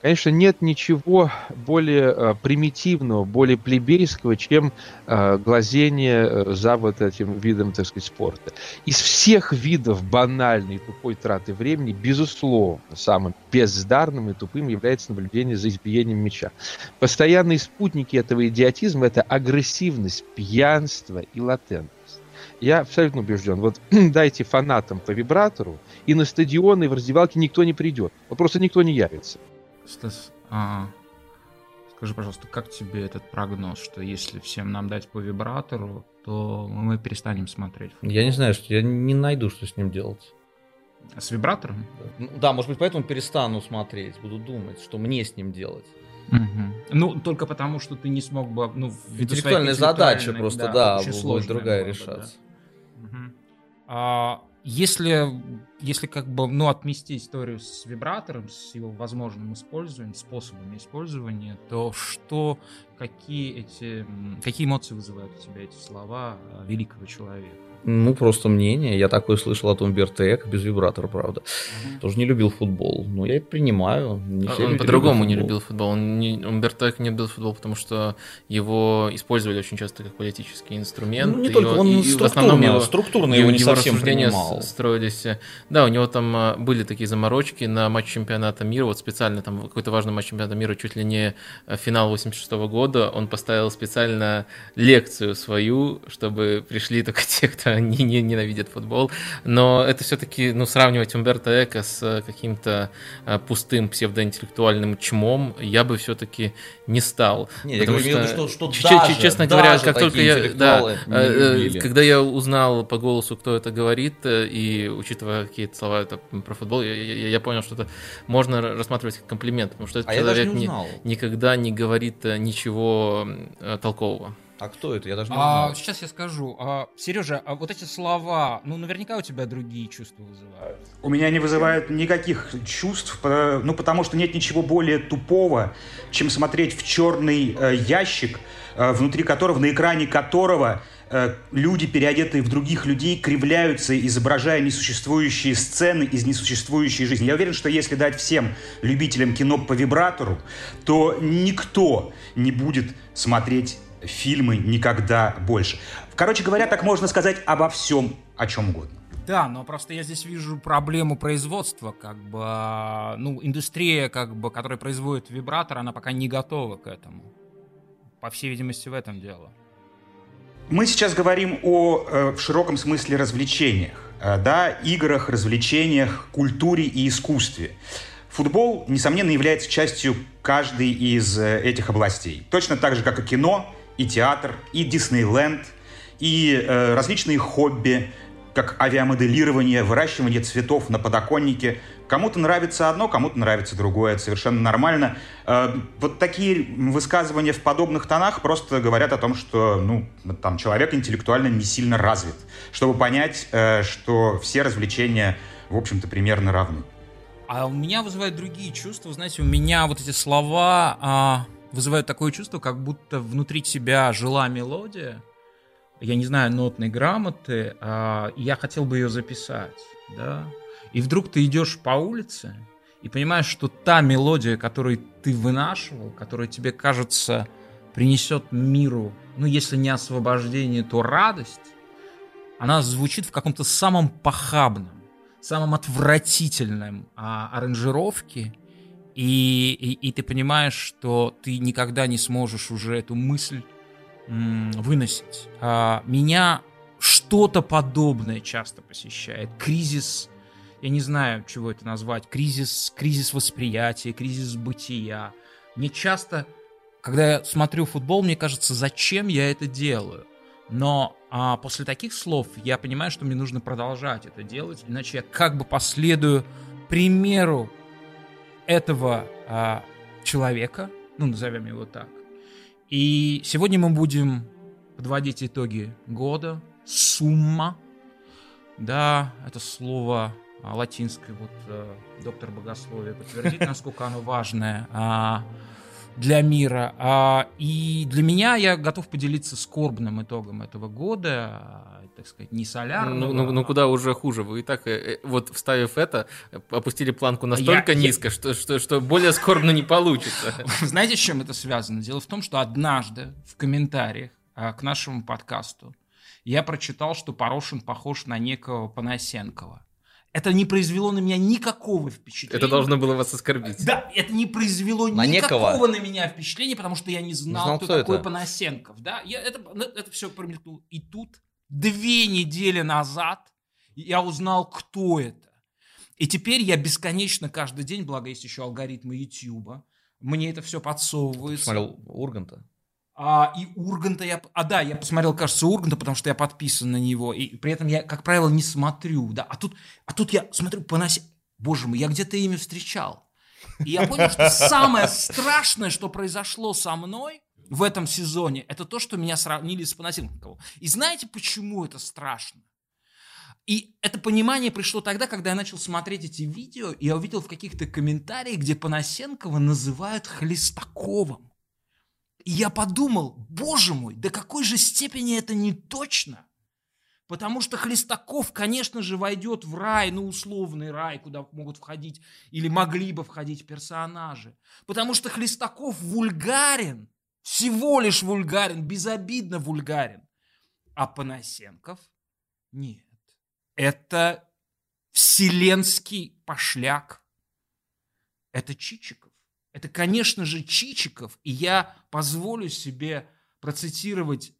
Конечно, нет ничего более э, примитивного, более плебейского, чем э, глазение э, за вот этим видом, так сказать, спорта. Из всех видов банальной и тупой траты времени, безусловно, самым бездарным и тупым является наблюдение за избиением мяча. Постоянные спутники этого идиотизма – это агрессивность, пьянство и латентность. Я абсолютно убежден. Вот дайте фанатам по вибратору, и на стадионы, и в раздевалке никто не придет. Вот просто никто не явится. Стас, а, скажи, пожалуйста, как тебе этот прогноз, что если всем нам дать по вибратору, то мы перестанем смотреть? Я не знаю, что я не найду, что с ним делать. А с вибратором? Ну, да, может быть, поэтому перестану смотреть, буду думать, что мне с ним делать. Угу. Ну, только потому, что ты не смог бы... Ну, интеллектуальная задача просто, да, да будет другая решаться. Да. Угу. А, если, если как бы, ну, отмести историю с вибратором, с его возможным использованием, способами использования, то что, какие эти, какие эмоции вызывают у тебя эти слова э, великого человека? Ну, просто мнение. Я такое слышал от Умберто Эко, без вибратора, правда. Mm-hmm. Тоже не любил футбол. Но я это принимаю. Не он по-другому не любил футбол. Он не, Умберто Эко не любил футбол, потому что его использовали очень часто как политический инструмент. Ну, не только, он и, в основном его, структурно его, его не совсем принимал. строились. Да, у него там а, были такие заморочки на матч чемпионата мира. Вот специально там какой-то важный матч чемпионата мира, чуть ли не а, финал 86 -го года. Он поставил специально лекцию свою, чтобы пришли только те, кто не, не ненавидят футбол, но это все-таки, ну, сравнивать Умберто Эко с э, каким-то э, пустым псевдоинтеллектуальным чмом я бы все-таки не стал. Не, я говорю, что, что, что даже, честно даже говоря, как только я, да, э, когда я узнал по голосу, кто это говорит, и учитывая какие-то слова это про футбол, я, я, я понял, что это можно рассматривать как комплимент, потому что этот а человек не, никогда не говорит ничего толкового. А кто это? Я даже не а, Сейчас я скажу. А, Сережа, а вот эти слова, ну, наверняка у тебя другие чувства вызывают. У меня не вызывают никаких чувств, ну, потому что нет ничего более тупого, чем смотреть в черный э, ящик, э, внутри которого, на экране которого э, люди, переодетые в других людей, кривляются, изображая несуществующие сцены из несуществующей жизни. Я уверен, что если дать всем любителям кино по вибратору, то никто не будет смотреть фильмы никогда больше. Короче говоря, так можно сказать обо всем, о чем угодно. Да, но просто я здесь вижу проблему производства, как бы, а, ну, индустрия, как бы, которая производит вибратор, она пока не готова к этому. По всей видимости, в этом дело. Мы сейчас говорим о э, в широком смысле развлечениях, э, да, играх, развлечениях, культуре и искусстве. Футбол, несомненно, является частью каждой из э, этих областей. Точно так же, как и кино, и театр, и Диснейленд, и э, различные хобби, как авиамоделирование, выращивание цветов на подоконнике. Кому-то нравится одно, кому-то нравится другое. Это совершенно нормально. Э, вот такие высказывания в подобных тонах просто говорят о том, что ну, там, человек интеллектуально не сильно развит, чтобы понять, э, что все развлечения, в общем-то, примерно равны. А у меня вызывают другие чувства. Знаете, у меня вот эти слова... А вызывают такое чувство, как будто внутри тебя жила мелодия, я не знаю нотной грамоты, а я хотел бы ее записать, да, и вдруг ты идешь по улице и понимаешь, что та мелодия, которую ты вынашивал, которая тебе кажется принесет миру, ну, если не освобождение, то радость, она звучит в каком-то самом похабном, самом отвратительном а, аранжировке, и, и, и ты понимаешь, что ты никогда не сможешь уже эту мысль м, выносить. А, меня что-то подобное часто посещает. Кризис, я не знаю, чего это назвать, кризис, кризис восприятия, кризис бытия. Мне часто, когда я смотрю футбол, мне кажется, зачем я это делаю. Но а, после таких слов я понимаю, что мне нужно продолжать это делать, иначе я как бы последую примеру этого а, человека, ну, назовем его так. И сегодня мы будем подводить итоги года. Сумма. Да, это слово а, латинское, вот а, доктор богословия подтвердит, насколько оно важное а, для мира. А, и для меня я готов поделиться скорбным итогом этого года. Так сказать, не солярного. Ну, ну, ну куда уже хуже. Вы и так, э, вот вставив это, опустили планку настолько Я- низко, Что, что, что более скорбно не получится. Знаете, с чем это связано? Дело в том, что однажды в комментариях а, к нашему подкасту я прочитал, что Порошин похож на некого Панасенкова. Это не произвело на меня никакого впечатления. Это должно было вас оскорбить. Да, это не произвело На никакого некого? на меня впечатления, потому что я не знал, знал, кто, кто такой это. Панасенков. Да? Я, это, ну, это все промелькнуло. И тут, две недели назад, я узнал, кто это. И теперь я бесконечно каждый день, благо есть еще алгоритмы Ютьюба, мне это все подсовывается. Смотрел Урганта. А, и Урганта я... А, да, я посмотрел, кажется, Урганта, потому что я подписан на него. И при этом я, как правило, не смотрю. Да. А, тут, а тут я смотрю, поноси... Боже мой, я где-то имя встречал. И я понял, что самое страшное, что произошло со мной в этом сезоне, это то, что меня сравнили с Панасенковым. И знаете, почему это страшно? И это понимание пришло тогда, когда я начал смотреть эти видео, и я увидел в каких-то комментариях, где Панасенкова называют Хлестаковым. И я подумал, боже мой, до какой же степени это не точно. Потому что Хлестаков, конечно же, войдет в рай, ну, условный рай, куда могут входить или могли бы входить персонажи. Потому что Хлестаков вульгарен, всего лишь вульгарен, безобидно вульгарен. А Панасенков нет. Это вселенский пошляк. Это Чичиков. Это, конечно же, Чичиков. И я позволю себе процитировать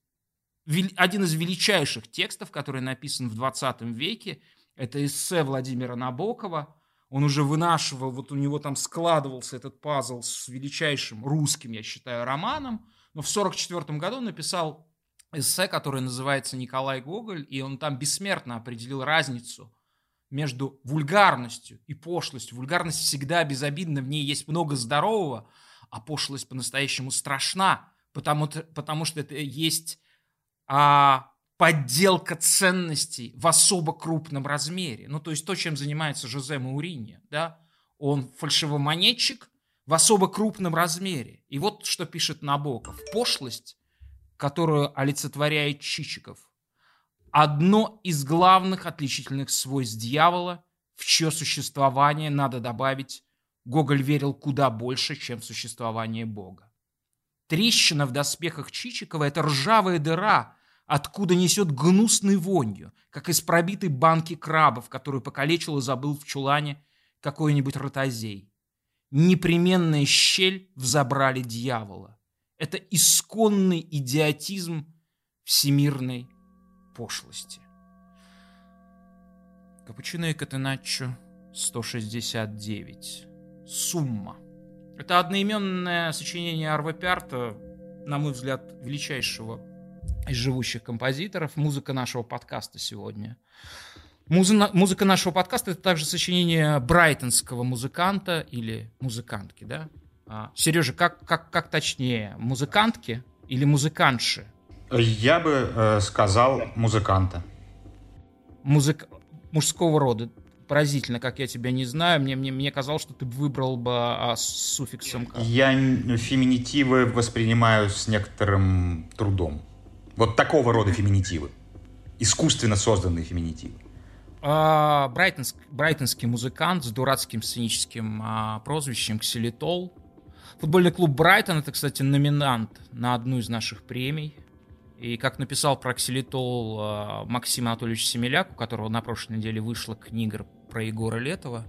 один из величайших текстов, который написан в 20 веке. Это эссе Владимира Набокова. Он уже вынашивал, вот у него там складывался этот пазл с величайшим русским, я считаю, романом. Но в 1944 году он написал эссе, которое называется «Николай Гоголь», и он там бессмертно определил разницу между вульгарностью и пошлостью. Вульгарность всегда безобидна, в ней есть много здорового, а пошлость по-настоящему страшна, потому, то- потому что это есть а, подделка ценностей в особо крупном размере. Ну, то есть то, чем занимается Жозе Мауриньо, да? Он фальшивомонетчик в особо крупном размере. И вот что пишет Набоков. Пошлость, которую олицетворяет Чичиков, одно из главных отличительных свойств дьявола, в чье существование, надо добавить, Гоголь верил куда больше, чем в существование Бога. Трещина в доспехах Чичикова – это ржавая дыра, откуда несет гнусной вонью, как из пробитой банки крабов, которую покалечил и забыл в чулане какой-нибудь ротозей. Непременная щель взобрали дьявола. Это исконный идиотизм всемирной пошлости. Капучино и Катеначчо 169. Сумма. Это одноименное сочинение Арва Пярта, на мой взгляд, величайшего из живущих композиторов. Музыка нашего подкаста сегодня. Музы- музыка нашего подкаста это также сочинение брайтонского музыканта или музыкантки, да? А, Сережа, как, как, как точнее, музыкантки или музыкантши? Я бы э, сказал музыканта. Музык... мужского рода. Поразительно, как я тебя не знаю. Мне, мне, мне казалось, что ты выбрал бы а, с суффиксом. как. Я феминитивы воспринимаю с некоторым трудом. Вот такого рода феминитивы. Искусственно созданные феминитивы. А, брайтонск- брайтонский музыкант с дурацким сценическим а, прозвищем Ксилитол. Футбольный клуб Брайтон это, кстати, номинант на одну из наших премий. И как написал про Ксилитол а, Максим Анатольевич Семеляк, у которого на прошлой неделе вышла книга про Егора Летова,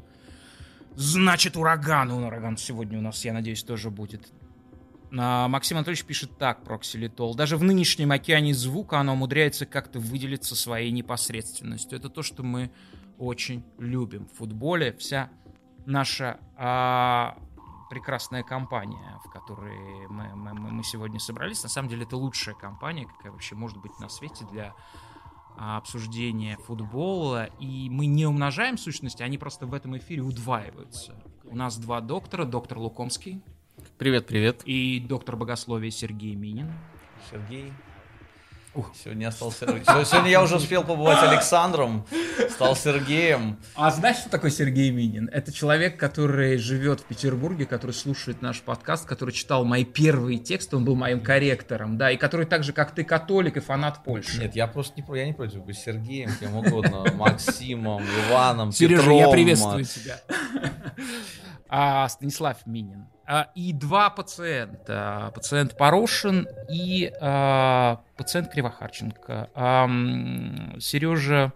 значит ураган. Ну, ураган сегодня у нас, я надеюсь, тоже будет. А, Максим Анатольевич пишет так про ксилитол. Даже в нынешнем океане звука оно умудряется как-то выделиться своей непосредственностью. Это то, что мы очень любим в футболе. Вся наша а, прекрасная компания, в которой мы, мы- мы- сегодня собрались, на самом деле это лучшая компания, какая вообще может быть на свете для а, обсуждения футбола. И мы не умножаем сущности, они просто в этом эфире удваиваются. У нас два доктора, доктор Лукомский Привет, привет. и доктор богословия Сергей Минин. Сергей. Сегодня я стал Сергеем. Сегодня я уже успел побывать Александром, стал Сергеем. А знаешь, что такое Сергей Минин? Это человек, который живет в Петербурге, который слушает наш подкаст, который читал мои первые тексты, он был моим корректором, да, и который так же, как ты, католик и фанат Польши. Нет, я просто не, я не против быть Сергеем, кем угодно, Максимом, Иваном, Сережа, Петром. я приветствую тебя. А, Станислав Минин. А, и два пациента. Пациент Порошин и а, пациент Кривохарченко. Сережа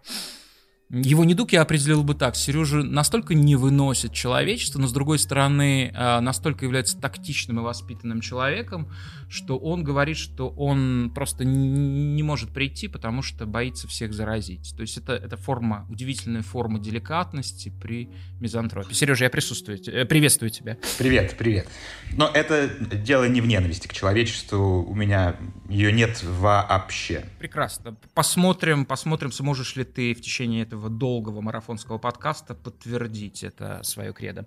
его недуг я определил бы так. Сережа настолько не выносит человечество, но с другой стороны а, настолько является тактичным и воспитанным человеком, что он говорит, что он просто не может прийти, потому что боится всех заразить. То есть это, это форма, удивительная форма деликатности при мизантропии. Сережа, я присутствую, э, приветствую тебя. Привет, привет. Но это дело не в ненависти к человечеству, у меня ее нет вообще. Прекрасно. Посмотрим, посмотрим, сможешь ли ты в течение этого долгого марафонского подкаста подтвердить это свое кредо.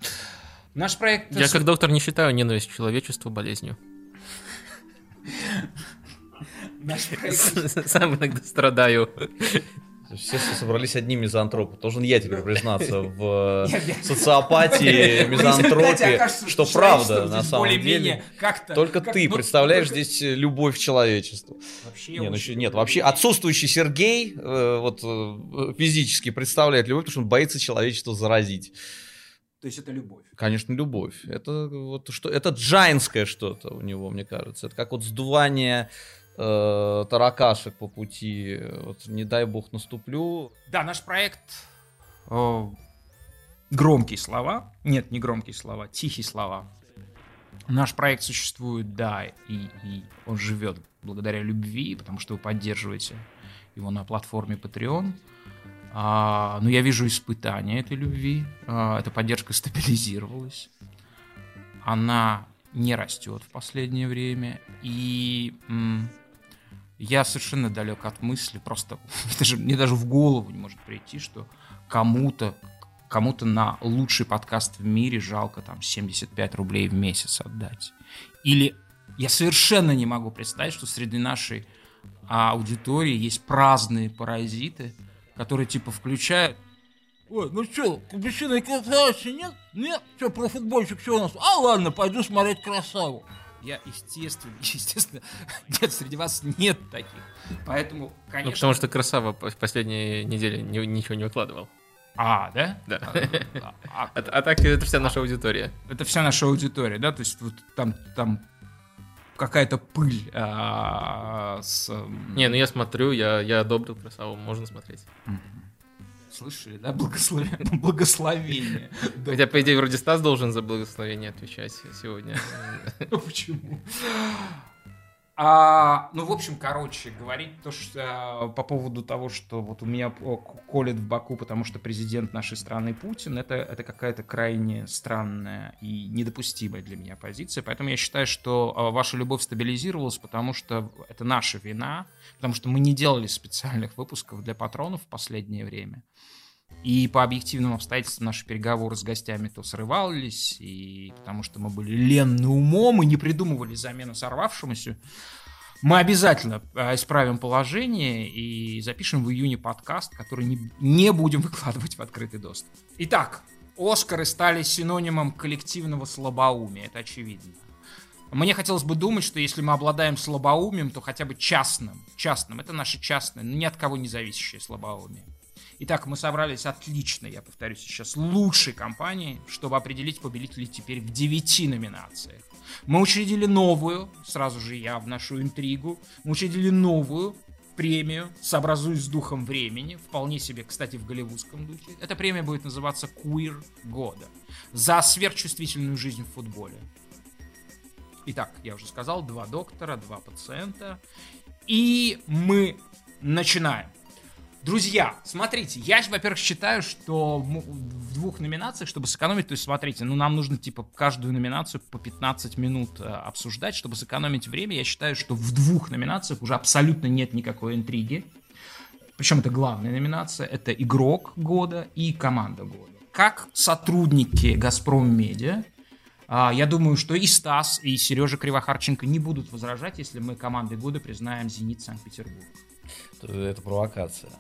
Наш проект... Я как доктор не считаю ненависть к человечеству болезнью. Сам иногда страдаю. Все собрались одни мизантропы. Должен я теперь признаться в социопатии, мизантропии, что правда, на самом деле. Только ты представляешь здесь любовь к человечеству. Нет, ну, нет, вообще отсутствующий Сергей э, вот э, физически представляет любовь, потому что он боится человечество заразить. То есть это любовь. Конечно, любовь. Это вот что, это джайнское что-то у него, мне кажется. Это как вот сдувание э, таракашек по пути. Вот не дай бог наступлю. Да, наш проект о, громкие слова. Нет, не громкие слова, тихие слова. Наш проект существует, да, и, и он живет благодаря любви, потому что вы поддерживаете его на платформе Patreon. А, но я вижу испытания этой любви. А, эта поддержка стабилизировалась. Она не растет в последнее время. И м, я совершенно далек от мысли, просто даже, мне даже в голову не может прийти, что кому-то кому-то на лучший подкаст в мире жалко там 75 рублей в месяц отдать. Или я совершенно не могу представить, что среди нашей аудитории есть праздные паразиты, которые типа включают Ой, ну что, Капучино красавицы нет? Нет? Что, про футбольчик что у нас? А ладно, пойду смотреть красаву. Я, естественно, естественно, нет, среди вас нет таких. Поэтому, конечно... Ну, потому что Красава в последние недели ничего не выкладывал. А, да? Да. А, а, а, а так это вся наша аудитория. Это вся наша аудитория, да? То есть вот там, там какая-то пыль а, с... Не, ну я смотрю, я, я одобрил красаву, можно смотреть. Слышали, да? Благословение. Благословение. Хотя, по идее, вроде Стас должен за благословение отвечать сегодня. Почему? А, ну, в общем, короче, говорить то, что а, по поводу того, что вот у меня колет в боку, потому что президент нашей страны Путин, это, это какая-то крайне странная и недопустимая для меня позиция. Поэтому я считаю, что а, ваша любовь стабилизировалась, потому что это наша вина, потому что мы не делали специальных выпусков для патронов в последнее время. И по объективным обстоятельствам наши переговоры с гостями то срывались, и потому что мы были ленны умом и не придумывали замену сорвавшемуся. Мы обязательно а, исправим положение и запишем в июне подкаст, который не, не будем выкладывать в открытый доступ. Итак, Оскары стали синонимом коллективного слабоумия, это очевидно. Мне хотелось бы думать, что если мы обладаем слабоумием, то хотя бы частным. Частным. Это наше частное, ни от кого не зависящее слабоумие. Итак, мы собрались отлично, я повторюсь сейчас, лучшей компании, чтобы определить победителей теперь в девяти номинациях. Мы учредили новую, сразу же я вношу интригу, мы учредили новую премию «Сообразуюсь с духом времени», вполне себе, кстати, в голливудском духе. Эта премия будет называться «Куир года» за сверхчувствительную жизнь в футболе. Итак, я уже сказал, два доктора, два пациента. И мы начинаем. Друзья, смотрите, я, во-первых, считаю, что в двух номинациях, чтобы сэкономить, то есть, смотрите, ну, нам нужно, типа, каждую номинацию по 15 минут э, обсуждать, чтобы сэкономить время, я считаю, что в двух номинациях уже абсолютно нет никакой интриги. Причем это главная номинация, это игрок года и команда года. Как сотрудники «Газпром Медиа» А, я думаю, что и Стас, и Сережа Кривохарченко не будут возражать, если мы командой года признаем «Зенит Санкт-Петербург». Это провокация.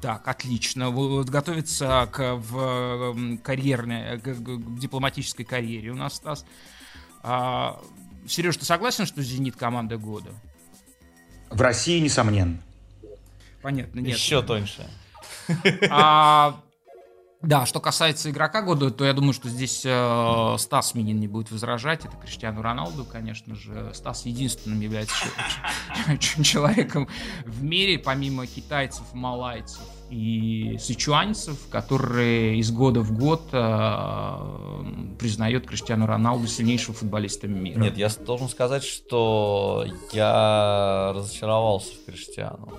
Так, отлично. Вот готовится к в карьерной, к, к дипломатической карьере у нас Стас. А, Сереж, ты согласен, что «Зенит» команда года? В России, несомненно. Понятно, нет. Еще тоньше. А, да, что касается игрока года, то я думаю, что здесь э, Стас Минин не будет возражать. Это Криштиану Роналду, конечно же. Стас единственным является человеком в мире, помимо китайцев, малайцев и сычуанцев, которые из года в год э, признает Криштиану Роналду сильнейшим футболистом мира. Нет, я должен сказать, что я разочаровался в Криштиану.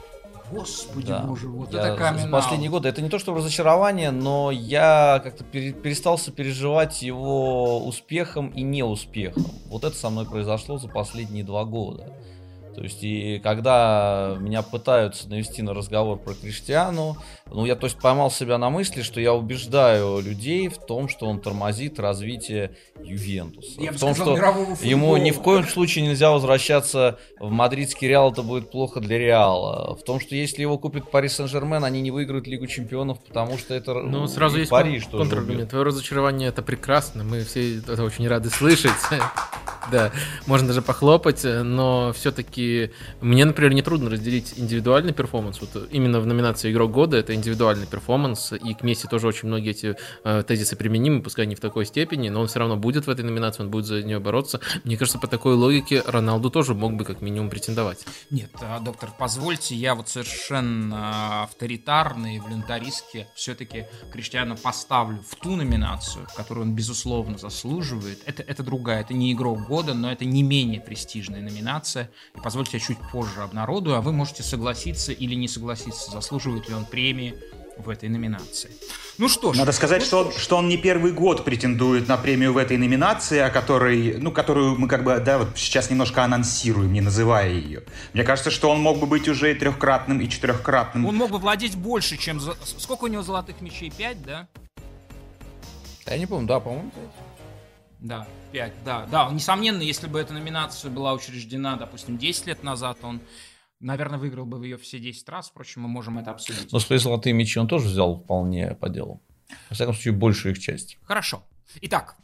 Господи да. боже, вот я это камень. Последние годы это не то, что разочарование, но я как-то перестал сопереживать его успехом и неуспехом. Вот это со мной произошло за последние два года. То есть, и когда меня пытаются навести на разговор про Криштиану, ну, я, то есть, поймал себя на мысли, что я убеждаю людей в том, что он тормозит развитие Ювентуса. Я в том, сказал, что ему ни в коем случае нельзя возвращаться в мадридский Реал, это будет плохо для Реала. В том, что если его купит Пари Сен-Жермен, они не выиграют Лигу Чемпионов, потому что это ну, сразу есть Париж кон- контраргумент. Твое разочарование это прекрасно, мы все это очень рады слышать. Да, можно даже похлопать, но все-таки мне, например, не трудно разделить индивидуальный перформанс. Вот именно в номинации «Игрок года» это индивидуальный перформанс, и к Месси тоже очень многие эти э, тезисы применимы, пускай не в такой степени, но он все равно будет в этой номинации, он будет за нее бороться. Мне кажется, по такой логике Роналду тоже мог бы как минимум претендовать. Нет, а, доктор, позвольте, я вот совершенно авторитарный, волюнтаристски все-таки Криштиану поставлю в ту номинацию, которую он, безусловно, заслуживает. Это, это другая, это не игрок года, но это не менее престижная номинация. И позвольте, я чуть позже обнародую, а вы можете согласиться или не согласиться, заслуживает ли он премии в этой номинации. Ну что ж. Надо сказать, что он, что он не первый год претендует на премию в этой номинации, о которой, ну, которую мы как бы, да, вот сейчас немножко анонсируем, не называя ее. Мне кажется, что он мог бы быть уже и трехкратным, и четырехкратным. Он мог бы владеть больше, чем... За... Сколько у него золотых мечей? Пять, да? Я не помню, да, по-моему, пять. Да, 5, да. Да, несомненно, если бы эта номинация была учреждена, допустим, 10 лет назад, он, наверное, выиграл бы ее все 10 раз. Впрочем, мы можем это обсудить. Но свои золотые мечи он тоже взял вполне по делу. Во всяком случае, большую их часть. Хорошо. Итак,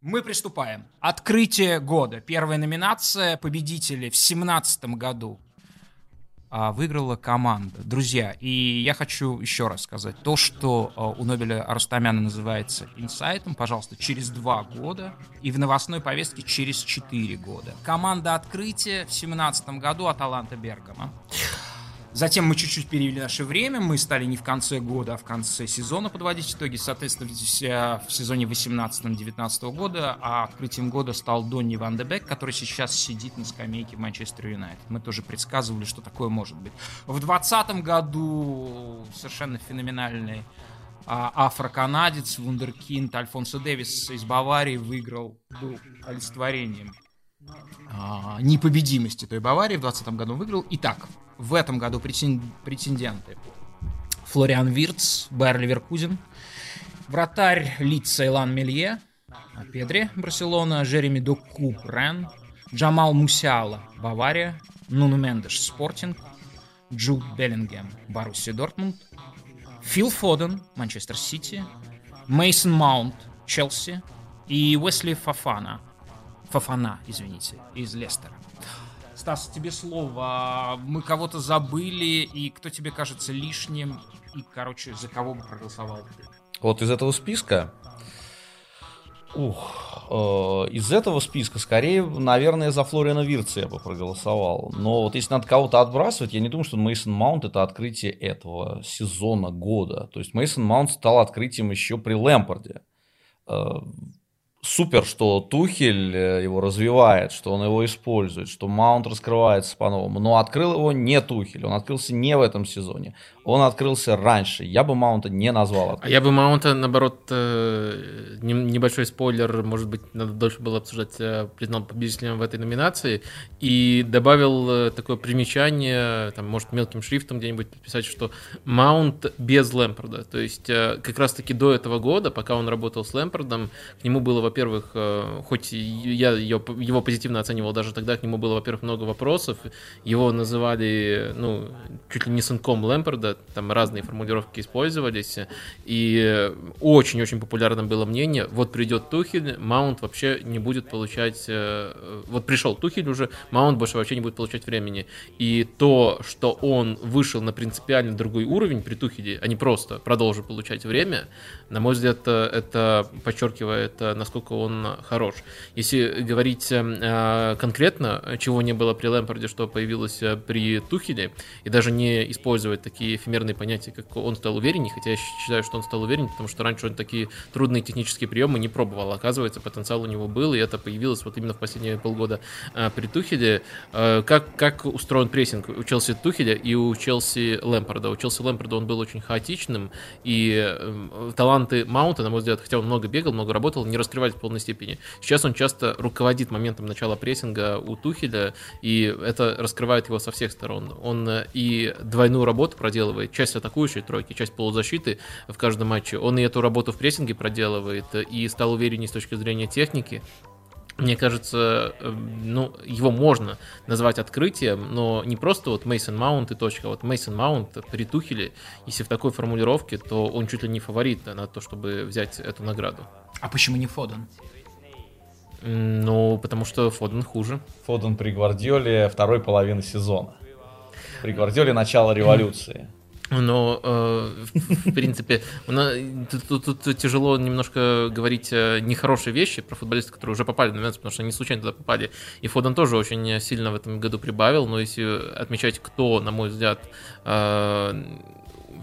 мы приступаем. Открытие года. Первая номинация. Победители в 2017 году а, выиграла команда. Друзья, и я хочу еще раз сказать, то, что а, у Нобеля Арустамяна называется инсайтом, пожалуйста, через два года, и в новостной повестке через четыре года. Команда открытия в семнадцатом году Аталанта Бергама. Затем мы чуть-чуть перевели наше время, мы стали не в конце года, а в конце сезона подводить итоги. Соответственно, в сезоне 18-19 года, а открытием года стал Донни Ван де Бек, который сейчас сидит на скамейке в Манчестер Юнайтед. Мы тоже предсказывали, что такое может быть. В 2020 году совершенно феноменальный а, афроканадец, вундеркинд Альфонсо Дэвис из Баварии выиграл, был олицетворением непобедимости той Баварии. В 2020 году выиграл. Итак, в этом году претенденты. Флориан Вирц, Байер Ливеркузен, вратарь Лица Илан Мелье, Педри, Барселона, Жереми Доку, Рен, Джамал Мусиала, Бавария, Нуну Мендеш, Спортинг, Джуд Беллингем, Боруссия Дортмунд, Фил Фоден, Манчестер Сити, Мейсон Маунт, Челси и Уэсли Фафана, Фафана, извините, из Лестера. Стас, тебе слово. Мы кого-то забыли, и кто тебе кажется лишним, и, короче, за кого бы проголосовал Вот из этого списка Ух, э, из этого списка скорее, наверное, за Флориана Вирца я бы проголосовал. Но вот если надо кого-то отбрасывать, я не думаю, что Мейсон Маунт это открытие этого сезона года. То есть Мейсон Маунт стал открытием еще при Лэмпорде. Э, супер, что Тухель э, его развивает, что он его использует, что Маунт раскрывается по-новому. Но открыл его не Тухель, он открылся не в этом сезоне. Он открылся раньше. Я бы Маунта не назвал. Открытым. А я бы Маунта, наоборот, э, небольшой спойлер, может быть, надо дольше было обсуждать, э, признал победителем в этой номинации. И добавил такое примечание, там, может, мелким шрифтом где-нибудь подписать, что Маунт без Лэмпорда. То есть, как раз-таки до этого года, пока он работал с Лэмпордом, к нему было во-первых, э, хоть я его позитивно оценивал даже тогда, к нему было, во-первых, много вопросов, его называли, ну, чуть ли не сынком Лэмпорда, там разные формулировки использовались, и очень-очень популярным было мнение, вот придет Тухель, Маунт вообще не будет получать, э, вот пришел Тухель уже, Маунт больше вообще не будет получать времени, и то, что он вышел на принципиально другой уровень при Тухеле, а не просто продолжил получать время, на мой взгляд, это подчеркивает, насколько насколько он хорош. Если говорить э, конкретно, чего не было при Лэмпорде, что появилось э, при Тухеле, и даже не использовать такие эфемерные понятия, как он стал увереннее, хотя я считаю, что он стал увереннее, потому что раньше он такие трудные технические приемы не пробовал. Оказывается, потенциал у него был, и это появилось вот именно в последние полгода э, при Тухеле. Как, как устроен прессинг у Челси Тухеля и у Челси Лэмпорда? У Челси Лэмпорда он был очень хаотичным, и таланты Маунта, на мой взгляд, хотя он много бегал, много работал, не раскрывали раскрывать в полной степени. Сейчас он часто руководит моментом начала прессинга у Тухеля, и это раскрывает его со всех сторон. Он э, и двойную работу проделывает, часть атакующей тройки, часть полузащиты в каждом матче. Он и эту работу в прессинге проделывает, и стал увереннее с точки зрения техники. Мне кажется, э, ну, его можно назвать открытием, но не просто вот Мейсон Маунт и точка. Вот Мейсон Маунт при Тухеле, если в такой формулировке, то он чуть ли не фаворит на то, чтобы взять эту награду. А почему не Фоден? Ну, потому что Фоден хуже. Фоден при Гвардиоле второй половины сезона. При Гвардиоле начало революции. Но, э, в принципе, тут, тяжело немножко говорить э, нехорошие вещи про футболистов, которые уже попали на номинацию, потому что они случайно туда попали. И Фоден тоже очень сильно в этом году прибавил, но если отмечать, кто, на мой взгляд, э,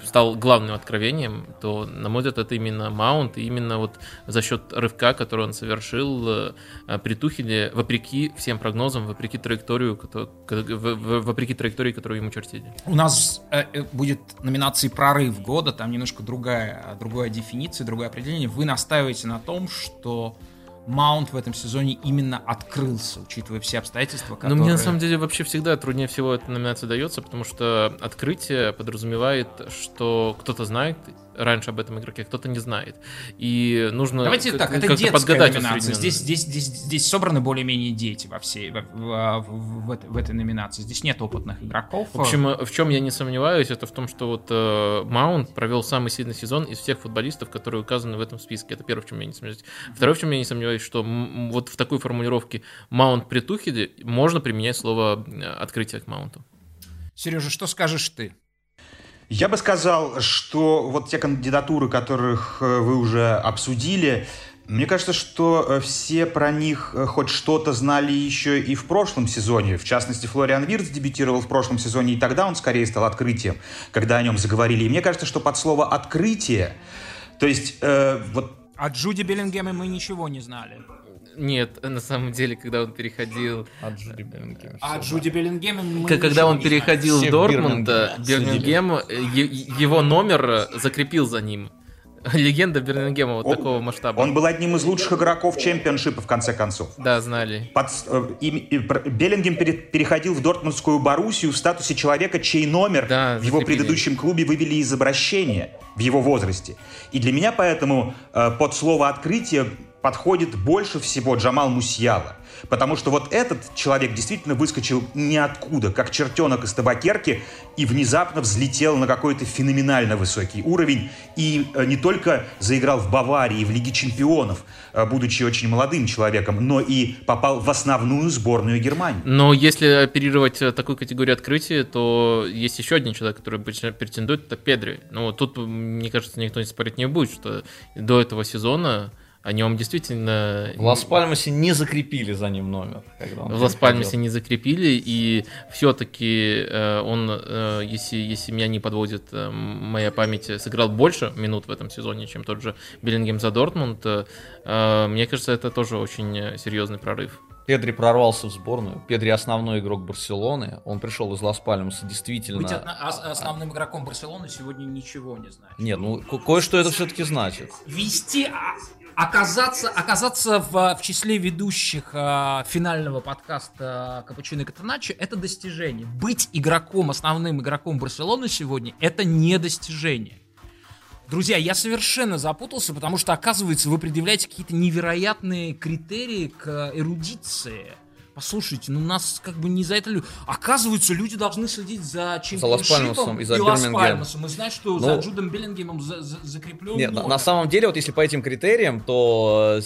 стал главным откровением, то, на мой взгляд, это именно Маунт, и именно вот за счет рывка, который он совершил э, при Тухеле, вопреки всем прогнозам, вопреки траекторию, вопреки траектории, которую ему чертили. У нас э, э, будет номинации «Прорыв года», там немножко другая, другая дефиниция, другое определение. Вы настаиваете на том, что Маунт в этом сезоне именно открылся, учитывая все обстоятельства, которые... Но мне на самом деле вообще всегда труднее всего эта номинация дается, потому что открытие подразумевает, что кто-то знает раньше об этом игроке, кто-то не знает. И нужно Давайте так, это детская подгадать номинация. Здесь, здесь, здесь, здесь собраны более-менее дети во всей, в, в, в, в этой номинации. Здесь нет опытных игроков. В общем, в чем я не сомневаюсь, это в том, что вот э, Маунт провел самый сильный сезон из всех футболистов, которые указаны в этом списке. Это первое, в чем я не сомневаюсь. Второе, в чем я не сомневаюсь, что вот в такой формулировке Маунт при Тухеде можно применять слово э, открытие к Маунту. Сережа, что скажешь ты? Я бы сказал, что вот те кандидатуры, которых э, вы уже обсудили, мне кажется, что э, все про них э, хоть что-то знали еще и в прошлом сезоне. В частности, Флориан Виртс дебютировал в прошлом сезоне, и тогда он скорее стал открытием, когда о нем заговорили. И мне кажется, что под слово «открытие», то есть э, вот... От Джуди Беллингема мы ничего не знали. Нет, на самом деле, когда он переходил... От Джуди Беллингема. От Джуди Беллингема мы Когда он переходил в Дортмунд, Бирмингем, его номер закрепил за ним. Легенда Бирмингема вот он, такого масштаба. Он был одним из лучших игроков чемпионшипа, в конце концов. Да, знали. Под, э, и, и, Беллингем пере, переходил в Дортмундскую Боруссию в статусе человека, чей номер да, в его предыдущем клубе вывели из обращения в его возрасте. И для меня поэтому э, под слово «открытие» подходит больше всего Джамал Мусьяла. Потому что вот этот человек действительно выскочил ниоткуда, как чертенок из табакерки, и внезапно взлетел на какой-то феноменально высокий уровень. И э, не только заиграл в Баварии, в Лиге чемпионов, э, будучи очень молодым человеком, но и попал в основную сборную Германии. Но если оперировать э, такой категорией открытия, то есть еще один человек, который претендует, это Педри. Но тут, мне кажется, никто не спорить не будет, что до этого сезона о нем действительно... В Лас-Пальмасе не закрепили за ним номер. в Лас-Пальмасе не закрепили, и все-таки э, он, э, если, если меня не подводит э, моя память, сыграл больше минут в этом сезоне, чем тот же Беллингем за Дортмунд. Мне кажется, это тоже очень серьезный прорыв. Педри прорвался в сборную. Педри основной игрок Барселоны. Он пришел из Лас-Пальмаса, действительно. Быть основным игроком Барселоны сегодня ничего не значит. Нет, ну кое-что это все-таки значит. Вести а, оказаться, оказаться в, в числе ведущих э, финального подкаста Капучино и Катаначо это достижение. Быть игроком, основным игроком Барселоны сегодня это не достижение. Друзья, я совершенно запутался, потому что, оказывается, вы предъявляете какие-то невероятные критерии к эрудиции. Послушайте, ну нас как бы не за это... Оказывается, люди должны следить за чемпионшипом и за Лас-Пальмасом. И знать, что ну, за Джудом Беллингемом за, за, закреплен Нет, на, на самом деле, вот если по этим критериям, то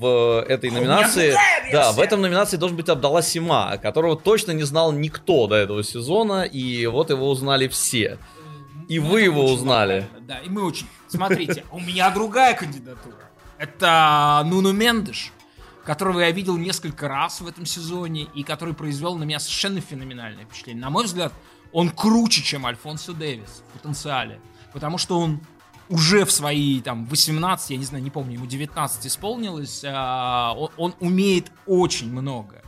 в этой номинации... Да, в этом номинации должен быть Абдалла Сима, которого точно не знал никто до этого сезона, и вот его узнали все. И ну, вы его узнали. Да, и мы очень... Смотрите, у меня другая кандидатура. Это Нуну Мендеш, которого я видел несколько раз в этом сезоне и который произвел на меня совершенно феноменальное впечатление. На мой взгляд, он круче, чем Альфонсо Дэвис в потенциале. Потому что он уже в свои там 18, я не знаю, не помню, ему 19 исполнилось, а, он, он умеет очень много.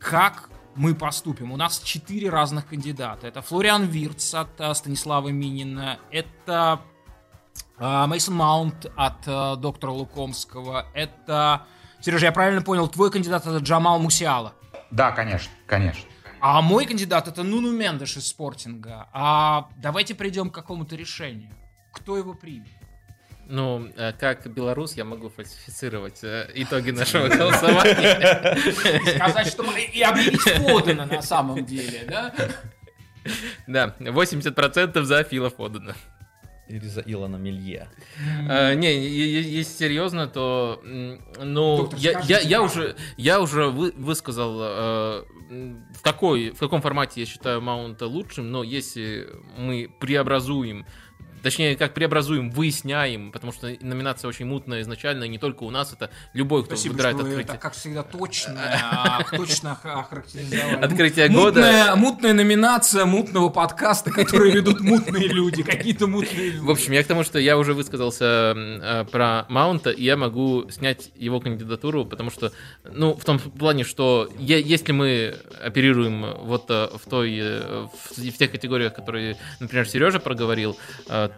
Как мы поступим. У нас четыре разных кандидата. Это Флориан Вирц от uh, Станислава Минина, это uh, Мейсон Маунт от uh, доктора Лукомского, это... Сережа, я правильно понял, твой кандидат это Джамал Мусиала? Да, конечно, конечно. А мой кандидат это Нуну Мендеш из Спортинга. А давайте придем к какому-то решению. Кто его примет? Ну, э, как белорус я могу фальсифицировать э, итоги нашего голосования. Сказать, что и объявить Фодена на самом деле, да? Да, 80% за Фила Фодена. Или за Илона Мелье. А, не, если серьезно, то ну Доктор, я, я, я уже я уже вы, высказал э, в какой в каком формате я считаю Маунта лучшим, но если мы преобразуем Точнее, как преобразуем, выясняем, потому что номинация очень мутная изначально, и не только у нас, это любой, кто Спасибо, выбирает что открытие. Это, как всегда, точно, а, точно охарактеризовали. Открытие года. Мутная номинация мутного подкаста, который ведут мутные люди, какие-то мутные люди. В общем, я к тому, что я уже высказался э, про Маунта, и я могу снять его кандидатуру, потому что, ну, в том плане, что если мы оперируем вот э, в той, э, в тех категориях, которые, например, Сережа проговорил,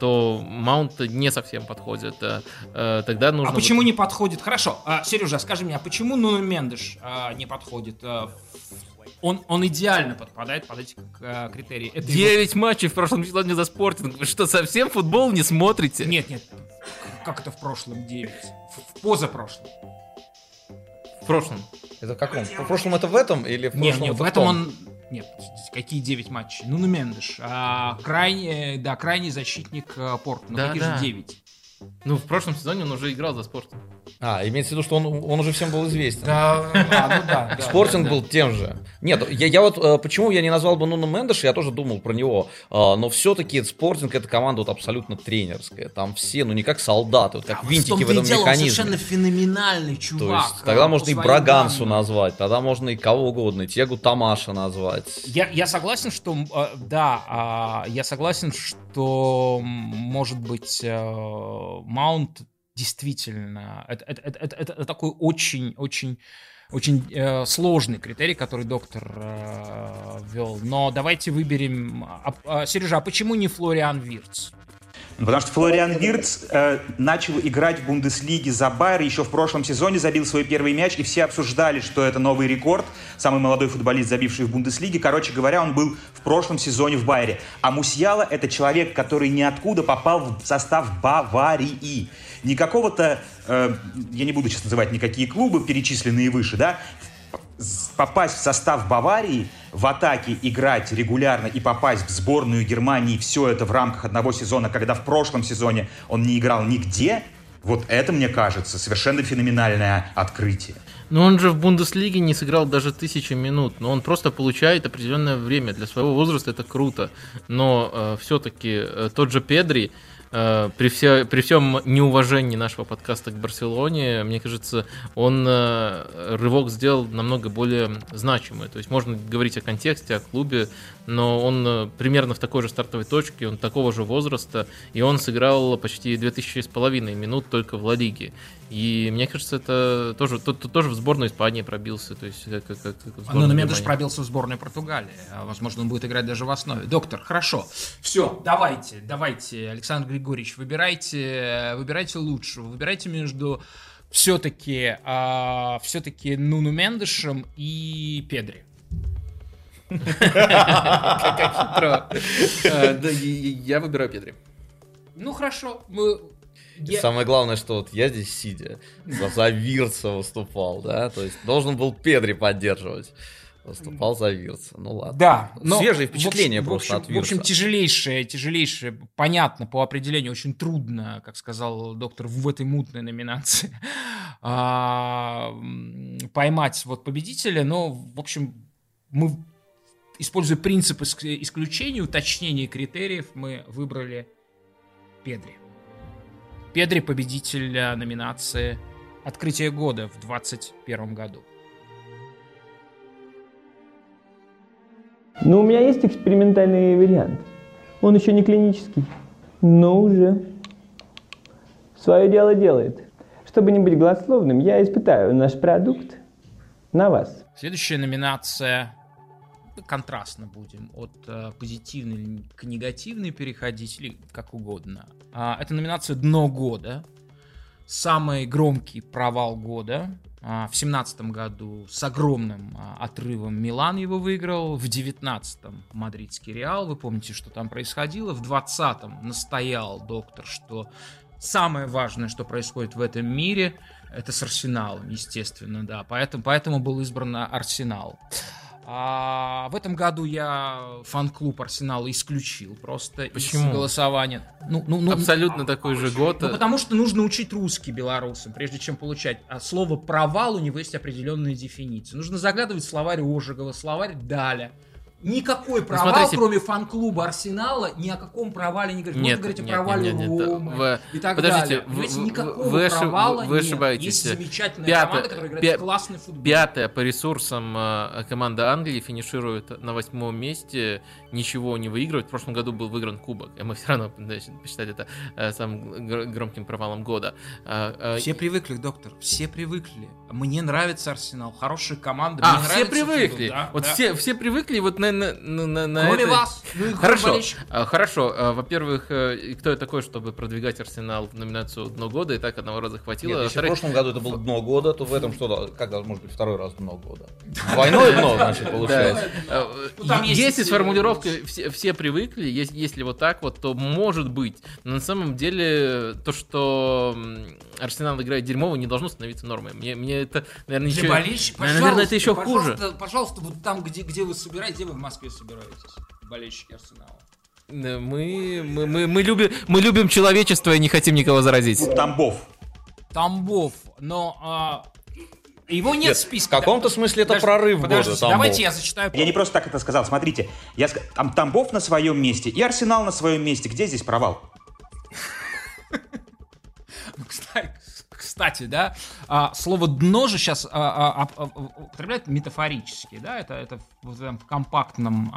то маунт не совсем подходит. Э, э, тогда нужно... А почему не подходит? Хорошо, а, Сережа, скажи мне, а почему Нуну Мендеш а, не подходит? А, он, он идеально подпадает под эти а, критерии. Это 9 его... матчей в прошлом сезоне за спортинг. Вы что, совсем футбол не смотрите? Нет, нет. Как это в прошлом 9? В позапрошлом. В прошлом. Это в каком? В прошлом это в этом или в прошлом? Нет, нет, в этом он нет, какие 9 матчей? Ну, на Мендеш. А, крайний, да, крайний защитник э, Порт. Ну, да, какие да. же 9? Ну, в прошлом сезоне он уже играл за спорт. А, имеется в виду, что он, он уже всем был известен. Да, а, ну да. Спортинг был тем же. Нет, я, я вот, э, почему я не назвал бы Нуна Мендеша, я тоже думал про него, а, но все-таки Спортинг это команда вот абсолютно тренерская. Там все, ну не как солдаты, вот как а винтики в, в этом дело, механизме. совершенно феноменальный чувак. То есть, тогда можно и Брагансу данным. назвать, тогда можно и кого угодно, и Тегу Тамаша назвать. Я, я согласен, что, э, да, я согласен, что, может быть, э, Маунт действительно, это, это, это, это, такой очень-очень очень э, сложный критерий, который доктор э, ввел. Но давайте выберем... А, а, Сережа, а почему не Флориан Вирц? Ну, потому что Флориан Вирц э, начал играть в Бундеслиге за Байер, еще в прошлом сезоне забил свой первый мяч, и все обсуждали, что это новый рекорд, самый молодой футболист, забивший в Бундеслиге. Короче говоря, он был в прошлом сезоне в Байере. А Мусьяла — это человек, который ниоткуда попал в состав Баварии. Не какого-то, э, я не буду сейчас называть никакие клубы, перечисленные выше, да, попасть в состав Баварии, в атаке играть регулярно и попасть в сборную Германии, все это в рамках одного сезона, когда в прошлом сезоне он не играл нигде, вот это, мне кажется, совершенно феноменальное открытие. Но он же в Бундеслиге не сыграл даже тысячи минут, но он просто получает определенное время. Для своего возраста это круто. Но э, все-таки э, тот же Педри, при, все, при всем неуважении нашего подкаста к Барселоне, мне кажется, он э, рывок сделал намного более значимый. То есть можно говорить о контексте, о клубе, но он э, примерно в такой же стартовой точке, он такого же возраста, и он сыграл почти 2000 с половиной минут только в Ла Лиге. И мне кажется, это тоже, тут, тут тоже в сборную Испании пробился. То есть, как, как, как ну, на Мендеш пробился в сборную Португалии. А, возможно, он будет играть даже в основе. Доктор, хорошо. Все, давайте, давайте, Александр Григорьевич, выбирайте, выбирайте лучшего. Выбирайте между все-таки а, все-таки Нуну Мендешем и Педри. Как хитро. Я выбираю Педри. Ну хорошо, я... Самое главное, что вот я здесь сидя, за, за Вирца выступал, да, то есть должен был Педри поддерживать. Выступал за Вирца. Ну ладно. Да. Но Свежие впечатления в общем, просто от Вирца. В общем, тяжелейшее, тяжелейшее, понятно по определению, очень трудно, как сказал доктор, в этой мутной номинации а, поймать вот победителя. Но, в общем, мы, используя принцип исключения, уточнения критериев, мы выбрали Педри. Педри победитель номинации «Открытие года» в 2021 году. Ну, у меня есть экспериментальный вариант. Он еще не клинический, но уже свое дело делает. Чтобы не быть голословным, я испытаю наш продукт на вас. Следующая номинация контрастно будем от э, позитивной к негативной переходить или как угодно. А, это номинация «Дно года». Самый громкий провал года. А, в семнадцатом году с огромным а, отрывом Милан его выиграл. В девятнадцатом мадридский Реал. Вы помните, что там происходило. В двадцатом настоял доктор, что самое важное, что происходит в этом мире, это с Арсеналом, естественно, да. Поэтому, поэтому был избран Арсенал. А в этом году я фан-клуб Арсенала исключил просто Почему? из голосования. Ну, ну, ну, Абсолютно такой же год. Ну, потому что нужно учить русский белорусам, прежде чем получать. А слово «провал» у него есть определенная дефиниция. Нужно заглядывать в словарь Ожегова, словарь Даля. Никакой ну, провал, смотрите, кроме фан-клуба Арсенала, ни о каком провале не говорит. Нет, Можно говорить нет, о провале нет, нет, Ромы вы, и так подождите, далее. Вы, никакого вы, провала вы нет. ошибаетесь. Есть замечательная пятая, команда, которая играет пя- классный футбол. Пятая по ресурсам э, команда Англии финиширует на восьмом месте, ничего не выигрывает. В прошлом году был выигран кубок, и мы все равно посчитали это э, самым громким провалом года. Э, все привыкли, доктор, все привыкли. Мне нравится Арсенал, хорошая команда. А, все привыкли. Футбол, да, вот да. Все, все привыкли вот на, на, на, на Кроме это... вас. Ну, хорошо, а, хорошо. А, во-первых, э, кто я такой, чтобы продвигать Арсенал в номинацию «Дно года», и так одного раза хватило. Нет, если в прошлом году это было «Дно года», то в этом что, как может быть второй раз «Дно года»? Двойное дно, значит, получается. Ну, если с формулировкой все привыкли, если вот так вот, то может быть. Но на самом деле то, что Арсенал играет дерьмово, не должно становиться нормой. Мне, мне это, наверное, еще... Наверное, это еще хуже. Пожалуйста, вот там, где, где вы собираетесь, где вы в Москве собираетесь? болельщики Арсенала. Мы, мы, мы, мы, любим, мы любим человечество и не хотим никого заразить. Тамбов. Тамбов, но а, его нет, нет в списке. В каком-то смысле это подожди, прорыв подожди, года. Тамбов. Давайте я зачитаю. Я не просто так это сказал. Смотрите, я, там Тамбов на своем месте и Арсенал на своем месте. Где здесь провал? Ну, кстати, кстати, да, а, слово дно же сейчас а, а, употребляют метафорически, да, это, это в, в, в компактном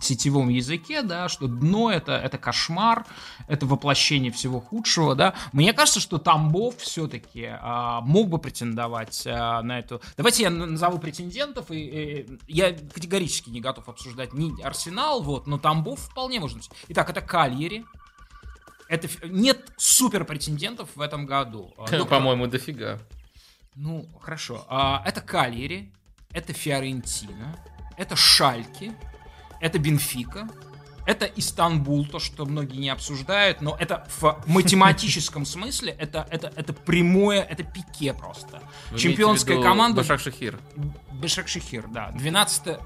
сетевом языке, да, что дно это, это кошмар, это воплощение всего худшего, да. Мне кажется, что Тамбов все-таки мог бы претендовать на эту... Давайте я назову претендентов, и, и я категорически не готов обсуждать ни Арсенал, вот, но Тамбов вполне может быть. Итак, это Кальери, это нет супер претендентов в этом году. Доктор... По-моему, дофига. Ну, хорошо. А, это Кальери, это Фиорентина, это Шальки, это Бенфика, это Истанбул, то, что многие не обсуждают, но это в математическом смысле, это, это, это прямое, это пике просто. Вы Чемпионская команда... Башак Шахир. Башак Шахир, да. 12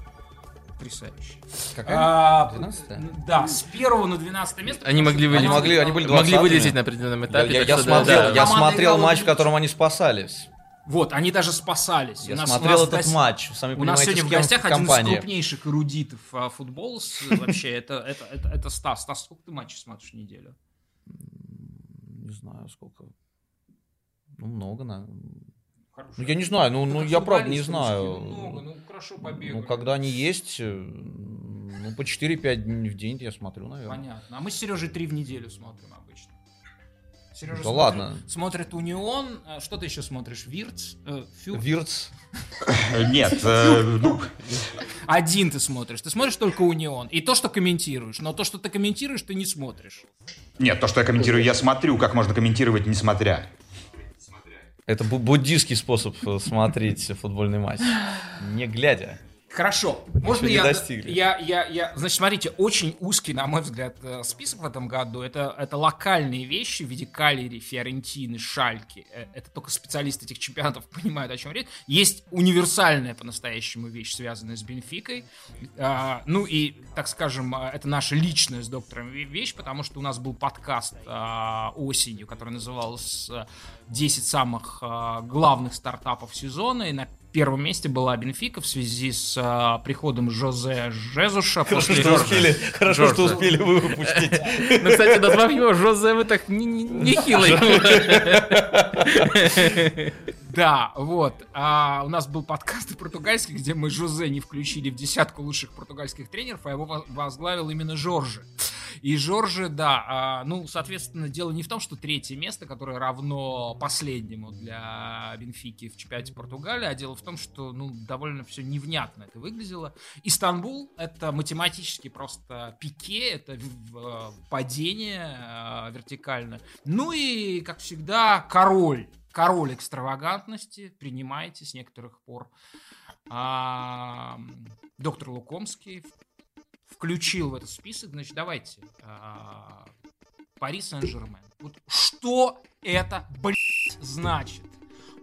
потрясающе. Какая? А, 12 Да, с первого на 12 место. Они могли, они могли, они были могли вылететь на определенном этапе. Я, я, я смотрел, да. я смотрел матч, в котором они спасались. Вот, они даже спасались. Я у нас, смотрел у нас этот гос... матч, сами У нас сегодня в гостях один из крупнейших эрудитов а, футбола. Вообще, это, это, это, это Стас. Стас, сколько ты матчей смотришь в неделю? не знаю, сколько. Ну, много, наверное. Ну, я не знаю, ну, ну я правда не знаю. Много, ну, хорошо побегали. Ну, когда они есть, э, ну, по 4-5 дней в день я смотрю, наверное. Понятно. А мы с Сережей 3 в неделю смотрим обычно. Сережа да смотрит, ладно. Смотрит Унион. А что ты еще смотришь? Вирц? Э, Вирц? Нет. Э, ну. Один ты смотришь. Ты смотришь только Унион. И то, что комментируешь. Но то, что ты комментируешь, ты не смотришь. Нет, то, что я комментирую, я смотрю. Как можно комментировать, не смотря? Это буддийский способ э, смотреть футбольный матч. Не глядя. Хорошо. Можно я, я, я, я... Значит, смотрите, очень узкий, на мой взгляд, э, список в этом году. Это, это локальные вещи в виде Калери, Фиорентины, Шальки. Э, это только специалисты этих чемпионатов понимают, о чем речь. Есть универсальная по-настоящему вещь, связанная с Бенфикой. А, ну и, так скажем, э, это наша личная с доктором вещь, потому что у нас был подкаст а, осенью, который назывался «10 самых а, главных стартапов сезона». И на первом месте была Бенфика в связи с а, приходом Жозе Жезуша. Хорошо, что успели, хорошо, что успели вы выпустить. Ну, кстати, назвав его Жозе, вы так нехилый. Да, вот. А у нас был подкаст португальский, где мы Жозе не включили в десятку лучших португальских тренеров, а его возглавил именно Жоржи. И Жоржи, да, а, ну, соответственно, дело не в том, что третье место, которое равно последнему для Бенфики в чемпионате Португалии, а дело в том, что, ну, довольно все невнятно это выглядело. Истанбул — это математически просто пике, это падение э, вертикально. Ну и, как всегда, король король экстравагантности, принимайте с некоторых пор. А, доктор Лукомский включил в этот список, значит, давайте. А, Пари Сен-Жермен. Вот что это, блядь, значит?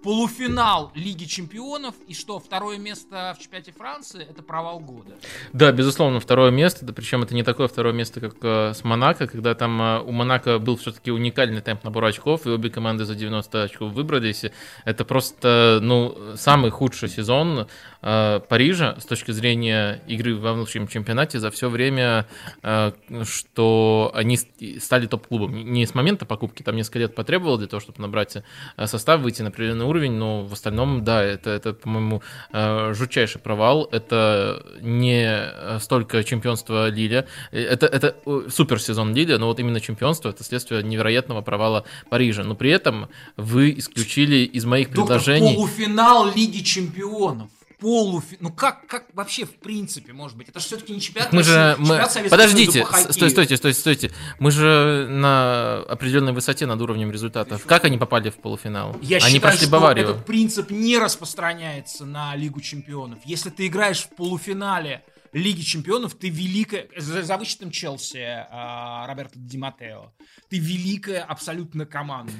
полуфинал Лиги Чемпионов, и что, второе место в чемпионате Франции, это провал года. Да, безусловно, второе место, да, причем это не такое второе место, как э, с Монако, когда там э, у Монако был все-таки уникальный темп набора очков, и обе команды за 90 очков выбрались. Это просто, ну, самый худший сезон Парижа с точки зрения игры во внутреннем чемпионате за все время, э, что они стали топ-клубом. Не с момента покупки, там несколько лет потребовало для того, чтобы набрать э, состав, выйти на определенный уровень, но в остальном, да, это, это по-моему, э, жутчайший провал. Это не столько чемпионство Лиля, это, это супер сезон Лиля, но вот именно чемпионство это следствие невероятного провала Парижа. Но при этом вы исключили из моих Доктор, предложений... полуфинал Лиги Чемпионов полуфинал. Ну как, как вообще в принципе может быть? Это же все-таки не чемпионат мы же, мы... Подождите, по стой, стойте, стойте, стойте. Мы же на определенной высоте над уровнем результатов. Как они попали в полуфинал? Я они считаю, прошли что Баварию. этот принцип не распространяется на Лигу чемпионов. Если ты играешь в полуфинале Лиги Чемпионов ты великая, за, за вычетом Челси э, Роберто Ди Матео, ты великая абсолютно команда.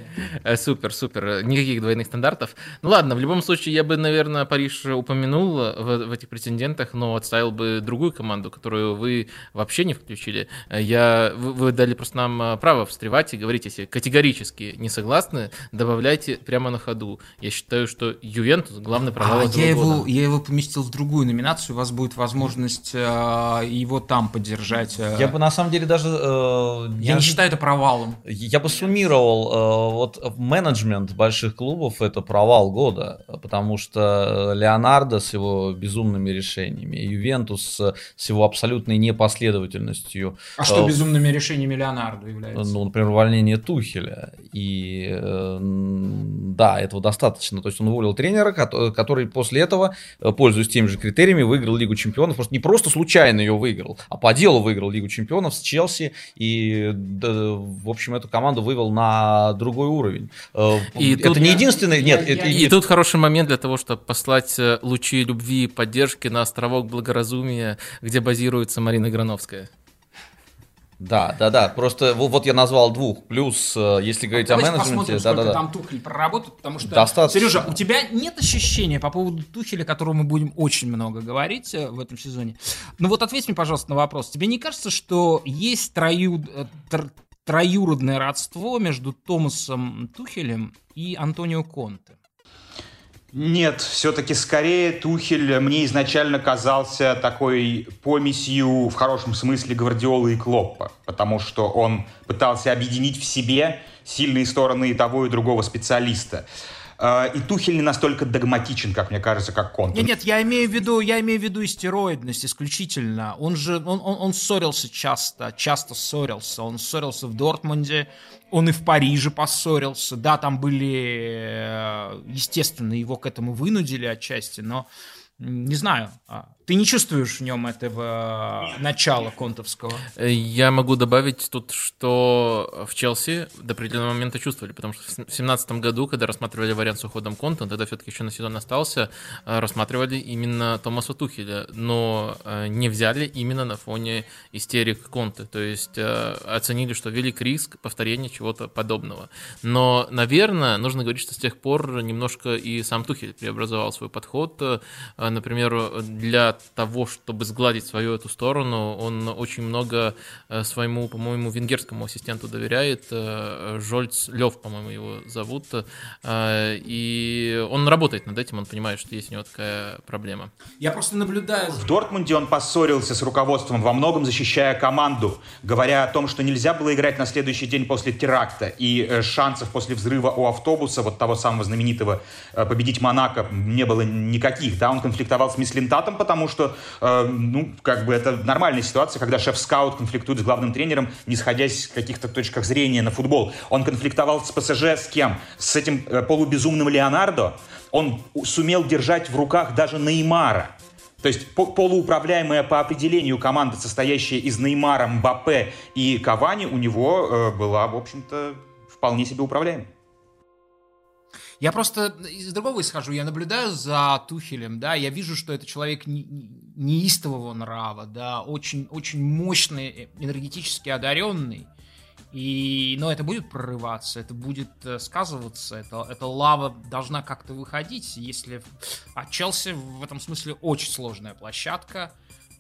Э, супер, супер. Никаких двойных стандартов. Ну ладно, в любом случае я бы, наверное, Париж упомянул в, в этих претендентах, но отставил бы другую команду, которую вы вообще не включили. Я, вы, вы дали просто нам э, право встревать и говорить, если категорически не согласны, добавляйте прямо на ходу. Я считаю, что Ювентус главный провал а, этого я года. Его, я его поместил в другую номинацию, у вас будет возможность есть э, его там поддержать. Э. Я бы на самом деле даже... Э, я, я не считаю это провалом. Я бы суммировал, э, вот менеджмент больших клубов это провал года, потому что Леонардо с его безумными решениями, Ювентус с его абсолютной непоследовательностью. А что безумными решениями Леонардо является? Ну, например, увольнение Тухеля. И да, этого достаточно. То есть он уволил тренера, который после этого, пользуясь теми же критериями, выиграл Лигу Чемпионов. Просто не просто случайно ее выиграл, а по делу выиграл Лигу Чемпионов с Челси. И, да, в общем, эту команду вывел на другой уровень. Э, и это не я, единственный... Я, нет, я, это, и, и тут хороший момент для того, чтобы послать э, лучи любви и поддержки на островок благоразумия, где базируется Марина Грановская. Да, да, да. Просто вот я назвал двух. Плюс, э, если говорить а о менеджменте, да, да, да. там Тухель проработает, потому что Достаточно. Сережа, у тебя нет ощущения по поводу Тухеля, которого мы будем очень много говорить э, в этом сезоне. Ну вот ответь мне, пожалуйста, на вопрос. Тебе не кажется, что есть трою... Э, троюродное родство между Томасом Тухелем и Антонио Конте? Нет, все-таки скорее Тухель мне изначально казался такой помесью в хорошем смысле Гвардиолы и Клоппа, потому что он пытался объединить в себе сильные стороны того, и другого специалиста. А, и Тухель не настолько догматичен, как мне кажется, как Конте. Нет, нет, я имею в виду, я имею в виду истероидность исключительно. Он же, он, он, он ссорился часто, часто ссорился. Он ссорился в Дортмунде, он и в Париже поссорился. Да, там были, э, естественно, его к этому вынудили отчасти, но не знаю, а, ты не чувствуешь в нем этого начала контовского? Э, я могу добавить тут, что в Челси до определенного момента чувствовали, потому что в 2017 году, когда рассматривали вариант с уходом Конта, тогда все-таки еще на сезон остался, э, рассматривали именно Томаса Тухеля, но э, не взяли именно на фоне истерик Конта, то есть оценили, что велик риск повторения чего-то подобного. Но, наверное, нужно говорить, что с тех пор немножко и сам Тухель преобразовал свой подход. Например, для того, чтобы сгладить свою эту сторону, он очень много э, своему, по-моему, венгерскому ассистенту доверяет. Э, Жольц Лев, по-моему, его зовут. Э, и он работает над этим, он понимает, что есть у него такая проблема. Я просто наблюдаю. В Дортмунде он поссорился с руководством, во многом защищая команду, говоря о том, что нельзя было играть на следующий день после теракта, и шансов после взрыва у автобуса, вот того самого знаменитого, победить Монако не было никаких. Да, он конфликтовал с Мислинтатом, потому потому что, э, ну, как бы это нормальная ситуация, когда шеф-скаут конфликтует с главным тренером, не сходясь в каких-то точках зрения на футбол. Он конфликтовал с ПСЖ с кем? С этим э, полубезумным Леонардо. Он сумел держать в руках даже Неймара. То есть полууправляемая по определению команда, состоящая из Неймара, Мбаппе и Кавани, у него э, была, в общем-то, вполне себе управляемой. Я просто из другого исхожу, я наблюдаю за Тухелем, да, я вижу, что это человек неистового нрава, да, очень, очень мощный, э, энергетически одаренный, и, но это будет прорываться, это будет э, сказываться, это, эта лава должна как-то выходить, если... А Челси в этом смысле очень сложная площадка,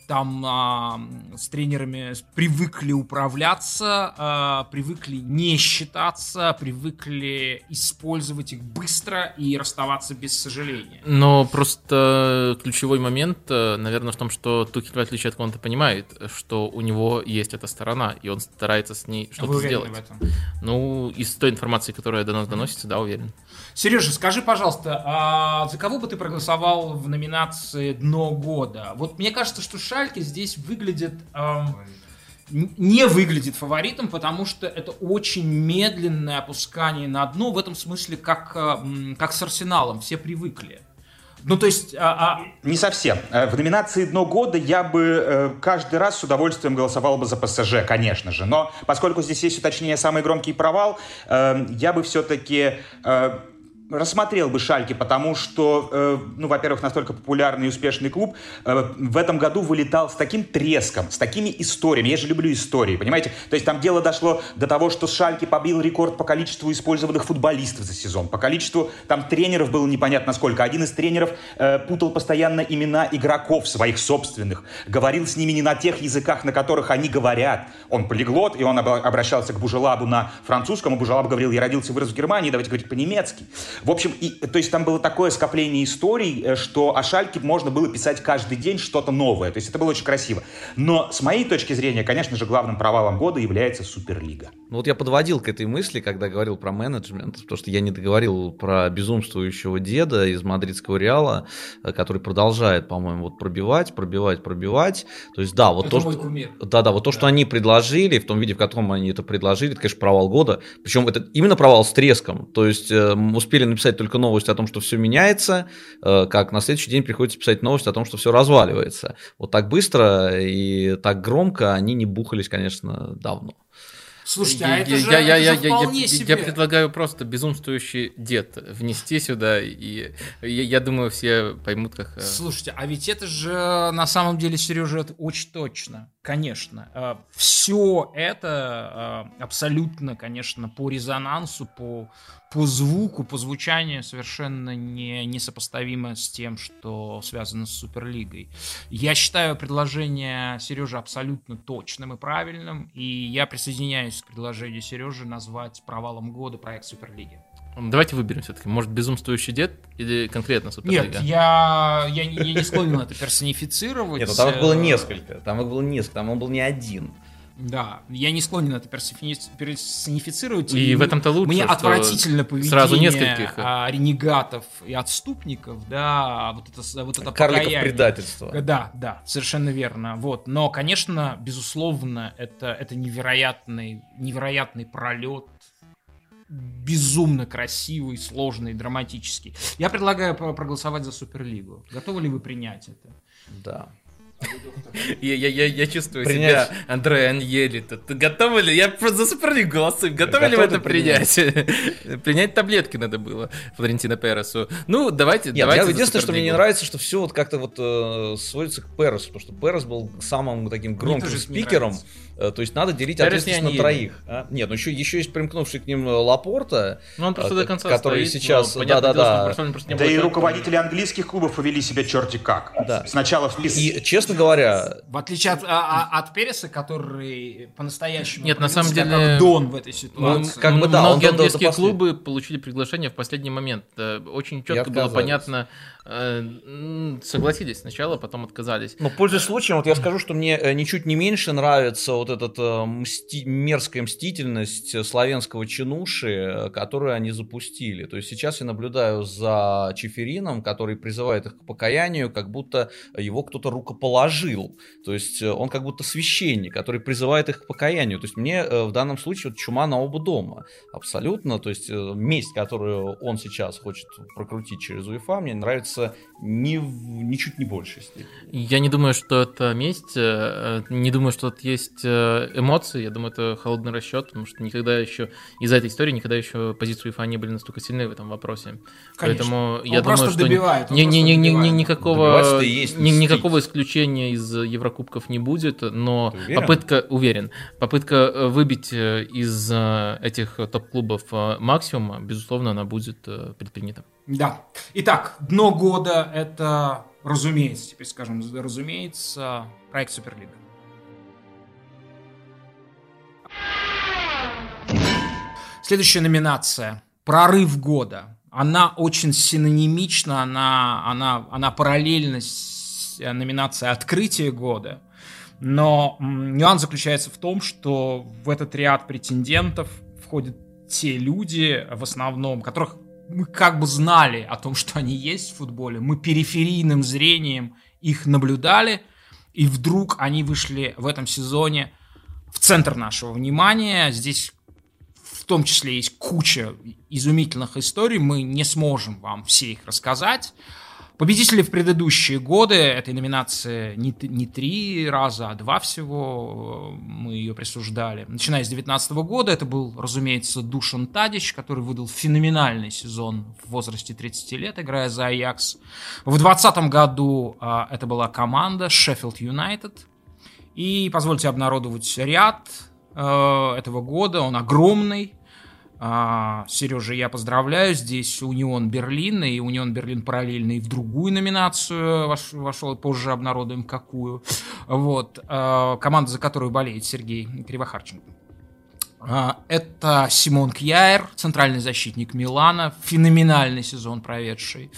там а, с тренерами привыкли управляться, а, привыкли не считаться, привыкли использовать их быстро и расставаться без сожаления. Но просто ключевой момент, э, наверное, в том, что Тухель, в отличие от Конта, понимает, что у него есть эта сторона, и он старается с ней что-то сделать. В этом? Ну, из той информации, которая до нас доносится, да, уверен. Сережа, скажи, пожалуйста, а за кого бы ты проголосовал в номинации «Дно года»? Вот мне кажется, что Шальке здесь выглядит... Эм, не выглядит фаворитом, потому что это очень медленное опускание на дно, в этом смысле, как, э, как с Арсеналом, все привыкли. Ну, то есть... А, а... Не совсем. Э, в номинации «Дно года» я бы э, каждый раз с удовольствием голосовал бы за ПСЖ, конечно же. Но поскольку здесь есть уточнение «самый громкий провал», я бы все-таки рассмотрел бы Шальки, потому что, э, ну, во-первых, настолько популярный и успешный клуб э, в этом году вылетал с таким треском, с такими историями. Я же люблю истории, понимаете? То есть там дело дошло до того, что Шальки побил рекорд по количеству использованных футболистов за сезон, по количеству там тренеров было непонятно сколько. Один из тренеров э, путал постоянно имена игроков своих собственных, говорил с ними не на тех языках, на которых они говорят. Он полиглот, и он обращался к Бужелабу на французском, а Бужелаб говорил, я родился и вырос в Германии, давайте говорить по-немецки. В общем, и, то есть там было такое скопление историй, э, что о Шальке можно было писать каждый день что-то новое. То есть это было очень красиво. Но с моей точки зрения, конечно же, главным провалом года является Суперлига. Ну вот я подводил к этой мысли, когда говорил про менеджмент, потому что я не договорил про безумствующего деда из мадридского Реала, э, который продолжает, по-моему, вот пробивать, пробивать, пробивать. То есть да, вот это то, что... Кумир. Да, да, вот то, да. что они предложили, в том виде, в котором они это предложили, это, конечно, провал года. Причем это именно провал с треском. То есть э, успели написать только новость о том, что все меняется, э, как на следующий день приходится писать новость о том, что все разваливается. Вот так быстро и так громко они не бухались, конечно, давно. Слушайте, а это я, же, я, это я, же я, вполне я, себе. Я предлагаю просто безумствующий дед внести сюда, и я, я думаю, все поймут, как... Э, Слушайте, а ведь это же на самом деле, Сережа, это очень точно, конечно. Э, Все это э, абсолютно, конечно, по резонансу, по по звуку, по звучанию совершенно не, несопоставимо с тем, что связано с Суперлигой. Я считаю предложение Сережи абсолютно точным и правильным, и я присоединяюсь к предложению Сережи назвать провалом года проект Суперлиги. Давайте выберем все-таки. Может, безумствующий дед или конкретно Суперлига? Нет, я, я, я не склонен это персонифицировать. Нет, ну там их было несколько. Там их было несколько. Там он был не один. Да, я не склонен это персонифицировать. И, и в этом-то лучше. Мне отвратительно поведение сразу нескольких а, ренегатов и отступников, да, вот это, вот это Карликов покаяние. предательство. Да, да, совершенно верно. Вот. Но, конечно, безусловно, это, это невероятный, невероятный пролет безумно красивый, сложный, драматический. Я предлагаю проголосовать за Суперлигу. Готовы ли вы принять это? Да. Я, я, я, я чувствую принять. себя Андрея Аньели. Ты готовы ли? Я просто за Суперлигу голосую. Готовы ли вы это принять? принять таблетки надо было Флорентино Пересу. Ну, давайте, Нет, давайте. Я, единственное, что мне не нравится, что все вот как-то вот э, сводится к Пересу, потому что Перес был самым таким громким спикером. Э, то есть надо делить Перес ответственность на троих. А? Нет, ну еще, еще есть примкнувший к ним э, Лапорта, ну, он просто до конца который стоит, сейчас... Да, да, да. Да и руководители английских клубов повели себя черти как. Да. Сначала в И, честно говоря... В отличие от, а, а, от Переса, который по-настоящему... Нет, на самом деле... Дон в этой ситуации. Ну, как бы, да, Многие английские клубы получили приглашение в последний момент. Э, очень четко было понятно, согласились сначала, потом отказались. Но пользуясь случаем, вот я скажу, что мне э, ничуть не меньше нравится вот эта э, мсти... мерзкая мстительность славянского чинуши, которую они запустили. То есть сейчас я наблюдаю за Чеферином, который призывает их к покаянию, как будто его кто-то рукоположил. То есть он как будто священник, который призывает их к покаянию. То есть мне в данном случае вот чума на оба дома. Абсолютно. То есть месть, которую он сейчас хочет прокрутить через УЕФА, мне нравится кажется, ни, ничуть не больше. Я не думаю, что это месть, э, не думаю, что это есть э, эмоции, я думаю, это холодный расчет, потому что никогда еще, из-за этой истории, никогда еще позиции УЕФА не были настолько сильны в этом вопросе. Конечно. Поэтому он я думаю, что добивает, ни, ни, ни, ни, ни, никакого, ни, никакого исключения из Еврокубков не будет, но попытка, уверен, попытка э, выбить из этих топ-клубов максимума, безусловно, она будет предпринята. Да. Итак, дно года это, разумеется, теперь скажем, разумеется, проект Суперлига. Следующая номинация. Прорыв года. Она очень синонимична, она, она, она параллельна с э, номинацией открытия года. Но нюанс заключается в том, что в этот ряд претендентов входят те люди, в основном, которых мы как бы знали о том, что они есть в футболе, мы периферийным зрением их наблюдали, и вдруг они вышли в этом сезоне в центр нашего внимания. Здесь в том числе есть куча изумительных историй, мы не сможем вам все их рассказать. Победители в предыдущие годы этой номинации не, не три раза, а два всего э, мы ее присуждали. Начиная с 2019 года это был, разумеется, Душан Тадич, который выдал феноменальный сезон в возрасте 30 лет, играя за Аякс. В 2020 году а, это была команда Шеффилд Юнайтед. И позвольте обнародовать ряд э, этого года, он огромный. А, Сережа, я поздравляю. Здесь Унион Берлин, и Унион Берлин параллельно и в другую номинацию вошел, позже обнародуем какую. Вот. А, команда, за которую болеет Сергей Кривохарченко. А, это Симон Кьяер, центральный защитник Милана, феноменальный сезон проведший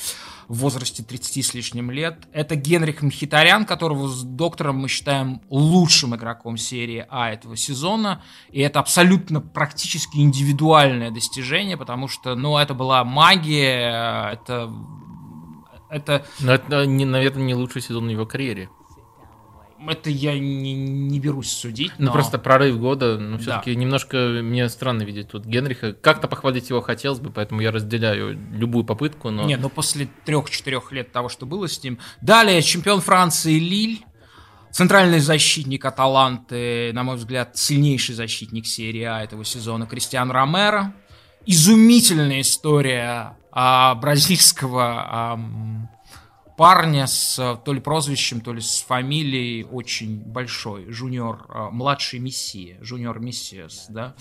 в возрасте 30 с лишним лет. Это Генрих Мхитарян, которого с доктором мы считаем лучшим игроком серии А этого сезона. И это абсолютно практически индивидуальное достижение, потому что, ну, это была магия, это... это... Но это, наверное, не лучший сезон в его карьере это я не, не берусь судить. Ну, но... Ну, просто прорыв года, ну, все-таки да. немножко мне странно видеть тут Генриха. Как-то похвалить его хотелось бы, поэтому я разделяю любую попытку, но... Нет, ну, после трех-четырех лет того, что было с ним. Далее, чемпион Франции Лиль. Центральный защитник Аталанты, на мой взгляд, сильнейший защитник серии А этого сезона, Кристиан Ромеро. Изумительная история а, бразильского а, парня с э, то ли прозвищем, то ли с фамилией очень большой, жуниор, э, младший мессия, жуниор мессиас, да.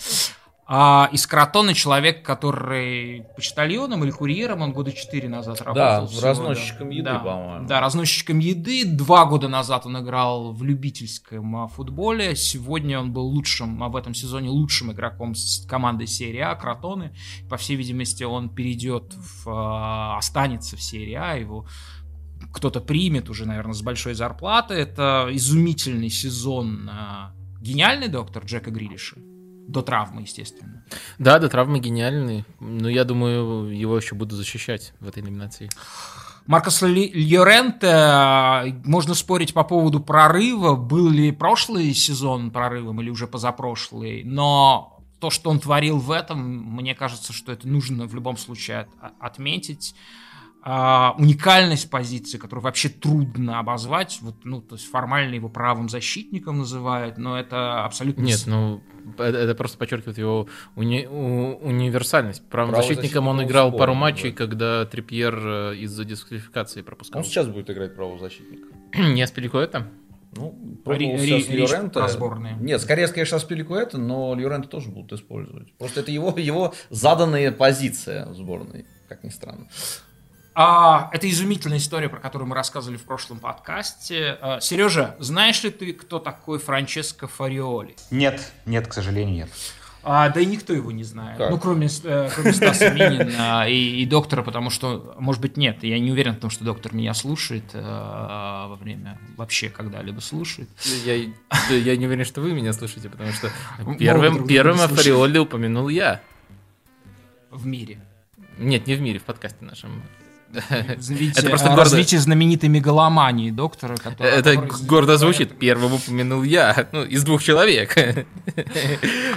А из Кротона человек, который почтальоном или курьером, он года четыре назад работал. Да, разносчиком еды, да, по-моему. Да, разносчиком еды. Два года назад он играл в любительском а, футболе. Сегодня он был лучшим, в этом сезоне лучшим игроком с командой серии А, Кротоны. По всей видимости, он перейдет в, останется в серии А, его кто-то примет уже, наверное, с большой зарплаты. Это изумительный сезон гениальный доктор Джека Грилиша. До травмы, естественно. Да, до травмы гениальный. Но я думаю, его еще буду защищать в этой номинации. Маркос Льоренте, можно спорить по поводу прорыва, был ли прошлый сезон прорывом или уже позапрошлый, но то, что он творил в этом, мне кажется, что это нужно в любом случае отметить а, уникальность позиции, которую вообще трудно обозвать, вот, ну, то есть формально его правым защитником называют, но это абсолютно... Нет, ну, это, это просто подчеркивает его уни, у, универсальность. Правым Право защитником он играл пару матчей, да. когда Трипьер э, из-за дисквалификации пропускал. Он сейчас будет играть правого защитника. Не Аспиликуэта? Ну, пробовал Ри, сейчас. Нет, скорее, конечно, Аспиликуэта, но Льоренто тоже будут использовать. Просто это его, его заданная позиция в сборной, как ни странно. А, это изумительная история, про которую мы рассказывали в прошлом подкасте. А, Сережа, знаешь ли ты, кто такой Франческо Фариоли? Нет, нет, к сожалению, нет. А, да и никто его не знает. Как? Ну, кроме, э, кроме Стаса Минина и, и доктора, потому что, может быть, нет. Я не уверен в том, что доктор меня слушает э, во время вообще когда-либо слушает. Я, я не уверен, что вы меня слушаете, потому что первым, первым о Фариоле упомянул я. В мире. Нет, не в мире, в подкасте нашем. Это просто гордо... развитие знаменитой мегаломании доктора. Который, это который гордо звучит. Первым упомянул я. Ну, из двух человек.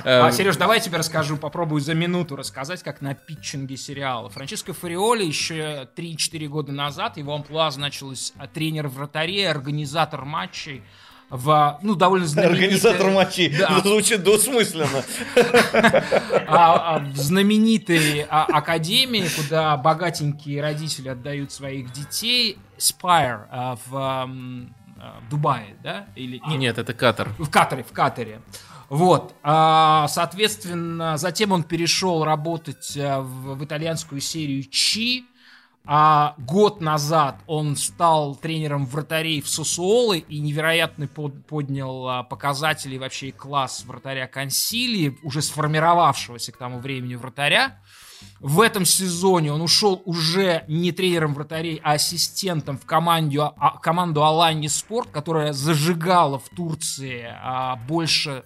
А, Сереж, давай я тебе расскажу, попробую за минуту рассказать, как на питчинге сериала. Франческо Фариоли еще 3-4 года назад, его амплуа значилось тренер вратарей, организатор матчей в, ну, довольно знаменитый... Организатор матчей. Да. Звучит двусмысленно. А, а, в знаменитой а, академии, куда богатенькие родители отдают своих детей, Spire в, в Дубае, да? Или, нет, нет, это Катар. В Катаре, в Катаре. Вот, соответственно, затем он перешел работать в, в итальянскую серию Чи, а год назад он стал тренером вратарей в Сосуолы и невероятно под, поднял а, показатели вообще класс вратаря Консилии, уже сформировавшегося к тому времени вратаря. В этом сезоне он ушел уже не тренером вратарей, а ассистентом в команде, а, команду Аланьи Спорт, которая зажигала в Турции а, больше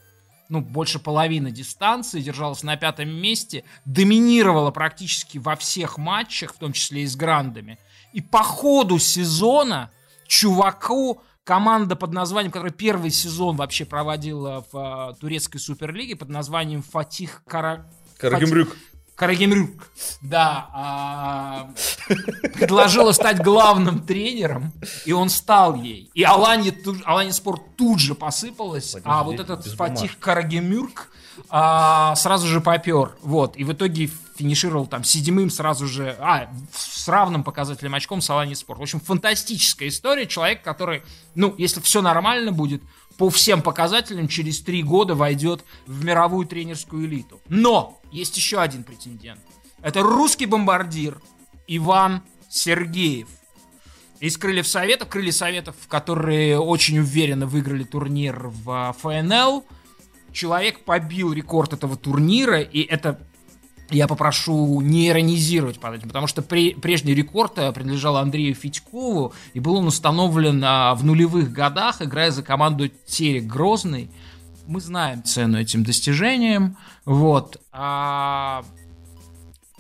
ну, больше половины дистанции, держалась на пятом месте, доминировала практически во всех матчах, в том числе и с грандами. И по ходу сезона чуваку команда под названием, которая первый сезон вообще проводила в uh, турецкой суперлиге под названием Фатих Кара... Карагемрюк. Фатих... Карагемрюк, да, а, предложила стать главным тренером, и он стал ей. И Алани, Алани Спорт тут же посыпалась, Подожди, а вот этот Фатих Карагемюрк а, сразу же попер. Вот, и в итоге финишировал там седьмым сразу же, а, с равным показателем очком с Алани Спорт. В общем, фантастическая история. Человек, который, ну, если все нормально будет, по всем показателям через три года войдет в мировую тренерскую элиту. Но есть еще один претендент. Это русский бомбардир Иван Сергеев. Из Крыльев Советов, Крылья Советов, которые очень уверенно выиграли турнир в ФНЛ. Человек побил рекорд этого турнира, и это я попрошу не иронизировать под этим, потому что прежний рекорд э, принадлежал Андрею Федькову, и был он установлен а, в нулевых годах, играя за команду Терек Грозный. Мы знаем цену этим достижениям, вот. А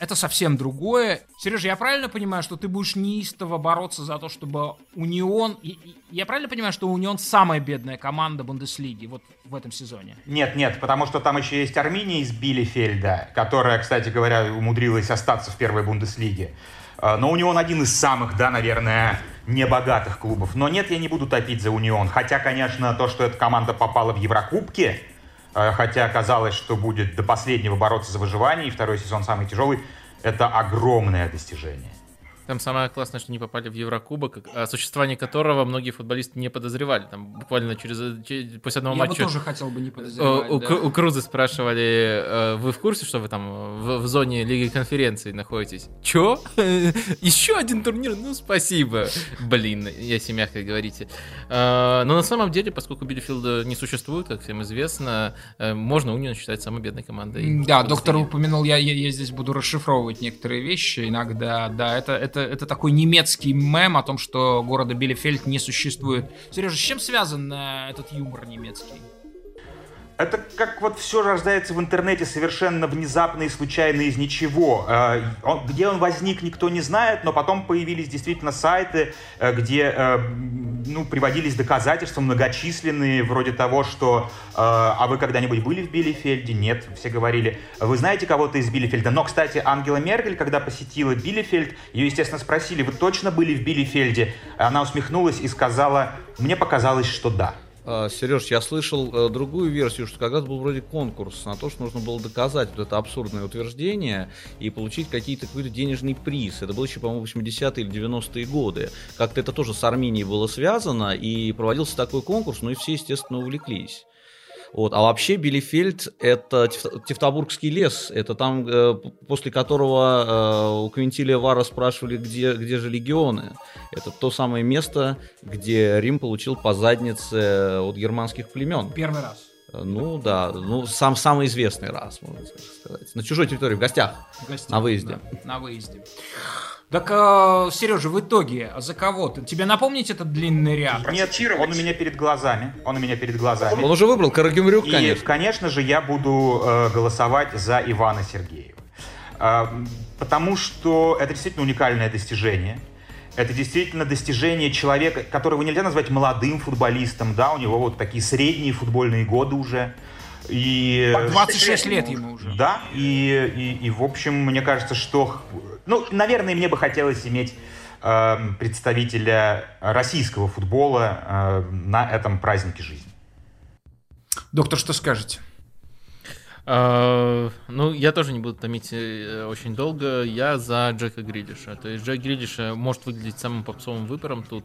это совсем другое. Сережа, я правильно понимаю, что ты будешь неистово бороться за то, чтобы Унион... Я правильно понимаю, что Унион самая бедная команда Бундеслиги вот в этом сезоне? Нет, нет, потому что там еще есть Армения из Билефельда, которая, кстати говоря, умудрилась остаться в первой Бундеслиге. А, но Унион один из самых, да, наверное, небогатых клубов. Но нет, я не буду топить за Унион. Хотя, конечно, то, что эта команда попала в Еврокубки, хотя казалось, что будет до последнего бороться за выживание, и второй сезон самый тяжелый, это огромное достижение. Там самое классное, что не попали в Еврокубок, о существовании которого многие футболисты не подозревали. Там буквально через, через после одного Я матча... Я бы тоже хотел бы не подозревать. У, да. у, Круза спрашивали, э, вы в курсе, что вы там в, в зоне Лиги конференции находитесь? Чё? Еще один турнир? Ну, спасибо. Блин, если мягко говорите. Э, но на самом деле, поскольку Билефилда не существует, как всем известно, э, можно Унион считать самой бедной командой. Да, доктор упомянул, я, я, я здесь буду расшифровывать некоторые вещи иногда. Да, это, это это такой немецкий мем о том, что города Билефельд не существует. Сережа, с чем связан э, этот юмор немецкий? Это как вот все рождается в интернете совершенно внезапно и случайно из ничего. Э, где он возник, никто не знает, но потом появились действительно сайты, э, где э, ну, приводились доказательства многочисленные, вроде того, что «А вы когда-нибудь были в Билефельде?» Нет, все говорили. «Вы знаете кого-то из Билефельда?» Но, кстати, Ангела Меркель, когда посетила Билефельд, ее, естественно, спросили «Вы точно были в Билефельде?» Она усмехнулась и сказала «Мне показалось, что да». А, Сереж, я слышал э, другую версию, что когда-то был вроде конкурс на то, что нужно было доказать вот это абсурдное утверждение и получить какие-то какой-то денежный приз. Это было еще, по-моему, 80-е или 90-е годы. Как-то это тоже с Арменией было связано, и проводился такой конкурс, ну и все, естественно, увлеклись. Вот. А вообще Билефельд – это Тевтобургский лес. Это там, э, после которого э, у Квинтилия Вара спрашивали, где, где же легионы. Это то самое место, где Рим получил по заднице от германских племен. Первый раз. Э, ну да, ну сам самый известный раз, можно сказать. На чужой территории, в гостях. В гостях на выезде. Да, на выезде. Так, э, Сережа, в итоге, а за кого ты? Тебе напомнить этот длинный ряд? Нет, он у меня перед глазами. Он у меня перед глазами. Он уже выбрал Карагимрюк, конечно. И, конечно же, я буду э, голосовать за Ивана Сергеева. Э, потому что это действительно уникальное достижение. Это действительно достижение человека, которого нельзя назвать молодым футболистом, да, у него вот такие средние футбольные годы уже. И... 26 лет ему уже. Да, и, и, и в общем, мне кажется, что... Ну, наверное, мне бы хотелось иметь э, представителя российского футбола э, на этом празднике жизни. Доктор, что скажете? А, ну, я тоже не буду томить э, очень долго. Я за Джека Гридиша. То есть Джек Гридиш может выглядеть самым попсовым выбором тут.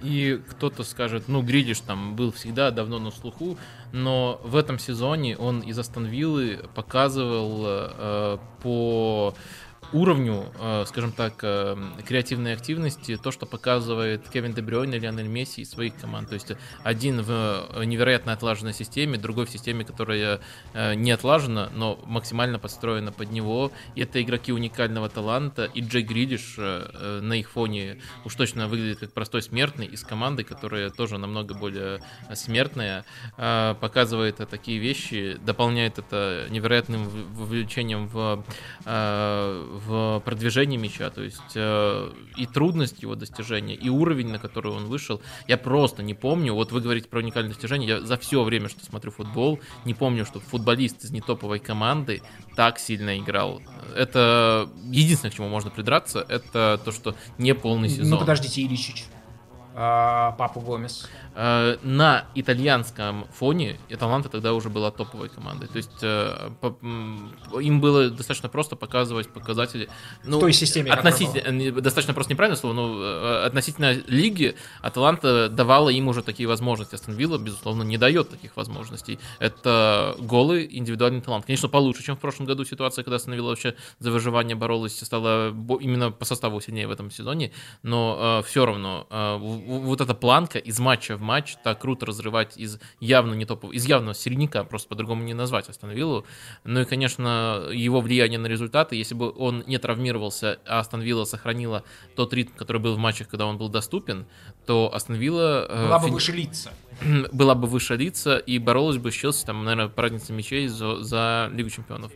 И кто-то скажет, ну, Гридиш там был всегда давно на слуху, но в этом сезоне он из Астон Виллы показывал э, по уровню, э, скажем так, э, креативной активности, то, что показывает Кевин Дебрёйн и Лионель Месси из своих команд. То есть один в невероятно отлаженной системе, другой в системе, которая э, не отлажена, но максимально построена под него. И это игроки уникального таланта. И Джей Гридиш на их фоне уж точно выглядит как простой смертный из команды, которая тоже намного более смертная, показывает такие вещи, дополняет это невероятным вовлечением в продвижении мяча, то есть э, и трудность его достижения, и уровень, на который он вышел, я просто не помню. Вот вы говорите про уникальное достижение, я за все время, что смотрю футбол, не помню, что футболист из нетоповой команды так сильно играл. Это единственное, к чему можно придраться, это то, что не полный ну, сезон. Ну подождите, Иличич. А, Папа Гомес. Э, на итальянском фоне Аталанта тогда уже была топовой командой. То есть э, им было достаточно просто показывать показатели. Ну, в той системе. Относительно, достаточно просто неправильное слово, но э, относительно лиги Аталанта давала им уже такие возможности. Астон Вилла, безусловно, не дает таких возможностей. Это голый индивидуальный талант. Конечно, получше, чем в прошлом году ситуация, когда Астон Вилла вообще за выживание боролась, стала именно по составу сильнее в этом сезоне, но все равно вот эта планка из матча в матч, так круто разрывать из явно не топового, из явного середняка, просто по-другому не назвать Астон Виллу. Ну и, конечно, его влияние на результаты, если бы он не травмировался, а Астон Вилла сохранила тот ритм, который был в матчах, когда он был доступен, то Астон Вилла... Э, Была бы фин... выше лица. была бы выше лица и боролась бы с Челси, там, наверное, по разнице мячей за, за Лигу Чемпионов.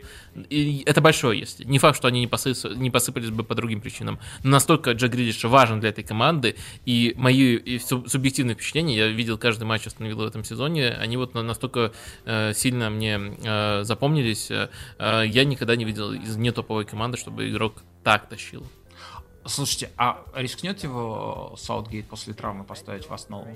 И это большое если. Не факт, что они не, посып, не посыпались бы по другим причинам. Но настолько Джек Гридиш важен для этой команды, и мои и субъективные впечатления, я видел каждый матч остановил в этом сезоне, они вот настолько э, сильно мне э, запомнились. Э, я никогда не видел из нетоповой команды, чтобы игрок так тащил. Слушайте, а рискнет его Саутгейт после травмы поставить в основу?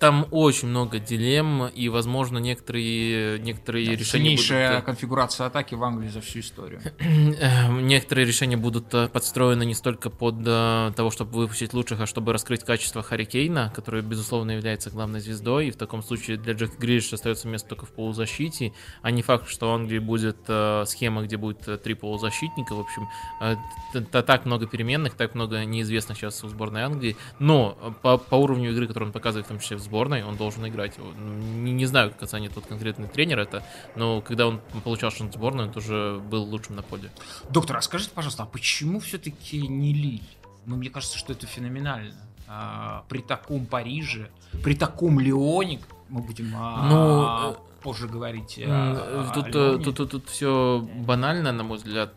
Там очень много дилемм, и, возможно, некоторые, некоторые да, решения будут... Э, конфигурация атаки в Англии за всю историю. некоторые решения будут э, подстроены не столько под э, того, чтобы выпустить лучших, а чтобы раскрыть качество Харикейна, который, безусловно, является главной звездой, и в таком случае для Джека Гриш остается место только в полузащите, а не факт, что в Англии будет схема, где будет три полузащитника. В общем, так много переменных, так много неизвестных сейчас у сборной Англии, но по, по уровню игры, который он показывает, в том числе в сборной, он должен играть. Не, не знаю, как оценит тот конкретный тренер это, но когда он получал шанс в сборную, он тоже был лучшим на поле. Доктор, а скажите, пожалуйста, а почему все-таки не Лиль? Ну, мне кажется, что это феноменально. А, при таком Париже, при таком Леоне, мы будем... А... Ну, позже говорить. Тут, тут, тут, тут все банально, на мой взгляд.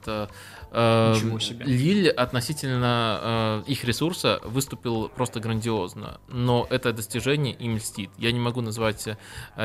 Эм. Лиль относительно э, их ресурса выступил просто грандиозно, но это достижение им льстит. Я не могу назвать э,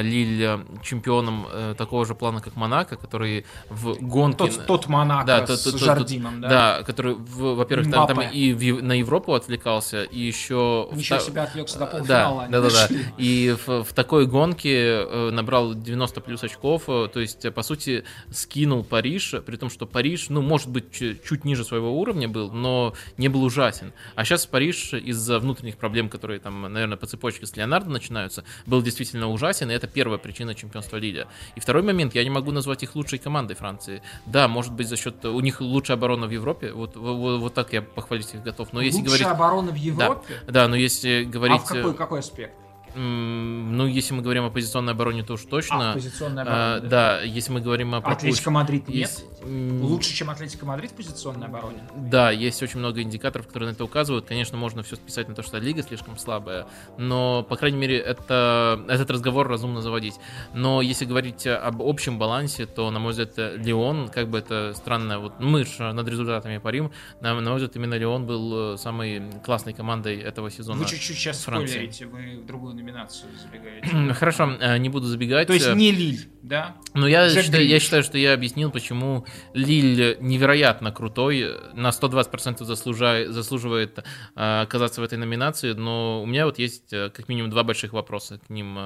Лиль э, чемпионом э, такого же плана, как Монако, который в гонке... Тот, тот Монако да, с тот, Жардином, да? Да, который, во-первых, там, там и в, на Европу отвлекался, и еще... Ничего в, себе отвлекся до полуфинала. Да, да, да, да. И в, в такой гонке набрал 90 плюс очков, то есть, по сути, скинул Париж, при том, что Париж, ну, может быть, чуть ниже своего уровня был, но не был ужасен. А сейчас Париж из-за внутренних проблем, которые там, наверное, по цепочке с Леонардо начинаются, был действительно ужасен, и это первая причина чемпионства Лиля. И второй момент, я не могу назвать их лучшей командой Франции. Да, может быть, за счет... У них лучшая оборона в Европе, вот, вот, вот так я похвалить их готов. Но если лучшая говорить... оборона в Европе? Да, да, но если говорить... А в какой, какой аспект? Ну, если мы говорим о позиционной обороне, то уж точно. А, позиционная оборона. А, да, если мы говорим о Атлетика Мадрид есть... нет? Лучше, чем Атлетика Мадрид в позиционной обороне? Да, есть очень много индикаторов, которые на это указывают. Конечно, можно все списать на то, что лига слишком слабая, но, по крайней мере, это, этот разговор разумно заводить. Но если говорить об общем балансе, то, на мой взгляд, Леон, как бы это странно, вот мы же над результатами парим, на, на мой взгляд, именно Леон был э, самой классной командой этого сезона. Вы чуть-чуть сейчас спойлерите, вы в другую номинацию забегаете. Хорошо, э, не буду забегать. То есть не Лиль, да? Ну, я считаю, я считаю, что я объяснил, почему Лиль невероятно крутой, на 120% заслужает, заслуживает э, оказаться в этой номинации, но у меня вот есть э, как минимум два больших вопроса к ним,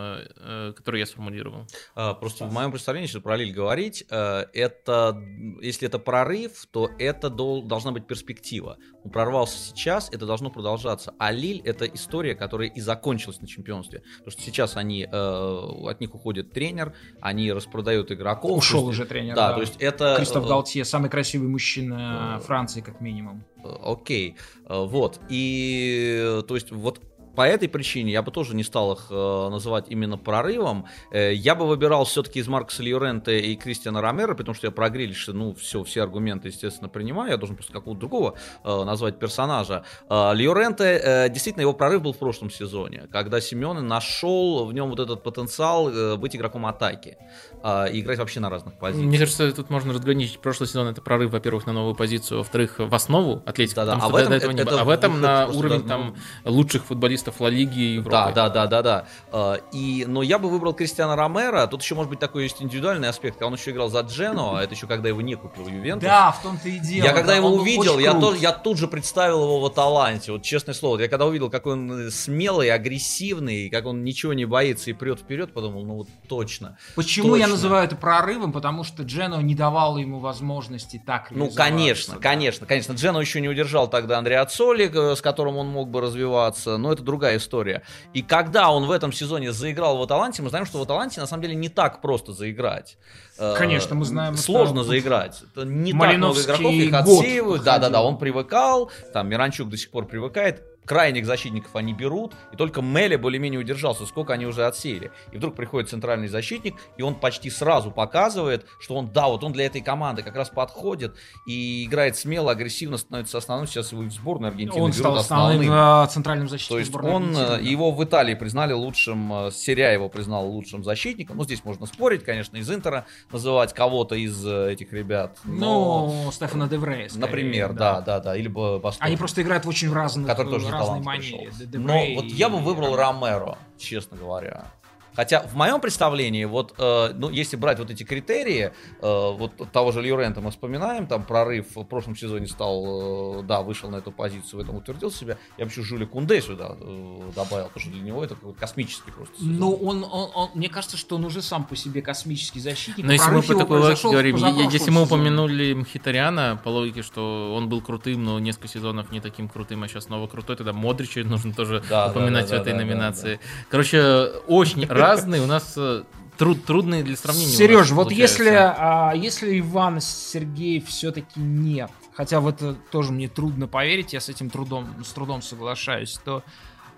которые я сформулировал. А, просто в моем представлении, если про Лиль говорить, это, если это прорыв, то это должна быть перспектива. Он прорвался сейчас, это должно продолжаться. А Лиль это история, которая и закончилась на чемпионстве. Потому что сейчас они, э, от них уходит тренер, они распродают игроков. Ушел уже тренер. Да, да, то есть это... Кристоф э, Галтье, самый красивый мужчина э, Франции, как минимум. Э, окей, вот. И, то есть, вот по этой причине я бы тоже не стал их э, называть именно прорывом. Э, я бы выбирал все-таки из Маркса Льюрента и Кристиана Ромера, потому что я про Грилиша, ну, все, все аргументы, естественно, принимаю. Я должен просто какого-то другого э, назвать персонажа. Э, Льюренте, э, действительно, его прорыв был в прошлом сезоне, когда Семен нашел в нем вот этот потенциал э, быть игроком атаки э, и играть вообще на разных позициях. Мне кажется, тут можно разграничить. Прошлый сезон это прорыв, во-первых, на новую позицию, во-вторых, в основу Атлетики. Да, да. А, в этом, это, это, а в этом на уровень там лучших футболистов Ла Лиги Европы. Да, да, да, да, да. А, и, но я бы выбрал Кристиана Ромера. Тут еще может быть такой есть индивидуальный аспект. Он еще играл за Джено, а это еще когда его не купил Ювентус. Да, в том-то и дело. Я когда да, его увидел, я, то, я тут же представил его в Аталанте. Вот честное слово, я когда увидел, какой он смелый, агрессивный, как он ничего не боится и прет вперед, подумал, ну вот точно. Почему точно. я называю это прорывом? Потому что Джено не давал ему возможности так Ну, конечно, да. конечно, конечно. Джено еще не удержал тогда Андреа Цоли, э, с которым он мог бы развиваться, но это другая история история. И когда он в этом сезоне заиграл в Аталанте, мы знаем, что в Аталанте на самом деле не так просто заиграть. Э, Конечно, мы знаем. Сложно это... заиграть. Это не так много игроков, их отсеивают. Да-да-да, он привыкал, там Миранчук до сих пор привыкает крайних защитников они берут, и только Меле более-менее удержался, сколько они уже отсеяли. И вдруг приходит центральный защитник, и он почти сразу показывает, что он, да, вот он для этой команды как раз подходит и играет смело, агрессивно, становится основным. Сейчас его в сборной Аргентины Он стал основным э, центральным защитником То есть он, э, Аргентины. его в Италии признали лучшим, э, Серия его признал лучшим защитником. Ну, здесь можно спорить, конечно, из Интера называть кого-то из этих ребят. Но... Ну, Стефана Деврея. Например, да, да, да. да или Бастон. Они просто играют в очень разных Который тоже разной манере. Но вот я бы выбрал Ромеро, честно говоря. Хотя в моем представлении, вот, э, ну, если брать вот эти критерии, э, вот того же Льюрента мы вспоминаем, там прорыв в прошлом сезоне стал, э, да, вышел на эту позицию, в этом утвердил себя. Я бы еще Жюли Кунде сюда э, добавил, потому что для него это космический просто сезон. Ну, он, он, он, мне кажется, что он уже сам по себе космический защитник. Но если мы по такой логике говорим, если мы упомянули Мхитаряна, по логике, что он был крутым, но несколько сезонов не таким крутым, а сейчас снова крутой, тогда Модрича нужно тоже да, упоминать да, да, в этой да, номинации. Да, да. Короче, очень разные у нас э, труд, трудные для сравнения. Сереж, вот если, а, если Иван Сергей все-таки нет, хотя в это тоже мне трудно поверить, я с этим трудом, с трудом соглашаюсь, то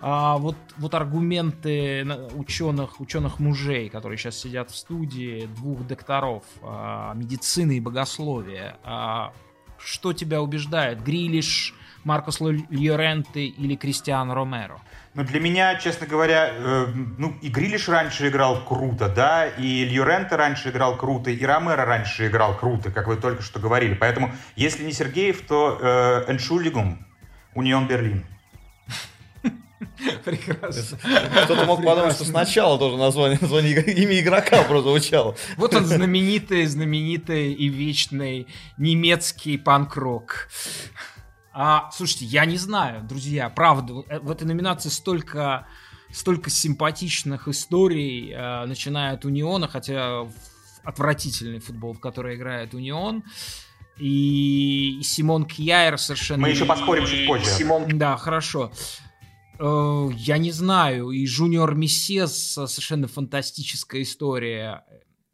а, вот, вот аргументы ученых, ученых мужей, которые сейчас сидят в студии, двух докторов а, медицины и богословия, а, что тебя убеждает? Грилиш Маркос Льоренте или Кристиан Ромеро? Ну, для меня, честно говоря, э, ну, и Грилиш раньше играл круто, да, и Льюренте раньше играл круто, и Ромеро раньше играл круто, как вы только что говорили. Поэтому, если не Сергеев, то э, Эншулигум, Унион Берлин. Прекрасно. Кто-то мог подумать, что сначала тоже название, название имя игрока прозвучало. Вот он знаменитый, знаменитый и вечный немецкий панк-рок. А, слушайте, я не знаю, друзья, правда, в этой номинации столько, столько симпатичных историй, э, начиная от Униона, хотя отвратительный футбол, в который играет Унион. И Симон Кьяер совершенно... Мы еще поспорим чуть позже. Симон... Да, хорошо. Э, я не знаю. И Жуниор Мессес совершенно фантастическая история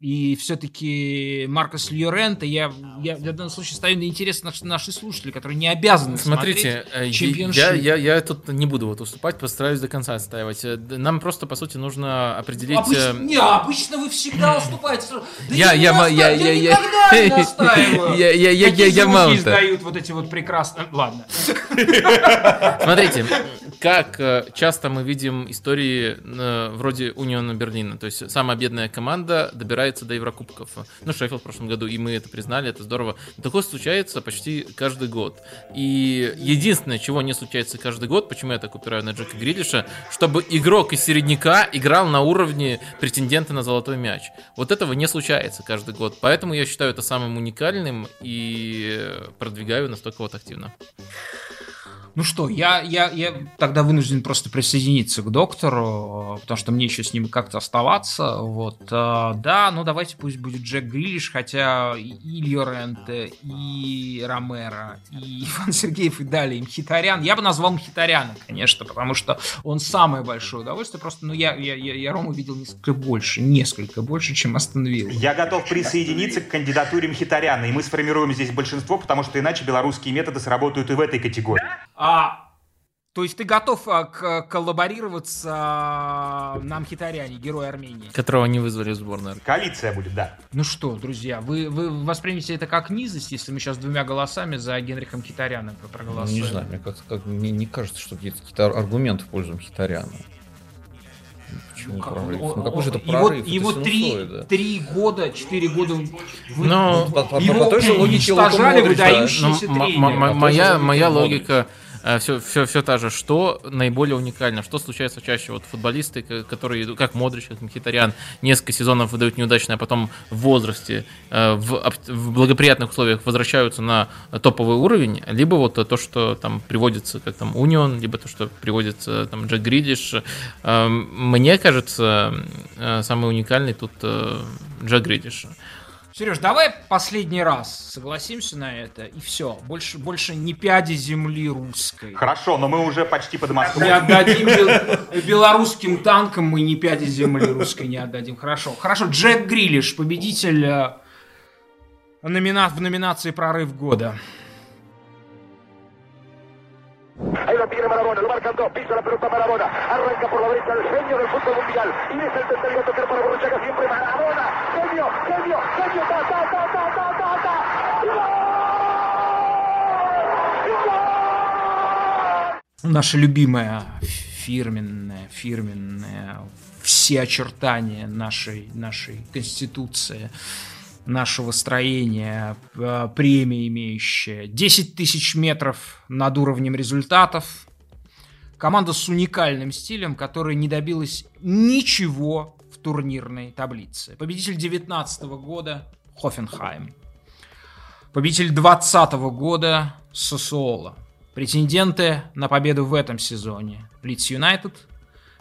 и все-таки Маркос Льорента, я, я в данном случае ставлю на интерес наши, наши которые не обязаны Смотрите, смотреть э, чемпионшип. Я, я, я тут не буду вот уступать, постараюсь до конца отстаивать. Э, нам просто, по сути, нужно определить... Обычно, э, не, обычно вы всегда уступаете. Да я, я, я, я, я, я, я, не настаиваю. Я, я, я, я, я, я, я, издают вот эти вот прекрасные... Ладно. Смотрите, как э, часто мы видим истории вроде Униона Берлина. То есть самая бедная команда добирается до Еврокубков. Ну, Шеффилд в прошлом году, и мы это признали, это здорово. Такое случается почти каждый год. И единственное, чего не случается каждый год, почему я так упираю на Джека Грилиша, чтобы игрок из середняка играл на уровне претендента на золотой мяч. Вот этого не случается каждый год. Поэтому я считаю это самым уникальным и продвигаю настолько вот активно. Ну что, я, я, я тогда вынужден просто присоединиться к доктору, потому что мне еще с ним как-то оставаться. Вот, а, да, ну давайте пусть будет Джек Грилиш, хотя и Льоренте, и Ромеро, и Иван Сергеев, и далее, и Мхитарян. Я бы назвал Мхитаряна, конечно, потому что он самое большое удовольствие. Просто, ну, я, я, я, я Рому видел несколько больше, несколько больше, чем остановил. Я готов присоединиться к кандидатуре Мхитаряна, и мы сформируем здесь большинство, потому что иначе белорусские методы сработают и в этой категории. А, то есть ты готов а, к коллаборироваться а, на Амхитаряне, герой Армении? Которого не вызвали в сборную. Коалиция будет, да. Ну что, друзья, вы, вы воспримете это как низость, если мы сейчас двумя голосами за Генрихом Хитаряна проголосуем? Ну, не знаю, мне, как, как, мне не кажется, что какие-то аргументы в пользу Хитаряна. Почему как, прорыв? Ну какой же это прорыв? Его, его три, да. три года, четыре года вы, Но, по, по, его по той же логике уничтожали выдающиеся да. Моя, моя логика все, все, все та же. Что наиболее уникально? Что случается чаще? Вот футболисты, которые, как Модрич, как Мхитарян, несколько сезонов выдают неудачно, а потом в возрасте, э, в, в благоприятных условиях возвращаются на топовый уровень, либо вот то, что там приводится, как там Унион, либо то, что приводится там Джек Гридиш. Э, мне кажется, э, самый уникальный тут Джек Гридиш. Сереж, давай последний раз согласимся на это, и все. Больше, больше не пяди земли русской. Хорошо, но мы уже почти под Москвой. Не отдадим белорусским танкам, мы не пяди земли русской не отдадим. Хорошо. Хорошо, Джек Грилиш, победитель э, номина... в номинации «Прорыв года». Ahí lo tiene Marabona, lo marcan dos, pisa la pelota Marabona, arranca por la derecha el genio del fútbol mundial y es el tercero a tocar para Borruchaga siempre Marabona, genio, genio, genio, ta, ta, ta, ta, ta, ta, ta. Наша любимая фирменная, фирменная, все очертания нашей, нашей конституции нашего строения, э, премия имеющая 10 тысяч метров над уровнем результатов. Команда с уникальным стилем, которая не добилась ничего в турнирной таблице. Победитель 19 года Хофенхайм. Победитель 20 года Сосуола. Претенденты на победу в этом сезоне. Лидс Юнайтед,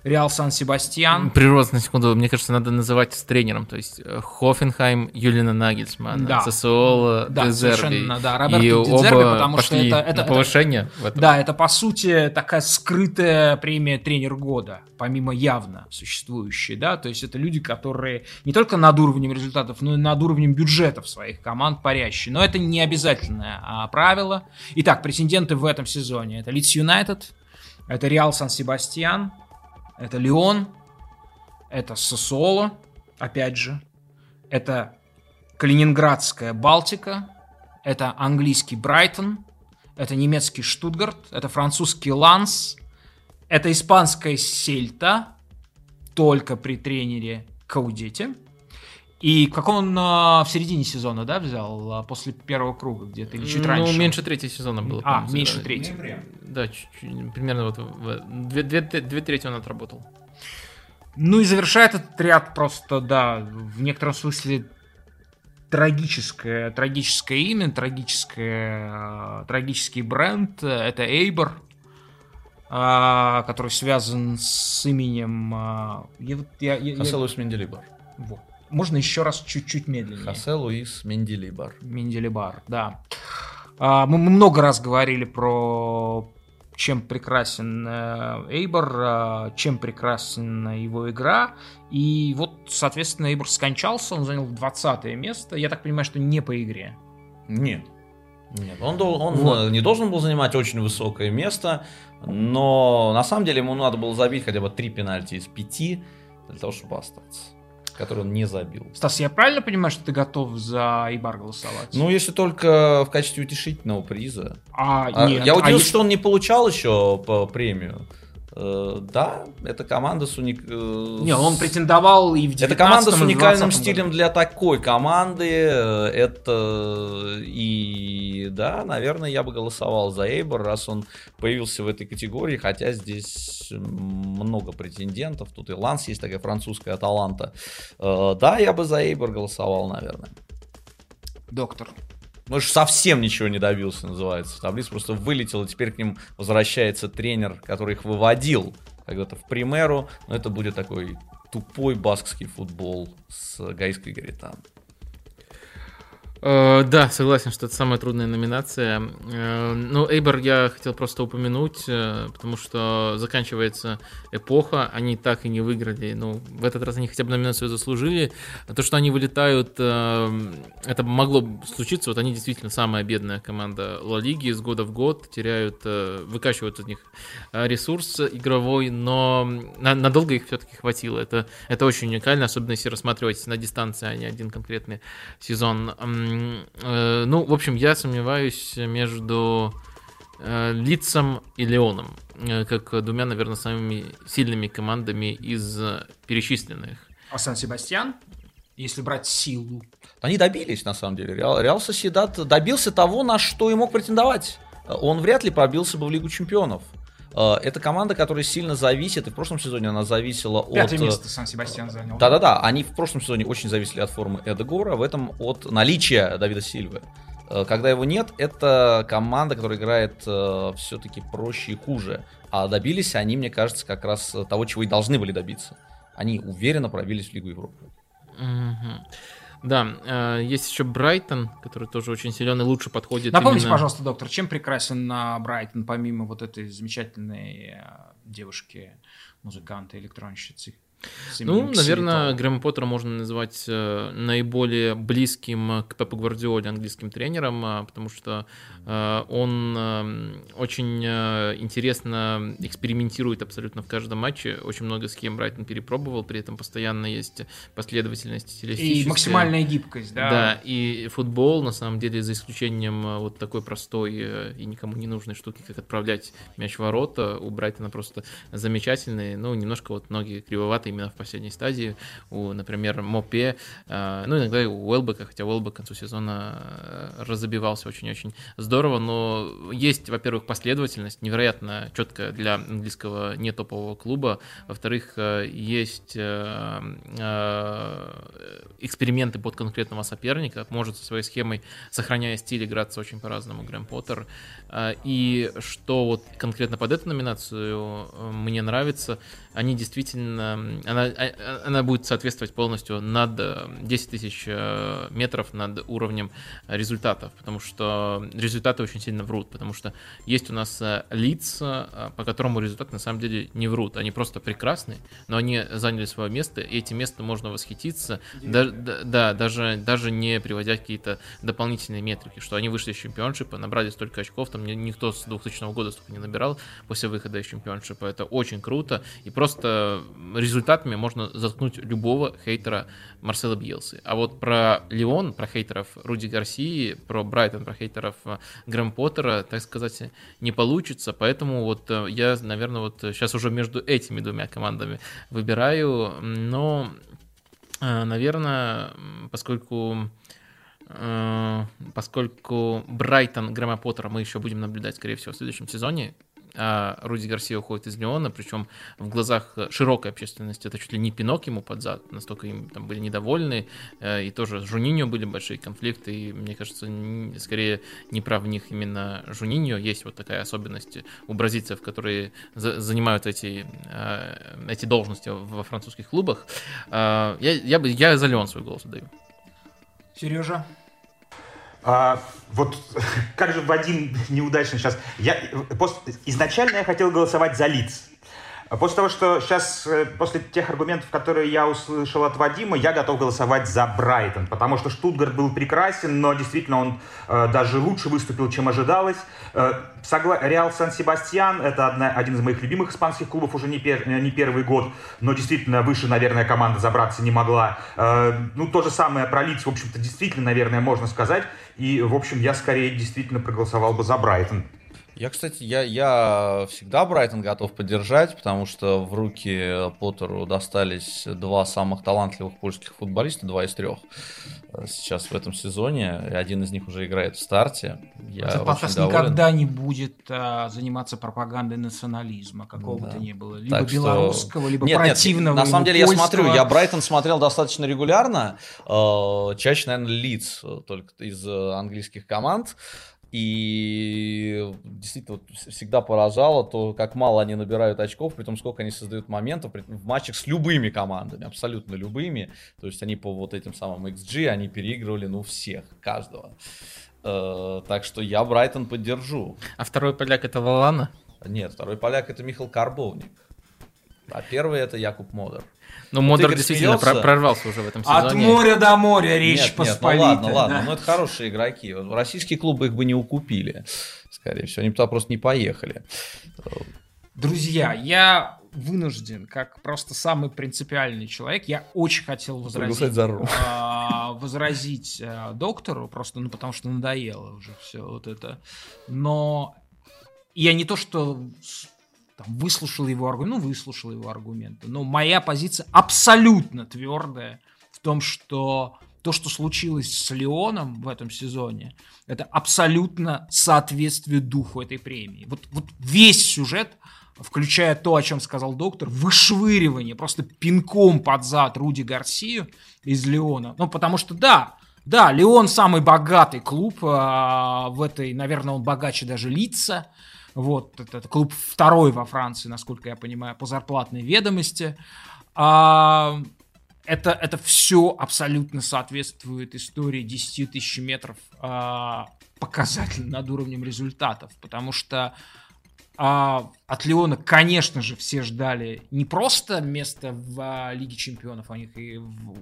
Реал Сан-Себастьян. Прирост, на секунду, мне кажется, надо называть с тренером, то есть э, Хофенхайм, Юлина Нагельсман, да. ЦСОЛ, да, Дезерби. Да, Роберто и Дезерби, оба потому что это, это, повышение. Это, в этом. Да, это по сути такая скрытая премия тренер года, помимо явно существующей, да, то есть это люди, которые не только над уровнем результатов, но и над уровнем бюджетов своих команд парящие. Но это не обязательное а, правило. Итак, претенденты в этом сезоне это Лидс Юнайтед, это Реал Сан-Себастьян, это Леон, это Сосоло, опять же, это Калининградская Балтика, это английский Брайтон, это немецкий Штутгарт, это французский Ланс, это испанская Сельта, только при тренере Каудете. И как он а, в середине сезона, да, взял а, после первого круга где-то или чуть ну, раньше? Ну, меньше третьего сезона было. А, меньше третьего. Да, чуть, чуть, примерно вот в, две, две, две трети он отработал. Ну и завершает этот ряд просто, да, в некотором смысле трагическое, трагическое имя, трагическое, трагический бренд. Это Эйбор, а, который связан с именем... А, я, я, я, Хосе Луис Менделибар. Вот. Можно еще раз чуть-чуть медленнее. Хосе Луис Менделибар. Менделибар, да. А, мы, много раз говорили про чем прекрасен э, Эйбор, э, чем прекрасна его игра. И вот, соответственно, Эйбор скончался, он занял 20 место. Я так понимаю, что не по игре. Нет. Нет, он, он вот. не должен был занимать очень высокое место, но на самом деле ему надо было забить хотя бы три пенальти из пяти для того, чтобы остаться который он не забил. Стас, я правильно понимаю, что ты готов за Ибар голосовать? Ну, если только в качестве утешительного приза. А, а нет. Я удивился, а что он не получал еще по премию. Э, да, это команда с уник... Э, не, он претендовал и в 19 Это команда с уникальным стилем году. для такой команды. Э, это и да, наверное, я бы голосовал за Эйбор, раз он появился в этой категории, хотя здесь много претендентов. Тут и Ланс есть такая французская Аталанта. Да, я бы за Эйбор голосовал, наверное. Доктор. Может, совсем ничего не добился, называется. Таблица просто вылетела, теперь к ним возвращается тренер, который их выводил когда-то в примеру. Но это будет такой тупой баскский футбол с гайской Гаритан. Э, да, согласен, что это самая трудная номинация. Э, ну, Эйбор я хотел просто упомянуть, э, потому что заканчивается эпоха, они так и не выиграли. Ну, в этот раз они хотя бы номинацию заслужили. То, что они вылетают, это могло случиться. Вот они действительно самая бедная команда Ла Лиги из года в год, теряют, выкачивают от них ресурс игровой, но надолго их все-таки хватило. Это, это очень уникально, особенно если рассматривать на дистанции, а не один конкретный сезон. Э, ну, в общем, я сомневаюсь между э, Лицом и Леоном, э, как двумя, наверное, самыми сильными командами из перечисленных. А Сан-Себастьян, если брать силу? Они добились, на самом деле. Реал, Реал Соседат добился того, на что и мог претендовать. Он вряд ли пробился бы в Лигу Чемпионов. Э, это команда, которая сильно зависит, и в прошлом сезоне она зависела Пятое от... Пятое место Сан-Себастьян занял. Да-да-да, они в прошлом сезоне очень зависели от формы Эдегора, в этом от наличия Давида Сильвы. Э, когда его нет, это команда, которая играет э, все-таки проще и хуже. А добились они, мне кажется, как раз того, чего и должны были добиться. Они уверенно пробились в Лигу Европы. Угу. Да, э, есть еще Брайтон, который тоже очень силен и лучше подходит. Напомните, именно... пожалуйста, доктор, чем прекрасен Брайтон, помимо вот этой замечательной э, девушки, музыканта, электронщицы? Ну, наверное, Грэма Поттера можно назвать э, наиболее близким к Пепу Гвардиоле английским тренером, э, потому что э, он э, очень э, интересно экспериментирует абсолютно в каждом матче. Очень много схем Брайтон перепробовал, при этом постоянно есть последовательность стилистическая. И максимальная гибкость, да? Да, и футбол, на самом деле, за исключением э, вот такой простой э, и никому не нужной штуки, как отправлять мяч в ворота, у Брайтона просто замечательный, ну, немножко вот ноги кривоватые именно в последней стадии. У, например, Мопе, э, ну, иногда и у Уэлбека, хотя Уэлбек к концу сезона э, разобивался очень-очень здорово, но есть, во-первых, последовательность, невероятно четкая для английского не топового клуба. Во-вторых, э, есть эксперименты под конкретного соперника, может со своей схемой, сохраняя стиль, играться очень по-разному Грэм Поттер. И что вот конкретно под эту номинацию мне нравится, они действительно, она, а, она будет соответствовать полностью над 10 э, тысяч э, метров над уровнем результатов, потому что результаты очень сильно врут, потому что есть у нас э, лица, по которому результаты на самом деле не врут, они просто прекрасны, но они заняли свое место, и эти места можно восхититься, да, да, даже, даже не приводя какие-то дополнительные метрики, что они вышли из чемпионшипа, набрали столько очков, там никто с 2000 года столько не набирал после выхода из чемпионшипа, это очень круто, и просто результат цитатами можно заткнуть любого хейтера Марсела Бьелсы. А вот про Леон, про хейтеров Руди Гарсии, про Брайтон, про хейтеров э, Грэм Поттера, так сказать, не получится. Поэтому вот э, я, наверное, вот сейчас уже между этими двумя командами выбираю. Но, наверное, поскольку поскольку Брайтон Грэма Поттера мы еще будем наблюдать, скорее всего, в следующем сезоне, а Руди Гарсия уходит из Леона, причем в глазах широкой общественности это чуть ли не пинок ему под зад, настолько им там были недовольны, э, и тоже с Жуниньо были большие конфликты, и мне кажется, скорее не прав в них именно Жуниньо, есть вот такая особенность у бразильцев, которые занимают эти, э, эти должности во французских клубах. Э, я, я, бы, я за Леон свой голос даю. Сережа? А, вот как же Вадим неудачно сейчас. Я, после, изначально я хотел голосовать за Лиц. А после того, что сейчас, э, после тех аргументов, которые я услышал от Вадима, я готов голосовать за Брайтон, потому что Штутгарт был прекрасен, но действительно он э, даже лучше выступил, чем ожидалось. Э, согла... Реал Сан-Себастьян — это одна, один из моих любимых испанских клубов уже не, пер... Э, не первый год, но действительно выше, наверное, команда забраться не могла. Э, ну, то же самое про Лиц, в общем-то, действительно, наверное, можно сказать. И, в общем, я скорее действительно проголосовал бы за Брайтон. Я, кстати, я, я всегда Брайтон готов поддержать, потому что в руки Поттеру достались два самых талантливых польских футболиста, два из трех э, сейчас в этом сезоне. Один из них уже играет в старте. Я Этот подкаст никогда не будет а, заниматься пропагандой национализма, какого бы да. то ни было. Либо так белорусского, что... либо нет, противного. Нет, на самом деле я смотрю, я Брайтон смотрел достаточно регулярно. Э, чаще, наверное, Лидс э, только из английских команд. И действительно вот, всегда поражало то, как мало они набирают очков, при том, сколько они создают моментов в матчах с любыми командами, абсолютно любыми. То есть они по вот этим самым XG, они переигрывали, ну, всех, каждого. Э, так что я Брайтон поддержу. А второй поляк это Валана? Нет, второй поляк это Михаил Карбовник. А первый это Якуб Модер. Ну, Модер действительно смеется. прорвался уже в этом сезоне. От моря до моря речь нет, посполитая. Нет, ну ладно, ладно, да? ну это хорошие игроки. Российские клубы их бы не укупили, скорее всего. Они туда просто не поехали. Друзья, я вынужден, как просто самый принципиальный человек, я очень хотел возразить, а, возразить а, доктору, просто ну потому что надоело уже все вот это. Но я не то что там, выслушал его аргументы, ну, выслушал его аргументы. Но моя позиция абсолютно твердая в том, что то, что случилось с Леоном в этом сезоне, это абсолютно соответствие духу этой премии. Вот, вот весь сюжет, включая то, о чем сказал доктор, вышвыривание, просто пинком под зад Руди Гарсию из Леона. Ну, потому что, да, да, Леон самый богатый клуб а, в этой, наверное, он богаче даже лица. Вот, это, клуб второй во Франции, насколько я понимаю, по зарплатной ведомости. А, это, это все абсолютно соответствует истории 10 тысяч метров а, показатель над уровнем результатов, потому что а, от Леона, конечно же, все ждали не просто место в а, Лиге Чемпионов, а них и в,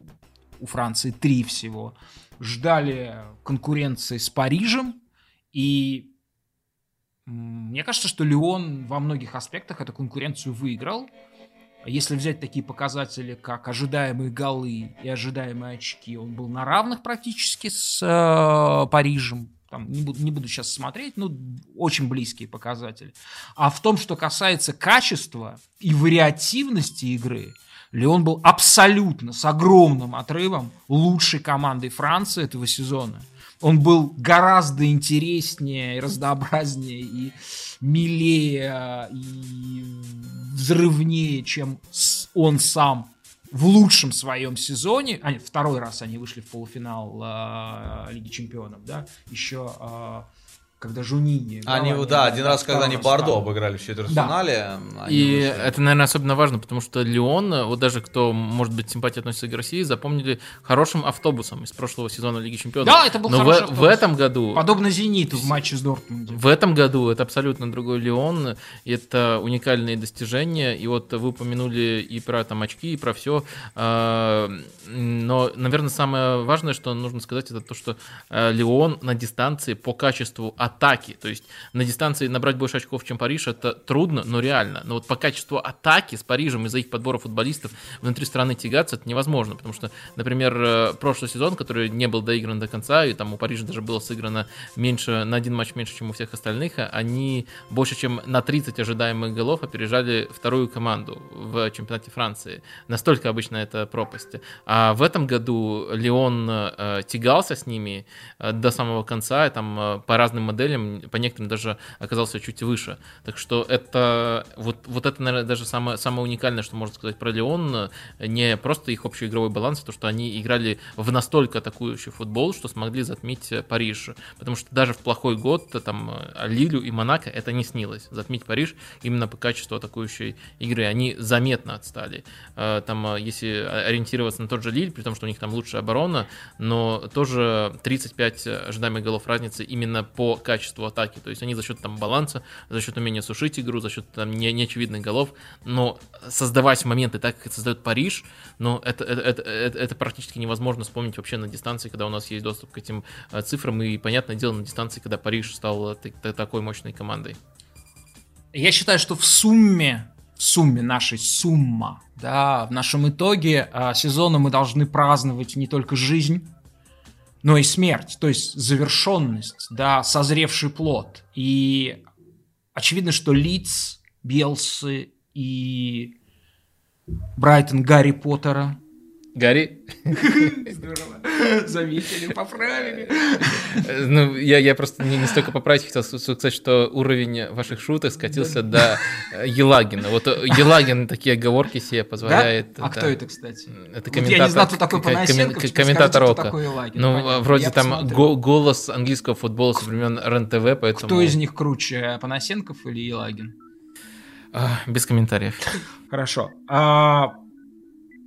у Франции три всего, ждали конкуренции с Парижем, и мне кажется, что Леон во многих аспектах эту конкуренцию выиграл. Если взять такие показатели, как ожидаемые голы и ожидаемые очки, он был на равных практически с э, Парижем. Там, не, буду, не буду сейчас смотреть, но очень близкие показатели. А в том, что касается качества и вариативности игры, Леон был абсолютно с огромным отрывом лучшей командой Франции этого сезона он был гораздо интереснее, разнообразнее, и милее, и взрывнее, чем он сам в лучшем своем сезоне. А, нет, второй раз они вышли в полуфинал э, Лиги Чемпионов, да, еще э, когда Жунини. Они, да, да, один раз, когда они Бордо обыграли в четвертьфинале. Да. И вышли. это, наверное, особенно важно, потому что Леон, вот даже кто, может быть, симпатия относится к России, запомнили хорошим автобусом из прошлого сезона Лиги Чемпионов. Да, это был Но хороший в, в этом году... Подобно Зениту в матче с Дортмундом. В этом году это абсолютно другой Леон, это уникальные достижения, и вот вы упомянули и про там очки, и про все, а, но, наверное, самое важное, что нужно сказать, это то, что а, Леон на дистанции по качеству атаки. То есть на дистанции набрать больше очков, чем Париж, это трудно, но реально. Но вот по качеству атаки с Парижем из-за их подбора футболистов внутри страны тягаться, это невозможно. Потому что, например, э, прошлый сезон, который не был доигран до конца, и там у Парижа даже было сыграно меньше, на один матч меньше, чем у всех остальных, они больше, чем на 30 ожидаемых голов опережали вторую команду в чемпионате Франции. Настолько обычно это пропасть. А в этом году Леон э, тягался с ними э, до самого конца, и там по разным моделям, по некоторым даже оказался чуть выше. Так что это вот, вот это, наверное, даже самое, самое уникальное, что можно сказать про Леон, не просто их общий игровой баланс, а то, что они играли в настолько атакующий футбол, что смогли затмить Париж. Потому что даже в плохой год там Лилю и Монако это не снилось. Затмить Париж именно по качеству атакующей игры. Они заметно отстали. Там, если ориентироваться на тот же Лиль, при том, что у них там лучшая оборона, но тоже 35 ожидаемых голов разницы именно по качеству атаки. То есть они за счет там баланса, за счет умения сушить игру, за счет там не, неочевидных голов, но создавать моменты так, как создает Париж, но это, это, это, это, это практически невозможно вспомнить вообще на дистанции, когда у нас есть доступ к этим э, цифрам, и, понятное дело, на дистанции, когда Париж стал такой мощной командой. Я считаю, что в сумме в сумме нашей сумма, да, в нашем итоге а, сезона мы должны праздновать не только жизнь, но и смерть, то есть завершенность, да, созревший плод. И очевидно, что Лиц, Белсы и Брайтон Гарри Поттера Гарри. Здорово. Заметили, поправили. Ну, я, я просто не, не столько поправить хотел сказать, что уровень ваших шуток скатился до э, Елагина. Вот э, Елагин такие оговорки себе позволяет. Да? А кто это, кстати? Это комментатор. Я не знаю, кто такой Панасенков. Комментатор Ока. Ну, вроде там голос английского футбола со времен РЕН-ТВ, поэтому... Кто из них круче, Панасенков или Елагин? А, без комментариев. Хорошо. А,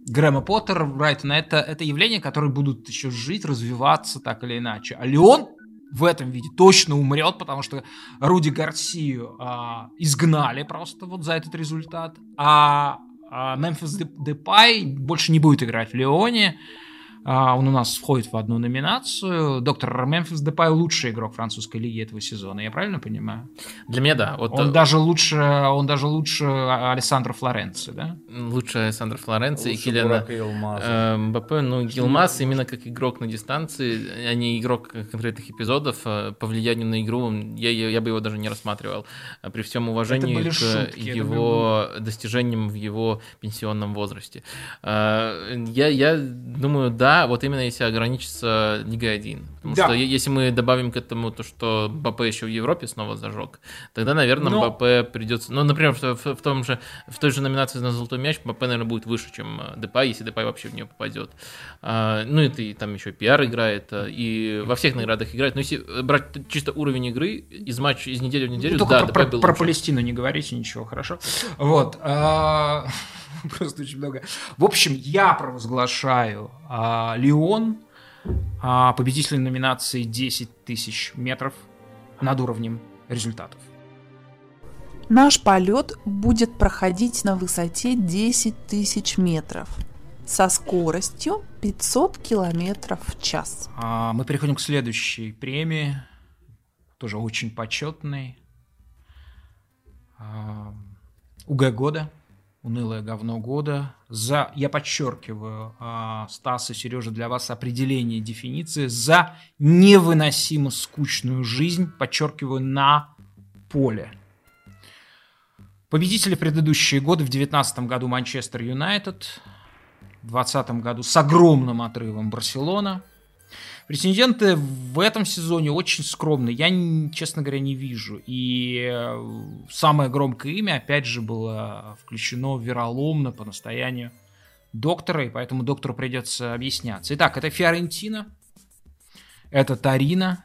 Грэма Поттер, Брайтона, это, это явления, которые будут еще жить, развиваться так или иначе. А Леон в этом виде точно умрет, потому что Руди Гарсию а, изгнали просто вот за этот результат. А, а Мемфис Депай больше не будет играть в Леоне. А, он у нас входит в одну номинацию. Доктор Мемфис Депай лучший игрок французской лиги этого сезона. Я правильно понимаю? Для меня да. Вот он, э, даже лучше, он даже лучше Александра Флоренции, да? Лучше Александра Флоренции и Килиана э. Ну, Гилмас именно как игрок на дистанции, а не игрок конкретных эпизодов, э, по влиянию на игру, я, я, я бы его даже не рассматривал. При всем уважении к шутки, его достижениям в его пенсионном возрасте. Я, я думаю, да, вот именно если ограничиться Лигой 1. Потому да. что если мы добавим к этому то, что БП еще в Европе снова зажег, тогда, наверное, Но... Придется... Ну, например, в, в, в, том же, в той же номинации на золотой мяч БП, наверное, будет выше, чем э, Депай, если Депай вообще в нее попадет. А, ну, это и там еще пиар играет, э, и во всех наградах играет. Но если брать чисто уровень игры из матча из недели в неделю, ну, да, про, про, про Палестину не говорите ничего, хорошо? Вот. А... Просто очень много. В общем, я провозглашаю а, Леон а, победителем номинации 10 тысяч метров над уровнем результатов. Наш полет будет проходить на высоте 10 тысяч метров со скоростью 500 километров в час. А, мы переходим к следующей премии, тоже очень почетной. А, УГ года – унылое говно года. За, я подчеркиваю, э, Стас и Сережа, для вас определение дефиниции за невыносимо скучную жизнь, подчеркиваю, на поле. Победители предыдущие годы в 2019 году Манчестер Юнайтед, в 2020 году с огромным отрывом Барселона – Претенденты в этом сезоне очень скромные. Я, честно говоря, не вижу. И э, самое громкое имя, опять же, было включено вероломно по настоянию доктора, и поэтому доктору придется объясняться. Итак, это Фиорентина, это Тарина,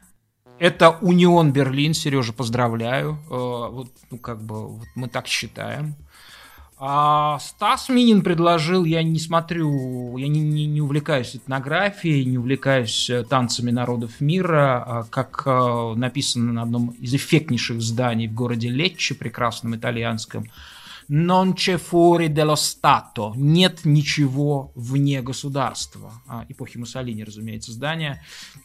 это Унион Берлин, Сережа, поздравляю. Э, вот, ну, как бы, вот мы так считаем. А Стас Минин предложил, я не смотрю, я не, не, не увлекаюсь этнографией, не увлекаюсь э, танцами народов мира, а как э, написано на одном из эффектнейших зданий в городе Летче, прекрасном итальянском, non c'è fuori dello Stato, нет ничего вне государства. А, эпохи Муссолини, разумеется, здание.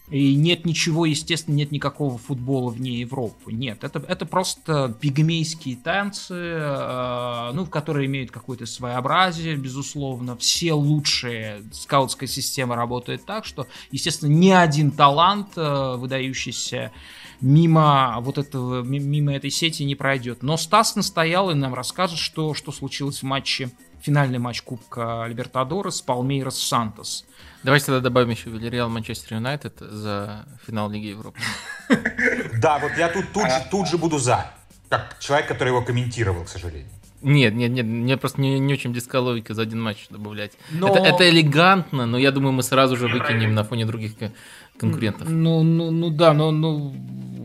И нет ничего, естественно, нет никакого футбола вне Европы. Нет, это, это просто пигмейские танцы, э, ну, которые имеют какое-то своеобразие, безусловно. Все лучшие, скаутская система работает так, что, естественно, ни один талант э, выдающийся мимо вот этого, мимо этой сети не пройдет. Но Стас настоял и нам расскажет, что, что случилось в матче, финальный матч Кубка Либертадорес Палмейрос Сантос. Давайте тогда добавим еще Вильяреал Манчестер Юнайтед за финал Лиги Европы. Да, вот я тут, тут, же, тут же буду за. Как человек, который его комментировал, к сожалению. Нет, нет, нет, мне просто не, не очень близка логика за один матч добавлять. Но... Это, это элегантно, но я думаю, мы сразу же выкинем на фоне других конкурентов. Ну, ну, ну да, но ну,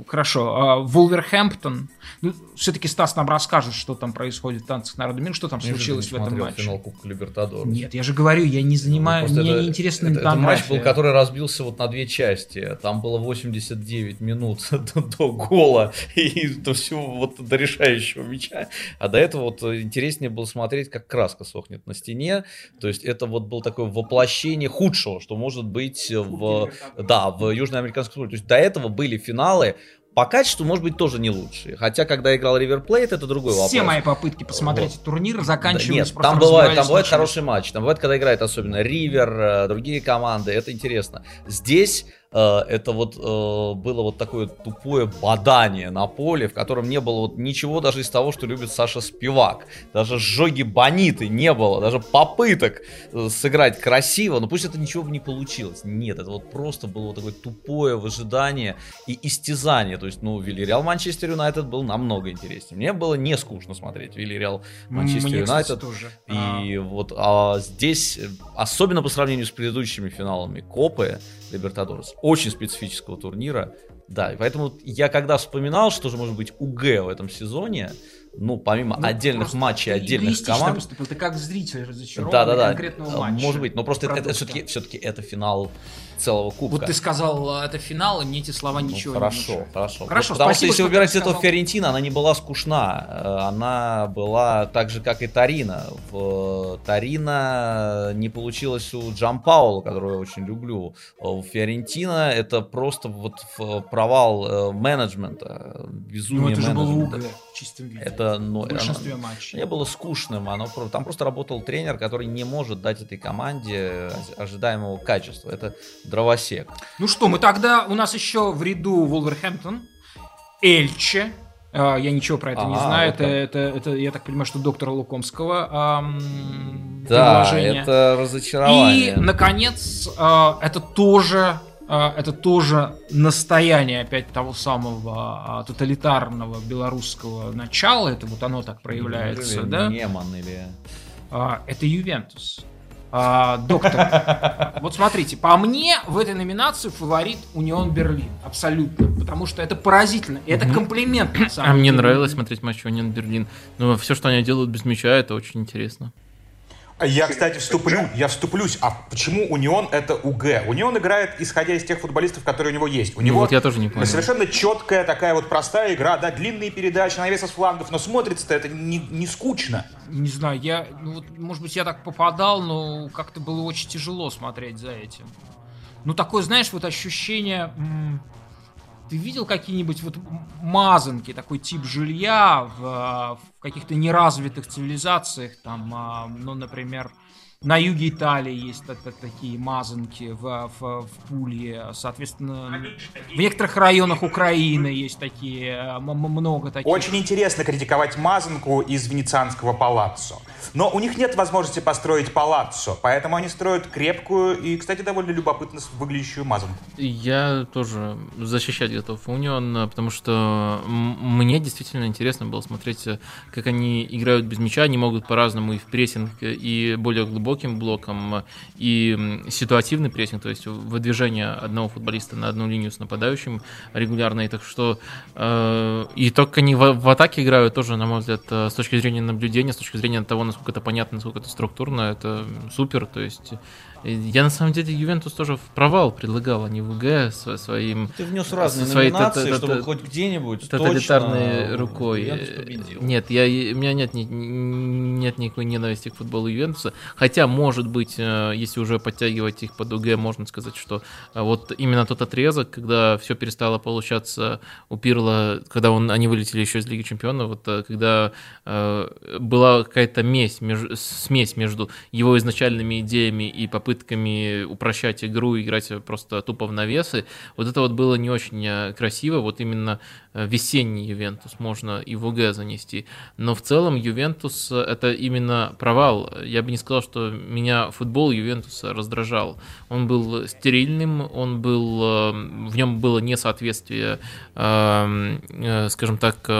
хорошо. А Вулверхэмптон ну, все-таки Стас нам расскажет, что там происходит в танцах народа мира, что там я случилось в этом матче. финал Кубка Либертадоров. Нет, я же говорю, я не занимаю, ну, мне это, не интересно это, это матч был, который разбился вот на две части. Там было 89 минут до, до гола и до всего вот до решающего мяча. А до этого вот интереснее было смотреть, как краска сохнет на стене. То есть это вот было такое воплощение худшего, что может быть в, да, в южноамериканском футболе. То есть до этого были финалы по качеству, может быть, тоже не лучшие. Хотя, когда играл Плейт, это другой вопрос. Все мои попытки посмотреть вот. турнир заканчивались да, Нет, там бывает, там бывает хороший матч. Там бывает, когда играет особенно Ривер, э, другие команды. Это интересно. Здесь это вот э, было вот такое тупое бадание на поле, в котором не было вот ничего даже из того, что любит Саша Спивак. Даже сжоги Бониты не было, даже попыток э, сыграть красиво, но пусть это ничего бы не получилось. Нет, это вот просто было вот такое тупое выжидание и истязание. То есть, ну, Вильяреал Манчестер Юнайтед был намного интереснее. Мне было не скучно смотреть Вильяреал Манчестер Юнайтед. И а... вот а здесь, особенно по сравнению с предыдущими финалами Копы, Либертадорес. Очень специфического турнира. Да, и поэтому я когда вспоминал, что же может быть УГ в этом сезоне, ну, помимо ну, отдельных матчей, отдельных команд... Поступил. Ты как зритель разочарован да, да, да. конкретного матча. Может быть, но просто это, это все-таки, все-таки это финал целого кубка. Вот ты сказал, это финал, и мне эти слова ну, ничего хорошо, не Хорошо, хорошо. Потому спасибо, что если выбирать этого Фиорентина, она не была скучна. Э, она была так же, как и Тарина. В Тарина не получилось у Джан Паула, которого я очень люблю. У Фиорентина это просто вот провал э, менеджмента, безумие ну, это менеджмента. Же было в чистом виде. Это, ну, в большинстве оно, матчей. Не было скучным, оно, там просто работал тренер, который не может дать этой команде ожидаемого качества. Это дровосек. Ну что, мы тогда, у нас еще в ряду Волверхэмптон, Эльче, а, я ничего про это а, не знаю. Вот это, это, это, я так понимаю, что доктора Лукомского эм, Да, предложение. это разочарование. И, наконец, э, это тоже э, это тоже настояние опять того самого э, тоталитарного белорусского начала. Это вот оно так проявляется, Неман да? Неман или... Э, это Ювентус. А, доктор, вот смотрите, по мне в этой номинации фаворит Унион Берлин. Абсолютно. Потому что это поразительно. И это комплимент. а мне нравилось смотреть матч Унион Берлин. Но все, что они делают без мяча, это очень интересно. Я, кстати, вступлю, я вступлюсь. А почему Унион это УГ? Унион играет, исходя из тех футболистов, которые у него есть. У ну, него вот я тоже не понял. совершенно четкая такая вот простая игра, да, длинные передачи, навеса с флангов, но смотрится-то это не, не скучно. Не знаю, я, ну, вот, может быть, я так попадал, но как-то было очень тяжело смотреть за этим. Ну, такое, знаешь, вот ощущение... М- ты видел какие-нибудь вот мазанки, такой тип жилья в, в каких-то неразвитых цивилизациях, там, а, ну, например, на юге Италии есть такие мазанки в, в, в Пулье, соответственно, в некоторых районах Украины есть такие, много таких. Очень интересно критиковать мазанку из венецианского палаццо. Но у них нет возможности построить палаццо, поэтому они строят крепкую и, кстати, довольно любопытно выглядящую мазанку. Я тоже защищать готов Унион, потому что мне действительно интересно было смотреть, как они играют без мяча, они могут по-разному и в прессинг, и более глубоко глубоким блоком и ситуативный прессинг, то есть выдвижение одного футболиста на одну линию с нападающим регулярно. И так что э, и только они в, в атаке играют тоже, на мой взгляд, э, с точки зрения наблюдения, с точки зрения того, насколько это понятно, насколько это структурно, это супер. То есть я на самом деле Ювентус тоже в провал предлагал, а не в УГ своим... Ты внес разные своей номинации, чтобы хоть где-нибудь тоталитарной рукой. Нет, я, у меня нет, нет никакой ненависти к футболу Ювентуса. Хотя, может быть, э, если уже подтягивать их под УГ, можно сказать, что э, вот именно тот отрезок, когда все перестало получаться у Пирла, когда он, они вылетели еще из Лиги Чемпионов, вот э, когда э, была какая-то между, смесь между его изначальными идеями и попытками попытками упрощать игру, играть просто тупо в навесы. Вот это вот было не очень э, красиво. Вот именно э, весенний Ювентус можно и в УГ занести. Но в целом Ювентус э, это именно провал. Я бы не сказал, что меня футбол Ювентуса раздражал. Он был стерильным, он был, в нем было несоответствие, скажем так,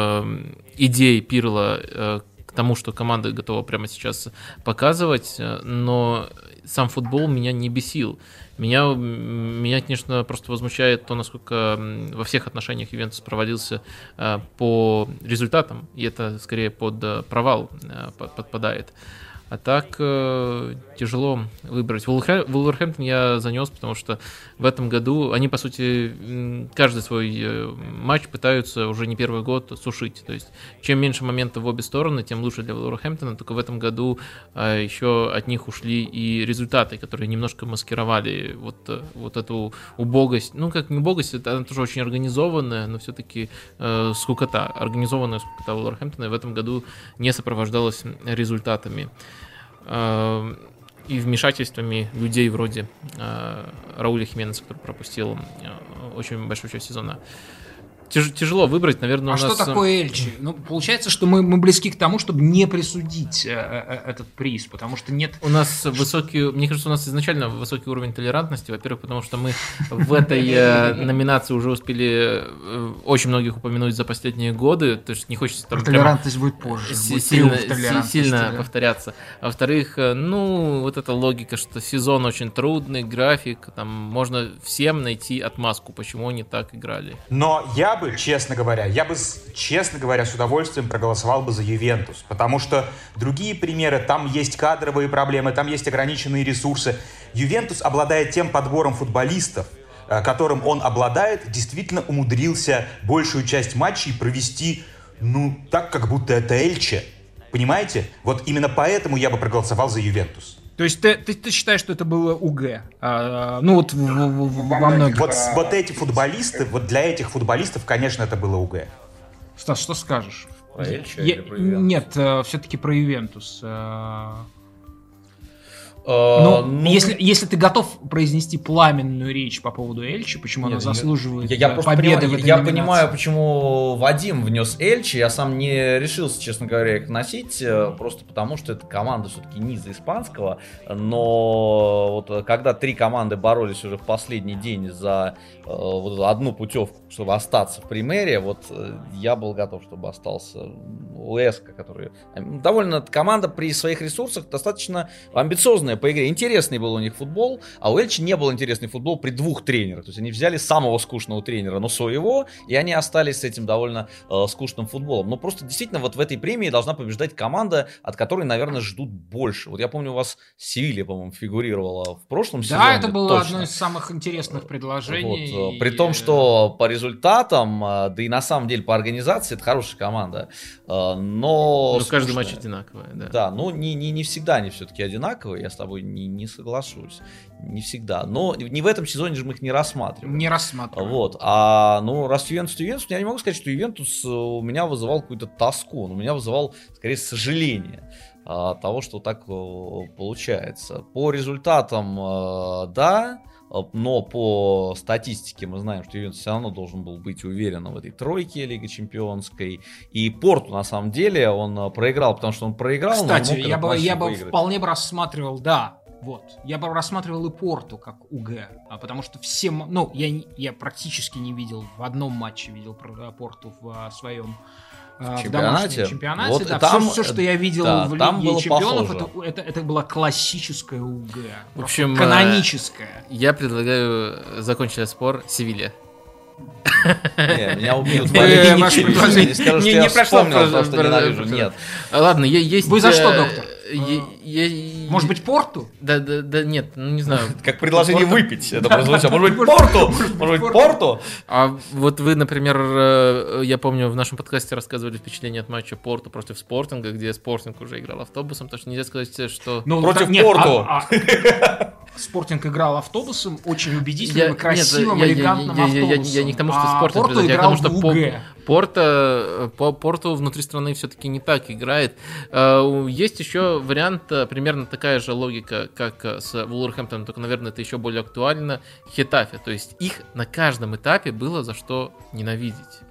идей Пирла тому, что команда готова прямо сейчас показывать, но сам футбол меня не бесил. Меня, меня, конечно, просто возмущает то, насколько во всех отношениях Ювентус проводился э, по результатам, и это скорее под э, провал э, подпадает. А так э, тяжело выбрать. Вулверхэмптон я занес, потому что в этом году они, по сути, каждый свой э, матч пытаются уже не первый год сушить. То есть, чем меньше моментов в обе стороны, тем лучше для Вулверхэмптона. Только в этом году э, еще от них ушли и результаты, которые немножко маскировали вот, э, вот эту убогость. Ну, как не убогость, это она тоже очень организованная, но все-таки э, скукота. Организованная скукота Вулверхэмптона в этом году не сопровождалась результатами. И вмешательствами людей вроде э, Рауля Хименеса, который пропустил э, очень большую часть сезона тяж, тяжело выбрать, наверное, а у нас... что такое Эльчи? Ну, получается, что мы, мы близки к тому, чтобы не присудить э, э, этот приз, потому что нет... У нас высокий... Мне кажется, у нас изначально высокий уровень толерантности, во-первых, потому что мы в этой э, номинации уже успели э, очень многих упомянуть за последние годы, то есть не хочется там... Толерантность будет позже. Сильно, сильно повторяться. А во-вторых, ну, вот эта логика, что сезон очень трудный, график, там можно всем найти отмазку, почему они так играли. Но я бы, честно говоря, я бы, честно говоря, с удовольствием проголосовал бы за Ювентус, потому что другие примеры, там есть кадровые проблемы, там есть ограниченные ресурсы. Ювентус обладает тем подбором футболистов, э, которым он обладает, действительно умудрился большую часть матчей провести, ну, так, как будто это Эльче. Понимаете? Вот именно поэтому я бы проголосовал за Ювентус. То есть ты, ты, ты считаешь, что это было УГ? А, ну вот в, в, в, во многих. Вот, вот эти футболисты, вот для этих футболистов, конечно, это было УГ. Стас, что скажешь? Про Я, нет, э, все-таки про Ювентус. Э, Но ну, если, если ты готов произнести пламенную речь по поводу Эльчи, почему нет, она заслуживает я, я э, победы понимаю, в этой Я номинации? понимаю, почему Вадим внес Эльчи, я сам не решился, честно говоря, их носить, э, просто потому что это команда все-таки низа испанского, но вот когда три команды боролись уже в последний день за вот одну путевку, чтобы остаться в примере, вот я был готов, чтобы остался Леска, который довольно команда при своих ресурсах достаточно амбициозная по игре. Интересный был у них футбол, а у Эльчи не был интересный футбол при двух тренерах. То есть они взяли самого скучного тренера, но своего, и они остались с этим довольно э, скучным футболом. Но просто действительно вот в этой премии должна побеждать команда, от которой, наверное, ждут больше. Вот я помню, у вас Севилья, по-моему, фигурировала в прошлом да, сезоне. Да, это было точно. одно из самых интересных предложений. Вот, э, при том, что по результатам, э, да и на самом деле по организации, это хорошая команда. Э, но... Ну, каждый матч одинаковый, да. Да, ну не, не, не всегда они все-таки одинаковые, я с тобой не, не соглашусь. Не всегда. Но не в этом сезоне же мы их не рассматриваем. Не рассматриваем. Вот. А, ну, раз Ювентус, Ювентус, я не могу сказать, что Ювентус э, у меня вызывал какую-то тоску, он у меня вызывал, скорее, сожаление от того, что так э, получается. По результатам, э, да, но по статистике мы знаем, что Ювентус все равно должен был быть уверен в этой тройке Лиги Чемпионской. И Порту, на самом деле, он э, проиграл, потому что он проиграл. Кстати, я бы, я бы вполне бы рассматривал, да, вот. Я бы рассматривал и Порту как УГ, а потому что все, ну, я, я практически не видел, в одном матче видел Порту в своем в, в чемпионате. чемпионате, вот да, там, все, все, что я видел да, в Лиге Чемпионов, это, это, это была классическая УГ. В общем, каноническая. Я предлагаю закончить спор Севилья. Не, меня убьют. Не, не прошло, что ненавижу. Нет. Ладно, есть... Вы за что, доктор? Я, Может быть, порту? Да, да, да, нет, ну не знаю. Как предложение выпить. Это прозвучало. Может быть, порту? Может быть, порту? А вот вы, например, э, я помню, в нашем подкасте рассказывали впечатление от матча Порту против Спортинга, где Спортинг уже играл автобусом, потому что нельзя сказать, что... Ну, против Порту. А, а Спортинг играл автобусом очень убедительным, я, красивым, нет, элегантным я, я, автобусом. Я, я, я не к тому, что а Спортинг, Порту играл я к тому, что Порто, по, Порту внутри страны все-таки не так играет. Э, есть еще вариант, э, примерно такая же логика, как с Вулверхэмптоном, только, наверное, это еще более актуально, Хетафе. То есть их на каждом этапе было за что ненавидеть.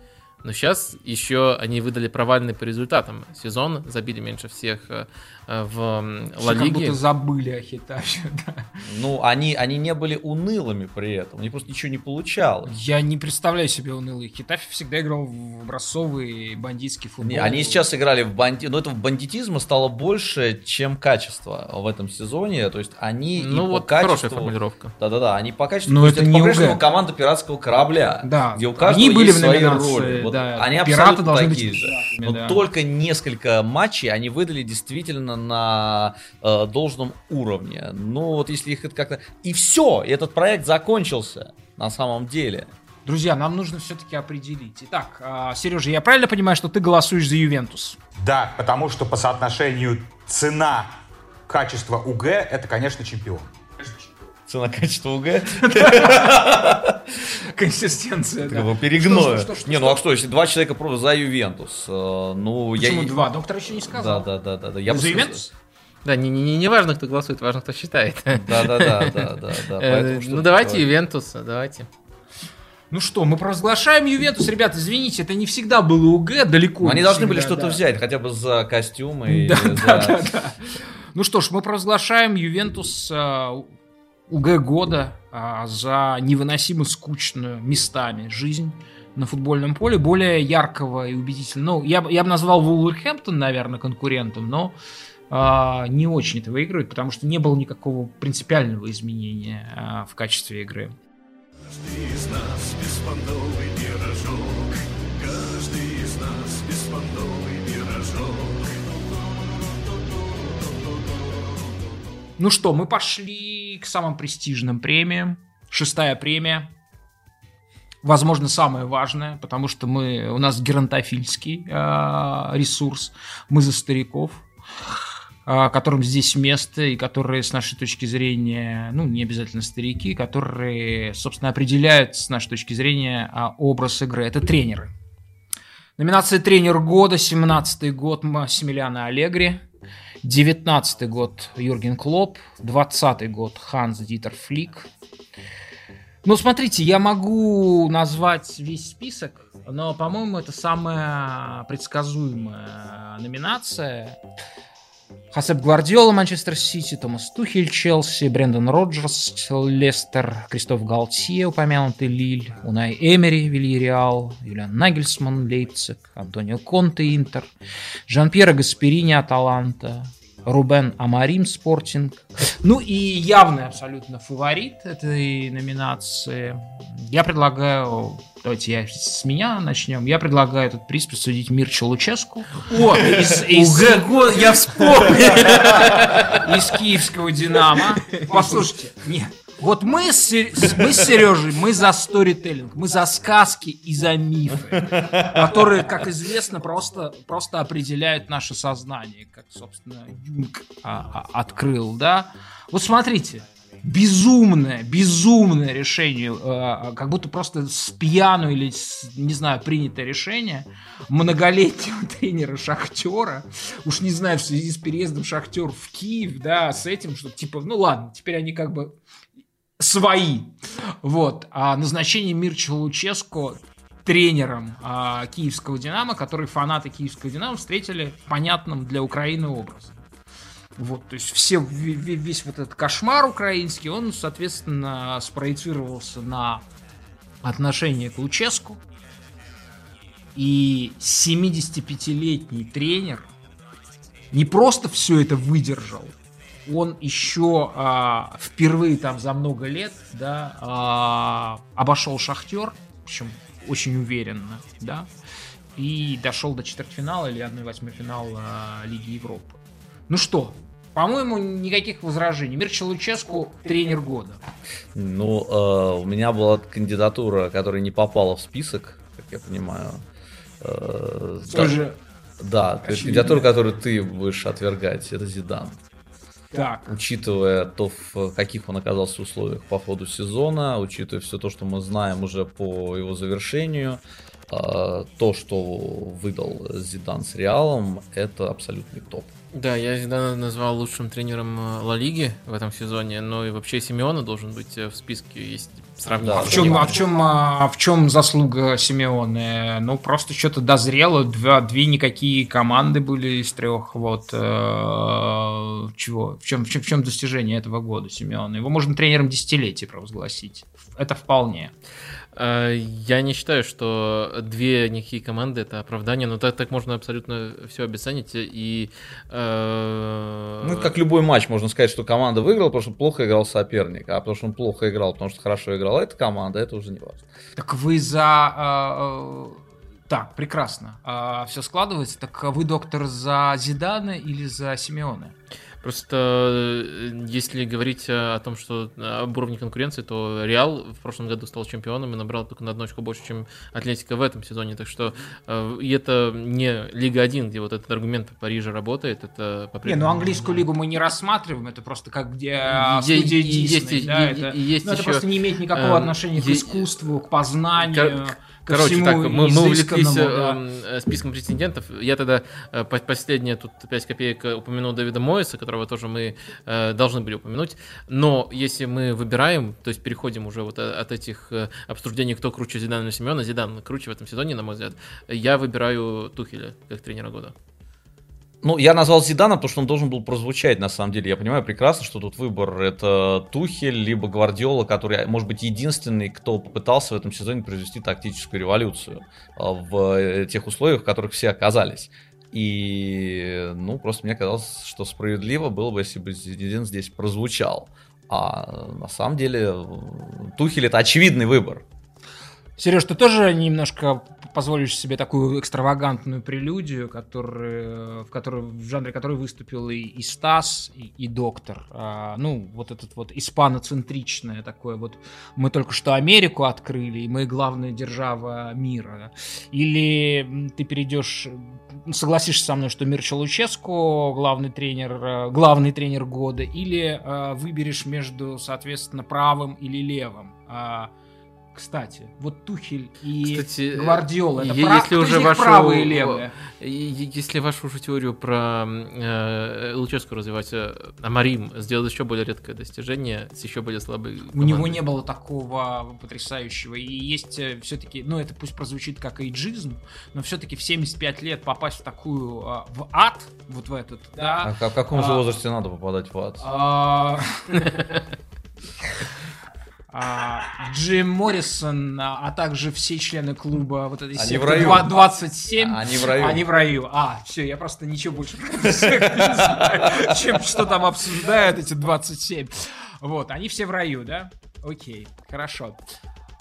Но сейчас еще они выдали провальный по результатам. Сезон забили меньше всех э, в Ла Лиге. Как будто забыли о Хитафе, да. Ну, они, они не были унылыми при этом, они просто ничего не получалось. Я не представляю себе унылый. Хитафе всегда играл в образцовый бандитский футбол. Не, они сейчас играли в бандит... Но этого бандитизма стало больше, чем качество в этом сезоне. То есть они Ну, вот по качеству... хорошая формулировка. Да-да-да, они по качеству... Но это, это не по-прежнему команда пиратского корабля. Да. Где у каждого они были есть в свои роли. Вот да. Они Пираты абсолютно такие быть... же. Но да. только несколько матчей они выдали действительно на э, должном уровне. Ну, вот если их это как-то... И все, этот проект закончился на самом деле. Друзья, нам нужно все-таки определить. Итак, э, Сережа, я правильно понимаю, что ты голосуешь за Ювентус? Да, потому что по соотношению цена качество УГ это, конечно, чемпион. Цена качества УГ. Консистенция, да. Перегною. Не, ну а что, если два человека просто за Ювентус? Э, ну, Почему два? Доктор еще не сказал. Да, да, да. да. За Ювентус? Да, не, не, не важно, кто голосует, важно, кто считает. Да, да, да, да, да, да. Э, ну давайте Ювентус, давайте. Ну что, мы провозглашаем Ювентус. Ребята, извините, это не всегда было УГ, далеко. Но они должны были что-то взять, хотя бы за костюмы. Да, да, да, да. Ну что ж, мы провозглашаем Ювентус э, УГ года а, за невыносимо скучную местами жизнь на футбольном поле, более яркого и убедительного. Ну, я, я бы назвал Вулверхэмптон, наверное, конкурентом, но а, не очень это выигрывает, потому что не было никакого принципиального изменения а, в качестве игры. Каждый из нас беспонтовый Ну что, мы пошли к самым престижным премиям. Шестая премия. Возможно, самое важное, потому что мы, у нас геронтофильский э, ресурс. Мы за стариков, э, которым здесь место, и которые, с нашей точки зрения, ну, не обязательно старики, которые, собственно, определяют, с нашей точки зрения, э, образ игры. Это тренеры. Номинация «Тренер года», 17 год Массимилиана Аллегри. 19 год Юрген Клоп, 20 год Ханс Дитер Флик. Ну, смотрите, я могу назвать весь список, но, по-моему, это самая предсказуемая номинация. Хасеп Гвардиола, Манчестер Сити, Томас Тухель, Челси, Брэндон Роджерс, Лестер, Кристоф Галтье, упомянутый Лиль, Унай Эмери, Вильяреал, Юлиан Нагельсман, Лейпциг, Антонио Конте, Интер, Жан-Пьеро Гасперини, Аталанта, Рубен Амарим Спортинг. Ну и явный абсолютно фаворит этой номинации. Я предлагаю, давайте я с меня начнем. Я предлагаю этот приз присудить Мирчу Луческу. О, из, из... я вспомнил. Из киевского Динамо. Послушайте, нет, вот мы с, мы с Сережей, мы за сторителлинг, мы за сказки и за мифы, которые, как известно, просто, просто определяют наше сознание, как, собственно, Юнг а, а, открыл, да. Вот смотрите, безумное, безумное решение, э, как будто просто с пьяну или, с, не знаю, принятое решение многолетнего тренера Шахтера, уж не знаю, в связи с переездом Шахтер в Киев, да, с этим, что типа, ну ладно, теперь они как бы свои. Вот. А назначение Мирча Луческо тренером а, киевского «Динамо», который фанаты киевского «Динамо» встретили понятным для Украины образом. Вот, то есть все, весь вот этот кошмар украинский, он, соответственно, спроецировался на отношение к Луческу. И 75-летний тренер не просто все это выдержал, он еще а, впервые там за много лет, да, а, обошел Шахтер, в общем, очень уверенно, да, и дошел до четвертьфинала или 1-8 финала Лиги Европы. Ну что, по-моему, никаких возражений. Мирча Луческу тренер года. Ну, э, у меня была кандидатура, которая не попала в список, как я понимаю. Э, Тоже да, да кандидатура, которую ты будешь отвергать, это Зидан. Так. Учитывая то, в каких он оказался условиях по ходу сезона, учитывая все то, что мы знаем уже по его завершению, а, то, что выдал Зидан с Реалом, это абсолютный топ. Да, я Зидана назвал лучшим тренером э, Ла Лиги в этом сезоне, но и вообще Симеона должен быть э, в списке, есть сравнить. Да, а, в чем, а, в чем, а в чем заслуга Симеоне? Ну, просто что-то дозрело, два, две никакие команды были из трех, вот, э, чего, в чем, в, чем, в чем достижение этого года Симеона? Его можно тренером десятилетия провозгласить, это вполне. Э, я не считаю, что две никакие команды это оправдание, но так, так можно абсолютно все обесценить и... Э... Ну, как любой матч, можно сказать, что команда выиграла, потому что плохо играл соперник, а потому что он плохо играл, потому что хорошо играла эта команда, это уже не важно. Так вы за... Э, э так, прекрасно. Все складывается. Так вы, доктор, за Зидана или за Симеона? Просто э, если говорить о том, что об уровне конкуренции, то Реал в прошлом году стал чемпионом и набрал только на одну очко больше, чем Атлетика в этом сезоне. Так что э, и это не Лига 1, где вот этот аргумент в Париже работает. Это Не, ну английскую лигу мы не рассматриваем, это просто как где студия Дисней. Есть, да, это, есть ну, это просто не имеет никакого э, отношения к искусству, к познанию. К, Короче, так, мы, мы увлеклись да. Э, списком претендентов. Я тогда э, последнее тут 5 копеек упомянул Дэвида Моиса, которого тоже мы э, должны были упомянуть. Но если мы выбираем, то есть переходим уже вот от этих обсуждений, кто круче Зидана или Семена, Зидан круче в этом сезоне, на мой взгляд, я выбираю Тухеля как тренера года. Ну, я назвал Зидана, потому что он должен был прозвучать, на самом деле. Я понимаю прекрасно, что тут выбор это Тухель, либо Гвардиола, который, может быть, единственный, кто попытался в этом сезоне произвести тактическую революцию а, в э, тех условиях, в которых все оказались. И, ну, просто мне казалось, что справедливо было бы, если бы Зидин здесь прозвучал. А на самом деле Тухель это очевидный выбор. Сереж, ты тоже немножко позволишь себе такую экстравагантную прелюдию, который, в, которой, в жанре которой выступил и, и Стас, и, и Доктор. А, ну, вот этот вот испаноцентричное такое вот. Мы только что Америку открыли, и мы главная держава мира. Или ты перейдешь, согласишься со мной, что Мирча Луческу главный тренер, главный тренер года, или а, выберешь между, соответственно, правым или левым. А, кстати, вот Тухель и Кстати, Гвардиола, это если прав... уже вашу, правые и левые? Если вашу уже теорию про э, Луческу развивать, э, Амарим сделал еще более редкое достижение с еще более слабой У него не было такого потрясающего. И есть э, все-таки, ну это пусть прозвучит как эйджизм, но все-таки в 75 лет попасть в такую, э, в ад, вот в этот, да. А в каком же а, возрасте надо попадать в ад? А... А, Джим Моррисон, а, а также все члены клуба вот этой они в раю. 27, они в раю. Они в раю. А, все, я просто ничего больше не знаю, чем что там обсуждают эти 27. Вот, они все в раю, да? Окей, хорошо.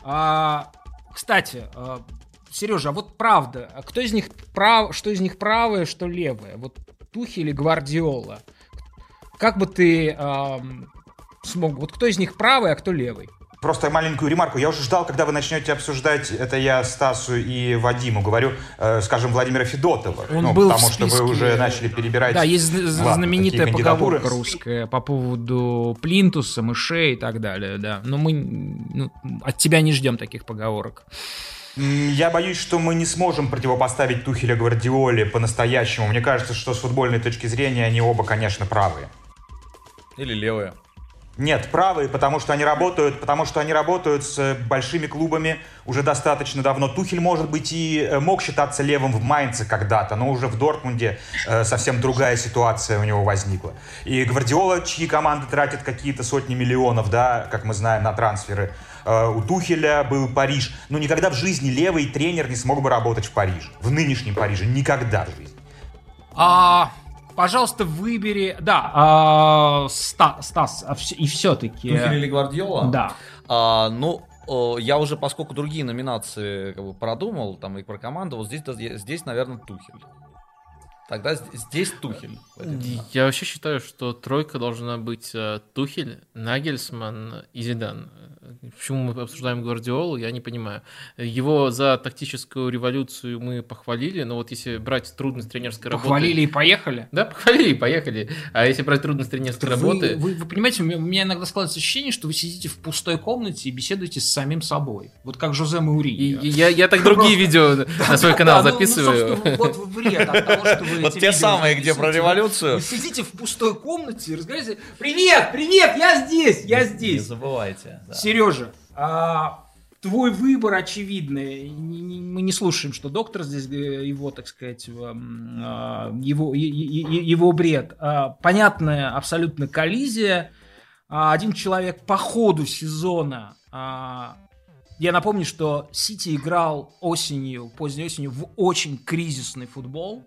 А, кстати, а, Сережа, а вот правда, кто из них прав, что из них правое, что левое? Вот Тухи или Гвардиола? Как бы ты эм, смог, вот кто из них правый, а кто левый? Просто маленькую ремарку. Я уже ждал, когда вы начнете обсуждать, это я Стасу и Вадиму говорю, э, скажем, Владимира Федотова. Он ну, был потому списке... что вы уже начали перебирать. Да, есть Ладно, знаменитая поговорка русская по поводу плинтуса, мышей и так далее, да. Но мы ну, от тебя не ждем таких поговорок. Я боюсь, что мы не сможем противопоставить Тухеля Гвардиоле по-настоящему. Мне кажется, что с футбольной точки зрения они оба, конечно, правые. Или левые. Нет, правые, потому что они работают, потому что они работают с э, большими клубами уже достаточно давно. Тухель, может быть, и э, мог считаться левым в Майнце когда-то, но уже в Дортмунде э, совсем другая ситуация у него возникла. И Гвардиола, чьи команды тратят какие-то сотни миллионов, да, как мы знаем, на трансферы, у Тухеля был Париж. Но никогда в жизни левый тренер не смог бы работать в Париже. В нынешнем Париже. Никогда в жизни. А, пожалуйста, выбери... Да, а, Ста, Стас, а и все-таки... Тухель или Гвардиола? Да. А, ну, я уже, поскольку другие номинации как бы продумал, там и про команду, вот здесь, здесь, наверное, Тухель. Тогда здесь Тухель. Я вообще считаю, что тройка должна быть э, Тухель, Нагельсман и Зидан. Почему мы обсуждаем Гвардиолу, я не понимаю. Его за тактическую революцию мы похвалили, но вот если брать трудность тренерской работы... Похвалили и поехали? Да, похвалили и поехали. А если брать трудность тренерской вы, работы... Вы, вы понимаете, у меня иногда складывается ощущение, что вы сидите в пустой комнате и беседуете с самим собой. Вот как Жозе Мауриньо. Я, я так другие видео на свой канал ну, ну, записываю. Вот вред от того, что вы Вот те самые, где про революцию. Вы сидите в пустой комнате и разговариваете. Привет, привет, я здесь, я здесь. Не забывайте. Сережа, а, твой выбор очевидный. Мы не слушаем, что доктор здесь, э, его, так сказать, а, его, его бред. А, понятная абсолютно коллизия. Один человек по ходу сезона я напомню, что Сити играл осенью, поздней осенью в очень кризисный футбол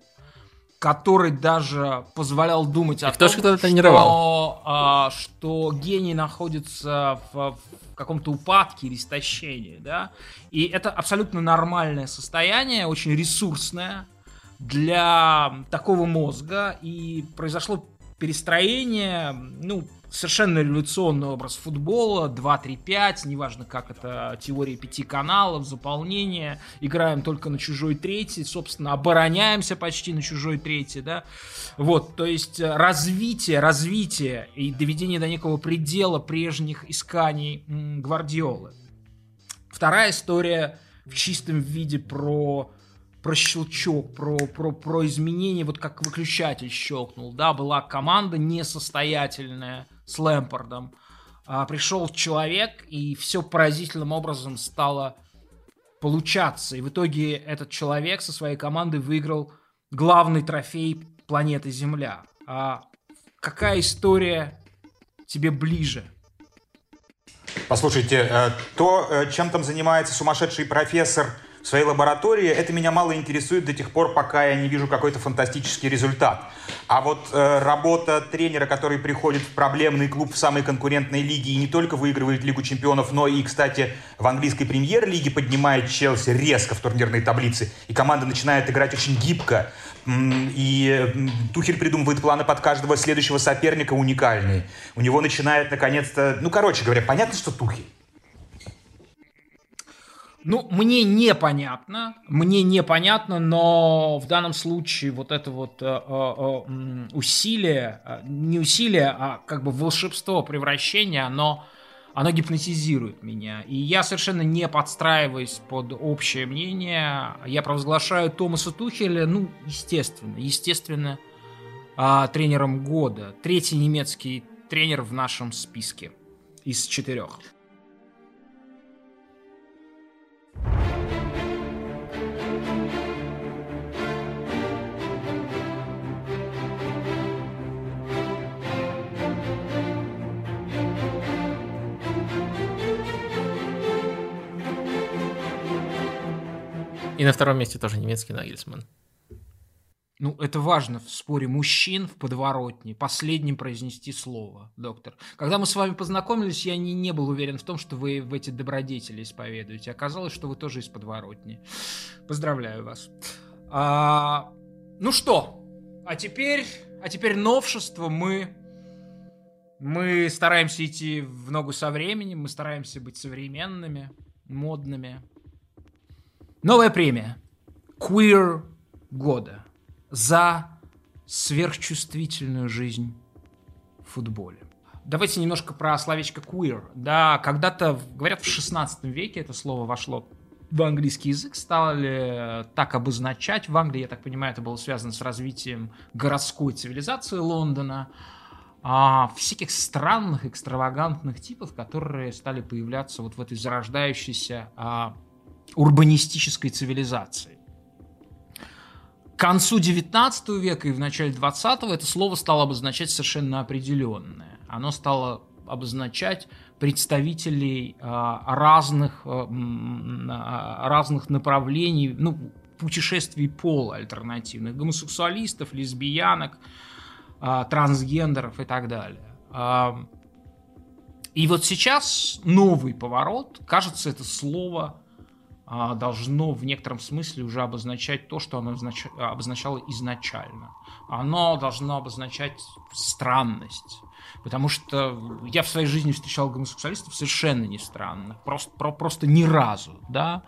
который даже позволял думать о том, что, что, а, что гений находится в, в каком-то упадке или истощении, да, и это абсолютно нормальное состояние, очень ресурсное для такого мозга, и произошло перестроение, ну, совершенно революционный образ футбола, 2-3-5, неважно как это, теория пяти каналов, заполнение, играем только на чужой третий, собственно, обороняемся почти на чужой третий, да, вот, то есть э, развитие, развитие и доведение до некого предела прежних исканий Гвардиолы. Вторая история в чистом виде про про щелчок, про, про, про изменение, вот как выключатель щелкнул, да, была команда несостоятельная, с Лэмпордом. А, пришел человек, и все поразительным образом стало получаться. И в итоге этот человек со своей командой выиграл главный трофей планеты Земля. А какая история тебе ближе? Послушайте, э, то, э, чем там занимается сумасшедший профессор в своей лаборатории, это меня мало интересует до тех пор, пока я не вижу какой-то фантастический результат. А вот э, работа тренера, который приходит в проблемный клуб в самой конкурентной лиге и не только выигрывает Лигу чемпионов, но и, кстати, в английской премьер-лиге поднимает Челси резко в турнирной таблице, и команда начинает играть очень гибко, и Тухель придумывает планы под каждого следующего соперника уникальные. У него начинает, наконец-то... Ну, короче говоря, понятно, что Тухель. Ну, мне непонятно, мне непонятно, но в данном случае вот это вот э, э, э усилие, не усилие, а как бы волшебство превращения, оно, оно гипнотизирует меня. И я совершенно не подстраиваюсь под общее мнение. Я провозглашаю Томаса Тухеля, ну, естественно, естественно, э, тренером года. Третий немецкий тренер в нашем списке из четырех. И на втором месте тоже немецкий Нагельсман. Ну, это важно в споре мужчин в подворотне последним произнести слово, доктор. Когда мы с вами познакомились, я не, не был уверен в том, что вы в эти добродетели исповедуете. Оказалось, что вы тоже из подворотни. Поздравляю вас. А, ну что, а теперь, а теперь новшество мы... Мы стараемся идти в ногу со временем, мы стараемся быть современными, модными, Новая премия. Queer года. За сверхчувствительную жизнь в футболе. Давайте немножко про словечко queer. Да, когда-то, говорят, в 16 веке это слово вошло в английский язык, стали так обозначать. В Англии, я так понимаю, это было связано с развитием городской цивилизации Лондона, а, всяких странных, экстравагантных типов, которые стали появляться вот в этой зарождающейся а, урбанистической цивилизации. К концу 19 века и в начале 20 это слово стало обозначать совершенно определенное. Оно стало обозначать представителей а, разных, а, а, разных направлений, ну, путешествий пола альтернативных, гомосексуалистов, лесбиянок, трансгендеров и так далее. И вот сейчас новый поворот, кажется, это слово должно в некотором смысле уже обозначать то, что оно обозначало изначально. Оно должно обозначать странность. Потому что я в своей жизни встречал гомосексуалистов совершенно не странно. Просто, про, просто ни разу. Да?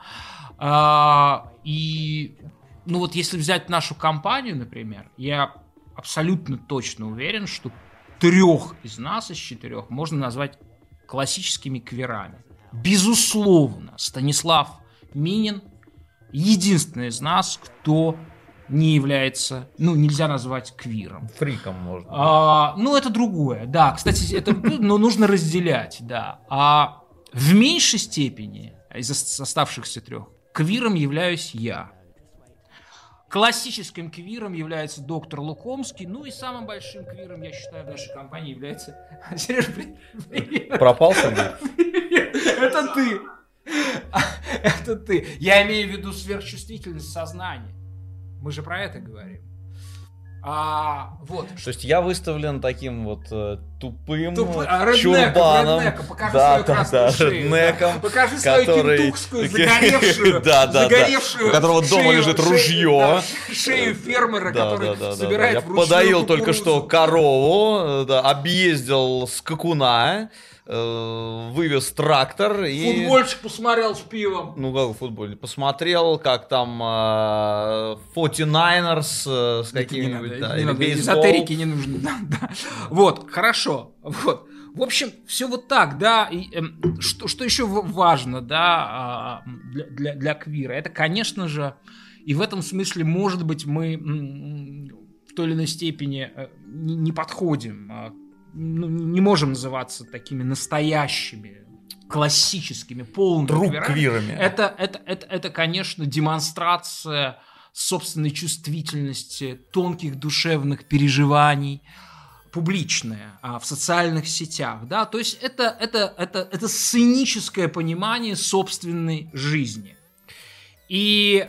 А, и ну вот если взять нашу компанию, например, я абсолютно точно уверен, что трех из нас, из четырех, можно назвать классическими кверами. Безусловно, Станислав Минин единственный из нас, кто не является, ну, нельзя назвать квиром. Фриком можно. А, ну, это другое, да. Кстати, это ну, нужно разделять, да. А в меньшей степени из оставшихся трех квиром являюсь я. Классическим квиром является доктор Лукомский, ну и самым большим квиром, я считаю, в нашей компании является... Сереж, привет. Пропал Это ты. Это ты. Я имею в виду сверхчувствительность сознания. Мы же про это говорим. А, вот. То есть я выставлен таким вот э, тупым Туп... а, чурбаном. Реднеком, покажи да, свою да, да, шею. Реднеком, да. Покажи свою который... кентукскую, загоревшую, да, да, загоревшую да. У которого дома шею, лежит ружье. Шею, шею фермера, да, который да, да, собирает да, да. Я подоил только что корову, да, объездил скакуна. Э, вывез трактор и... Футбольчик посмотрел с пивом. Ну, как футбол? Посмотрел, как там э, 49ers э, с какими-нибудь, да, или бейсбол. Эзотерики не нужно. Да, да. Вот, хорошо. Вот. В общем, все вот так, да. И, э, что, что еще важно, да, для, для, для квира? Это, конечно же, и в этом смысле, может быть, мы в той или иной степени э, не подходим а, ну, не можем называться такими настоящими классическими, полными Друг квирами. квирами. Это, это, это, это, конечно, демонстрация собственной чувствительности, тонких душевных переживаний, публичная а, в социальных сетях, да, то есть это, это, это, это сценическое понимание собственной жизни. И э,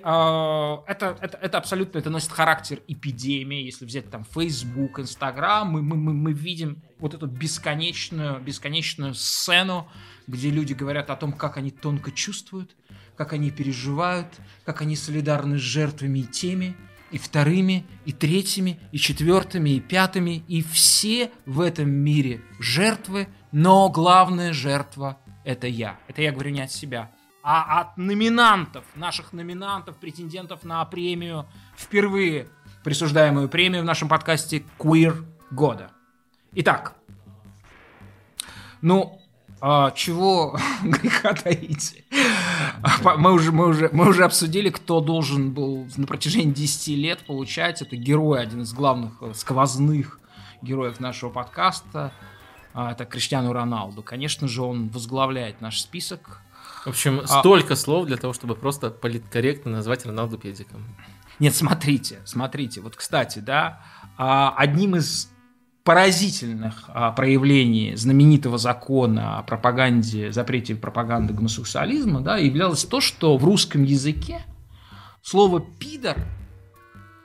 это, это, это абсолютно это носит характер эпидемии. Если взять там Facebook, Instagram, мы, мы, мы, мы видим вот эту бесконечную, бесконечную сцену, где люди говорят о том, как они тонко чувствуют, как они переживают, как они солидарны с жертвами и теми, и вторыми, и третьими, и четвертыми, и пятыми, и все в этом мире жертвы, но главная жертва – это я. Это я говорю не от себя – а от номинантов, наших номинантов, претендентов на премию, впервые присуждаемую премию в нашем подкасте Queer года. Итак, ну, а, чего греха таить? Мы уже, мы, уже, мы уже обсудили, кто должен был на протяжении 10 лет получать. Это герой, один из главных э, сквозных героев нашего подкаста. А, это Криштиану Роналду. Конечно же, он возглавляет наш список в общем, а... столько слов для того, чтобы просто политкорректно назвать Роналду педиком. Нет, смотрите, смотрите. Вот, кстати, да, а, одним из поразительных а, проявлений знаменитого закона о пропаганде, запрете пропаганды гомосексуализма, да, являлось то, что в русском языке слово «пидор»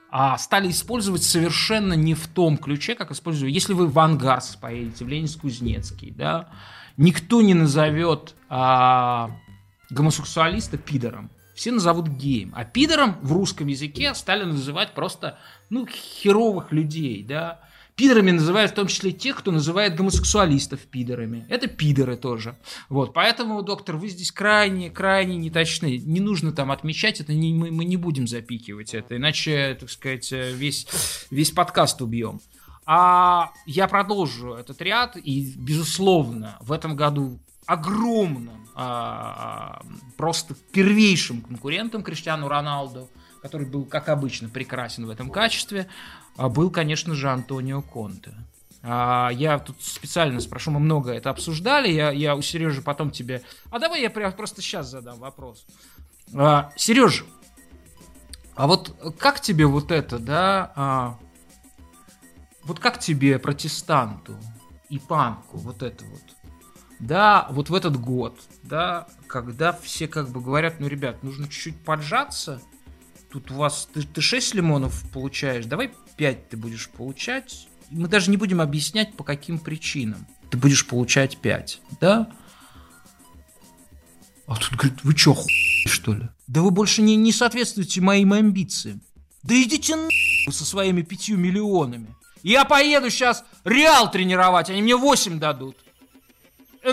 а стали использовать совершенно не в том ключе, как используют. Если вы в Ангарс поедете, в Ленинск-Кузнецкий, да, никто не назовет а, гомосексуалиста пидором. Все назовут геем. А пидором в русском языке стали называть просто, ну, херовых людей, да. Пидорами называют в том числе тех, кто называет гомосексуалистов пидорами. Это пидоры тоже. Вот, поэтому, доктор, вы здесь крайне, крайне неточны. Не нужно там отмечать это, не, мы, мы не будем запикивать это, иначе, так сказать, весь, весь подкаст убьем. А я продолжу этот ряд, и, безусловно, в этом году огромным, а, просто первейшим конкурентом Криштиану Роналду, который был, как обычно, прекрасен в этом качестве, а, был, конечно же, Антонио Конте. А, я тут специально спрошу, мы много это обсуждали, я, я у Сережи потом тебе... А давай я прям просто сейчас задам вопрос. Сережа, а вот как тебе вот это, да, а, вот как тебе протестанту и панку вот это вот? Да, вот в этот год, да, когда все как бы говорят, ну, ребят, нужно чуть-чуть поджаться, тут у вас, ты, ты 6 лимонов получаешь, давай 5 ты будешь получать, мы даже не будем объяснять, по каким причинам ты будешь получать 5, да? А тут говорит, вы чё, хуй, что ли? Да вы больше не, не соответствуете моим амбициям. Да идите на со своими пятью миллионами. Я поеду сейчас Реал тренировать, они мне 8 дадут.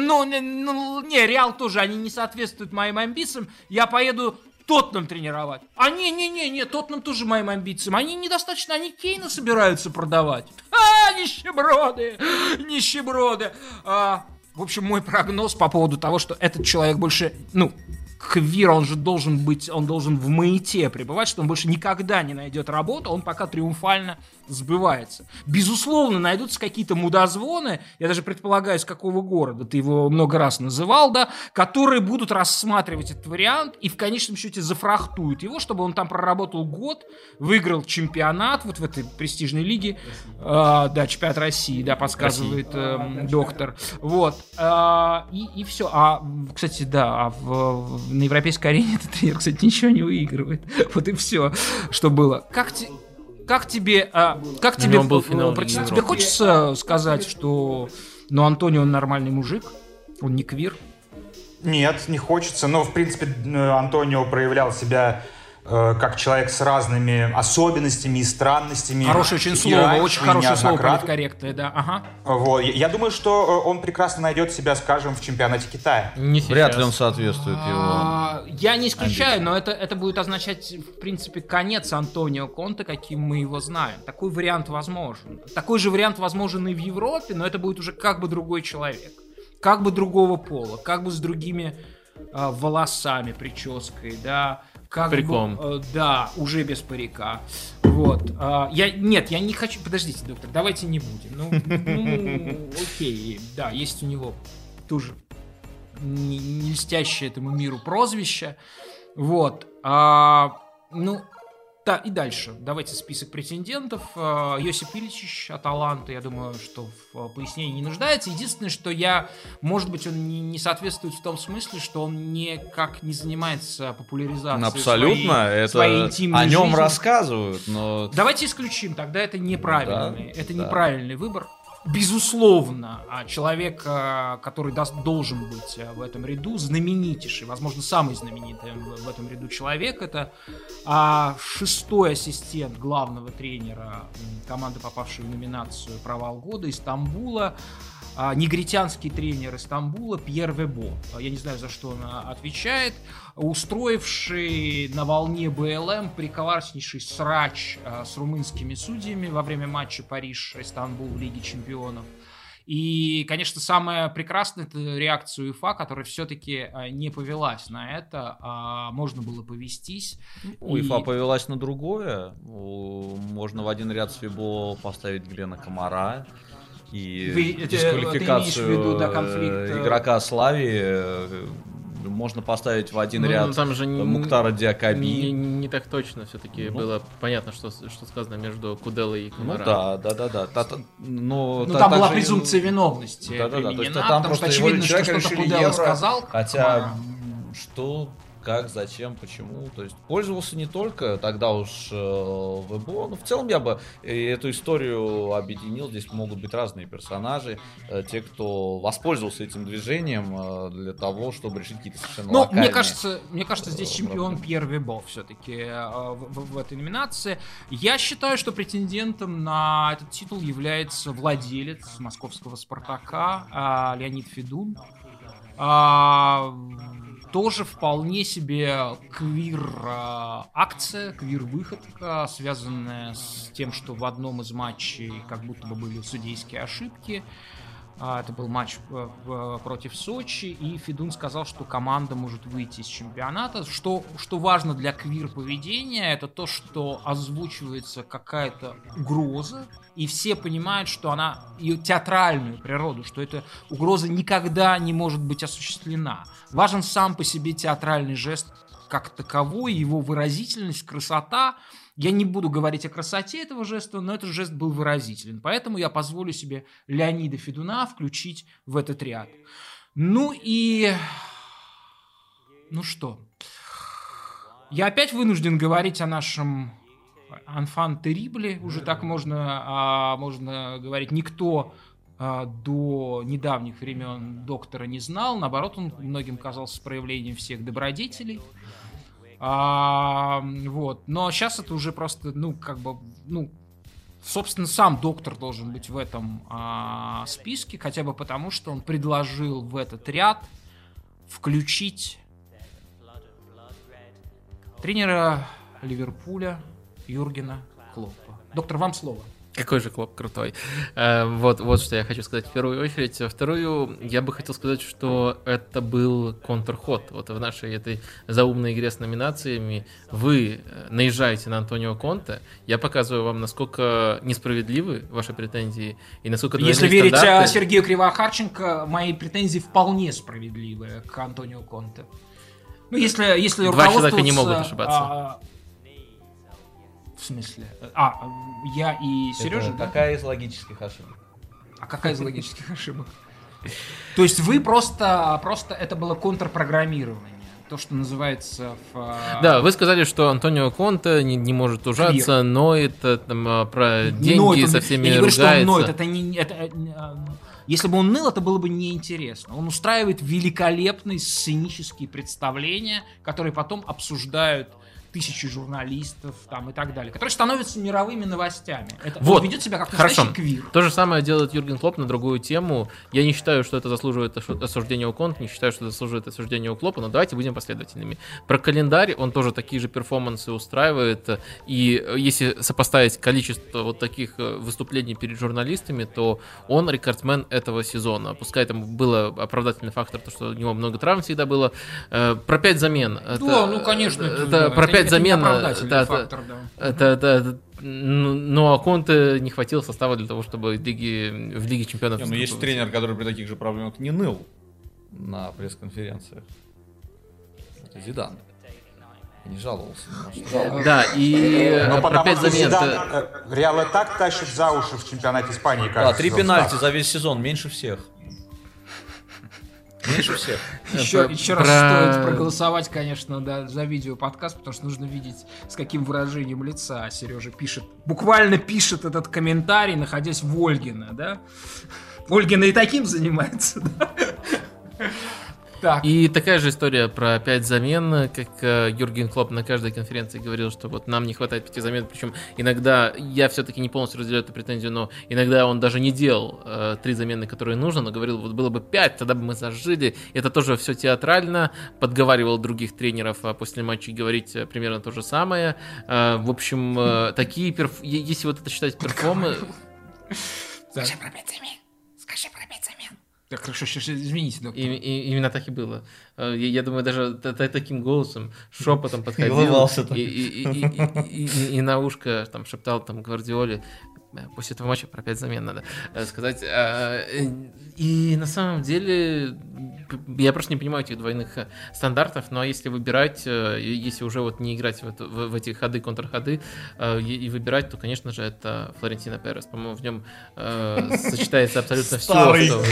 Ну, ну, не, Реал тоже, они не соответствуют моим амбициям. Я поеду Тотнам тренировать. А не, не, не, не, Тотнам тоже моим амбициям. Они недостаточно, они Кейна собираются продавать. А, нищеброды, нищеброды. А, в общем, мой прогноз по поводу того, что этот человек больше, ну, Квир, он же должен быть, он должен в маите пребывать, что он больше никогда не найдет работу, он пока триумфально сбывается. Безусловно, найдутся какие-то мудозвоны, я даже предполагаю, из какого города, ты его много раз называл, да, которые будут рассматривать этот вариант и в конечном счете зафрахтуют его, чтобы он там проработал год, выиграл чемпионат вот в этой престижной лиге, э, да, чемпионат России, да, подсказывает э, доктор, вот, э, и, и все. А, кстати, да, а в, на европейской арене этот тренер, кстати, ничего не выигрывает. Вот и все, что было. Как, те, как тебе, а, как тебе, был финал про, тебе хочется сказать, что, ну, Антонио он нормальный мужик, он не квир? Нет, не хочется. Но, в принципе, э, Антонио проявлял себя Э, как человек с разными особенностями и странностями. Хорошее очень слово, раньше, очень хорошее слово, политкорректное, да. Ага. Вот. Я думаю, что э, он прекрасно найдет себя, скажем, в чемпионате Китая. Не Вряд ли он соответствует его. А, я не исключаю, но это, это будет означать, в принципе, конец Антонио Конта, каким мы его знаем. Такой вариант возможен. Такой же вариант возможен и в Европе, но это будет уже как бы другой человек. Как бы другого пола, как бы с другими э, волосами, прической, да, как Париком. Бы, э, да, уже без парика. Вот. Э, я, нет, я не хочу... Подождите, доктор, давайте не будем. Ну, ну окей, да, есть у него тоже не, не льстящее этому миру прозвище. Вот. А, ну, да, и дальше. Давайте список претендентов. Э, Йосип Ильич Аталанта, я думаю, что в пояснении не нуждается. Единственное, что я, может быть, он не, не соответствует в том смысле, что он никак не занимается популяризацией Абсолютно, своей, это своей интимной о нем жизни. рассказывают, но... Давайте исключим, тогда это неправильный, Да, это да. неправильный выбор. Безусловно, а человек, а, который даст, должен быть а, в этом ряду, знаменитейший, возможно, самый знаменитый в в этом ряду человек, это а, шестой ассистент главного тренера команды, попавшей в номинацию «Провал года» из Стамбула, а, негритянский тренер Стамбула Пьер Вебо. Я не знаю, за что он отвечает. Устроивший на волне БЛМ прекраснейший срач а, с румынскими судьями во время матча Париж-Истанбул в Лиге Чемпионов. И, конечно, самое прекрасное это реакция УЕФА, которая все-таки не повелась на это, а можно было повестись. УЕФА И- повелась на другое. Можно в один ряд с Фибо поставить Глена Комара и Вы- ты дисквалификацию имеешь в виду, да, конфликт, э, э, игрока Слави. Можно поставить в один Ну, ряд там же не- Муктара Не, Диакаби. не так точно все-таки Ну. было понятно, что, что сказано между Куделой и Ну Комаром. да, да, да, да. Та- та- но Ну, та- там была презумпция виновности Да-да-да, то есть там потому что просто его очевидно, что что-то евро, сказал. Хотя что, как, зачем, почему. То есть пользовался не только тогда уж э, ВБО, но в целом я бы э, эту историю объединил. Здесь могут быть разные персонажи. Э, те, кто воспользовался этим движением э, для того, чтобы решить какие-то совершенно Ну, мне кажется, мне кажется, здесь э, чемпион. Пьер Вебо все-таки в, в- в этой номинации. Я считаю, что претендентом на этот титул является владелец московского Спартака а, Леонид Федун. А, тоже вполне себе квир а, акция, квир выходка, связанная с тем, что в одном из матчей как будто бы были судейские ошибки. А, Это был матч э, против Сочи, и Федун сказал, что команда может выйти из чемпионата. Что, что важно для квир-поведения, это то, что озвучивается какая-то угроза, и все понимают, что она, ее театральную природу, что эта угроза никогда не может быть осуществлена. Важен сам по себе театральный жест как таковой, его выразительность, красота. Я не буду говорить о красоте этого жеста, но этот жест был выразителен. Поэтому я позволю себе Леонида Федуна включить в этот ряд. Ну и... Ну что? Я опять вынужден говорить о нашем Анфан Терибле. Уже так можно, а, можно говорить. Никто а, до недавних времен доктора не знал. Наоборот, он многим казался проявлением всех добродетелей. А, вот. Но сейчас это уже просто, ну, как бы, ну, собственно, сам доктор должен быть в этом а, списке, хотя бы потому, что он предложил в этот ряд включить тренера Ливерпуля Юргена Клоппа. Доктор, вам слово. Какой же Клоп крутой. Э, вот, вот что я хочу сказать в первую очередь. Во вторую, я бы хотел сказать, что это был контрход. Вот в нашей этой заумной игре с номинациями вы э, наезжаете на Антонио Конте. Я показываю вам, насколько несправедливы ваши претензии и насколько Если верить стандарты... Сергею Кривохарченко, мои претензии вполне справедливы к Антонио Конте. Ну, если, если Два человека не могут ошибаться. А, в смысле? А, я и Сережа, Это да? Какая из логических ошибок? А какая из логических ошибок? То есть вы просто, просто это было контрпрограммирование то, что называется в... А, да, вы сказали, что Антонио Конте не, не может ужаться, Квир. ноет там, а, про деньги ноет, со всеми я не ругается. Говорю, что он ноет, это не... Это, э, если бы он ныл, это было бы неинтересно. Он устраивает великолепные сценические представления, которые потом обсуждают тысячи журналистов там и так далее, которые становятся мировыми новостями. Это, вот, ведет себя как Хорошо. квир. То же самое делает Юрген Клоп на другую тему. Я не считаю, что это заслуживает осуждения у Конт, не считаю, что это заслуживает осуждения у Клопа, но давайте будем последовательными. Про календарь он тоже такие же перформансы устраивает, и если сопоставить количество вот таких э, выступлений перед журналистами, то он рекордсмен этого сезона. Пускай там было оправдательный фактор, то, что у него много травм всегда было. Э, про пять замен. Да, это, ну, конечно. Это, это про пять опять замена. Да, фактор, да. Это, это, ну, ну, а Конте не хватило состава для того, чтобы в Лиге, в Лиге Чемпионов... Не, ну, есть тренер, который при таких же проблемах не ныл на пресс-конференциях. Это Зидан. Не жаловался. Да, и Но про пять замен. Э, Реал и так тащит за уши в чемпионате Испании. Кажется, да, три пенальти за весь сезон, меньше всех. Меньше всех. Еще, еще раз стоит проголосовать, конечно, да, за видео подкаст, потому что нужно видеть, с каким выражением лица Сережа пишет. Буквально пишет этот комментарий, находясь в Ольгино, да? Ольгина и таким занимается, да? Так. И такая же история про пять замен, как э, Юрген Клоп на каждой конференции говорил, что вот нам не хватает пяти замен, причем иногда я все-таки не полностью разделяю эту претензию, но иногда он даже не делал э, три замены, которые нужно, но говорил, вот было бы пять, тогда бы мы зажили. Это тоже все театрально, подговаривал других тренеров а после матча говорить э, примерно то же самое. Э, в общем, э, такие перф... если вот это считать перформы... Скажи про пять замен. Скажи про пять замен. Так, хорошо, сейчас извините, доктор. И, и, именно так и было. Э, я, я думаю, даже таким голосом, шепотом подходил. И, и, и, и, и, и на ушко там шептал там Гвардиоле, Э, после этого матча про 5 замен надо э, сказать. А, и на самом деле я просто не понимаю этих двойных стандартов, но если выбирать, если уже вот не играть в, это, в, в эти ходы, контрходы и выбирать, то, конечно же, это Флорентино Перес. По-моему, в нем сочетается абсолютно все, что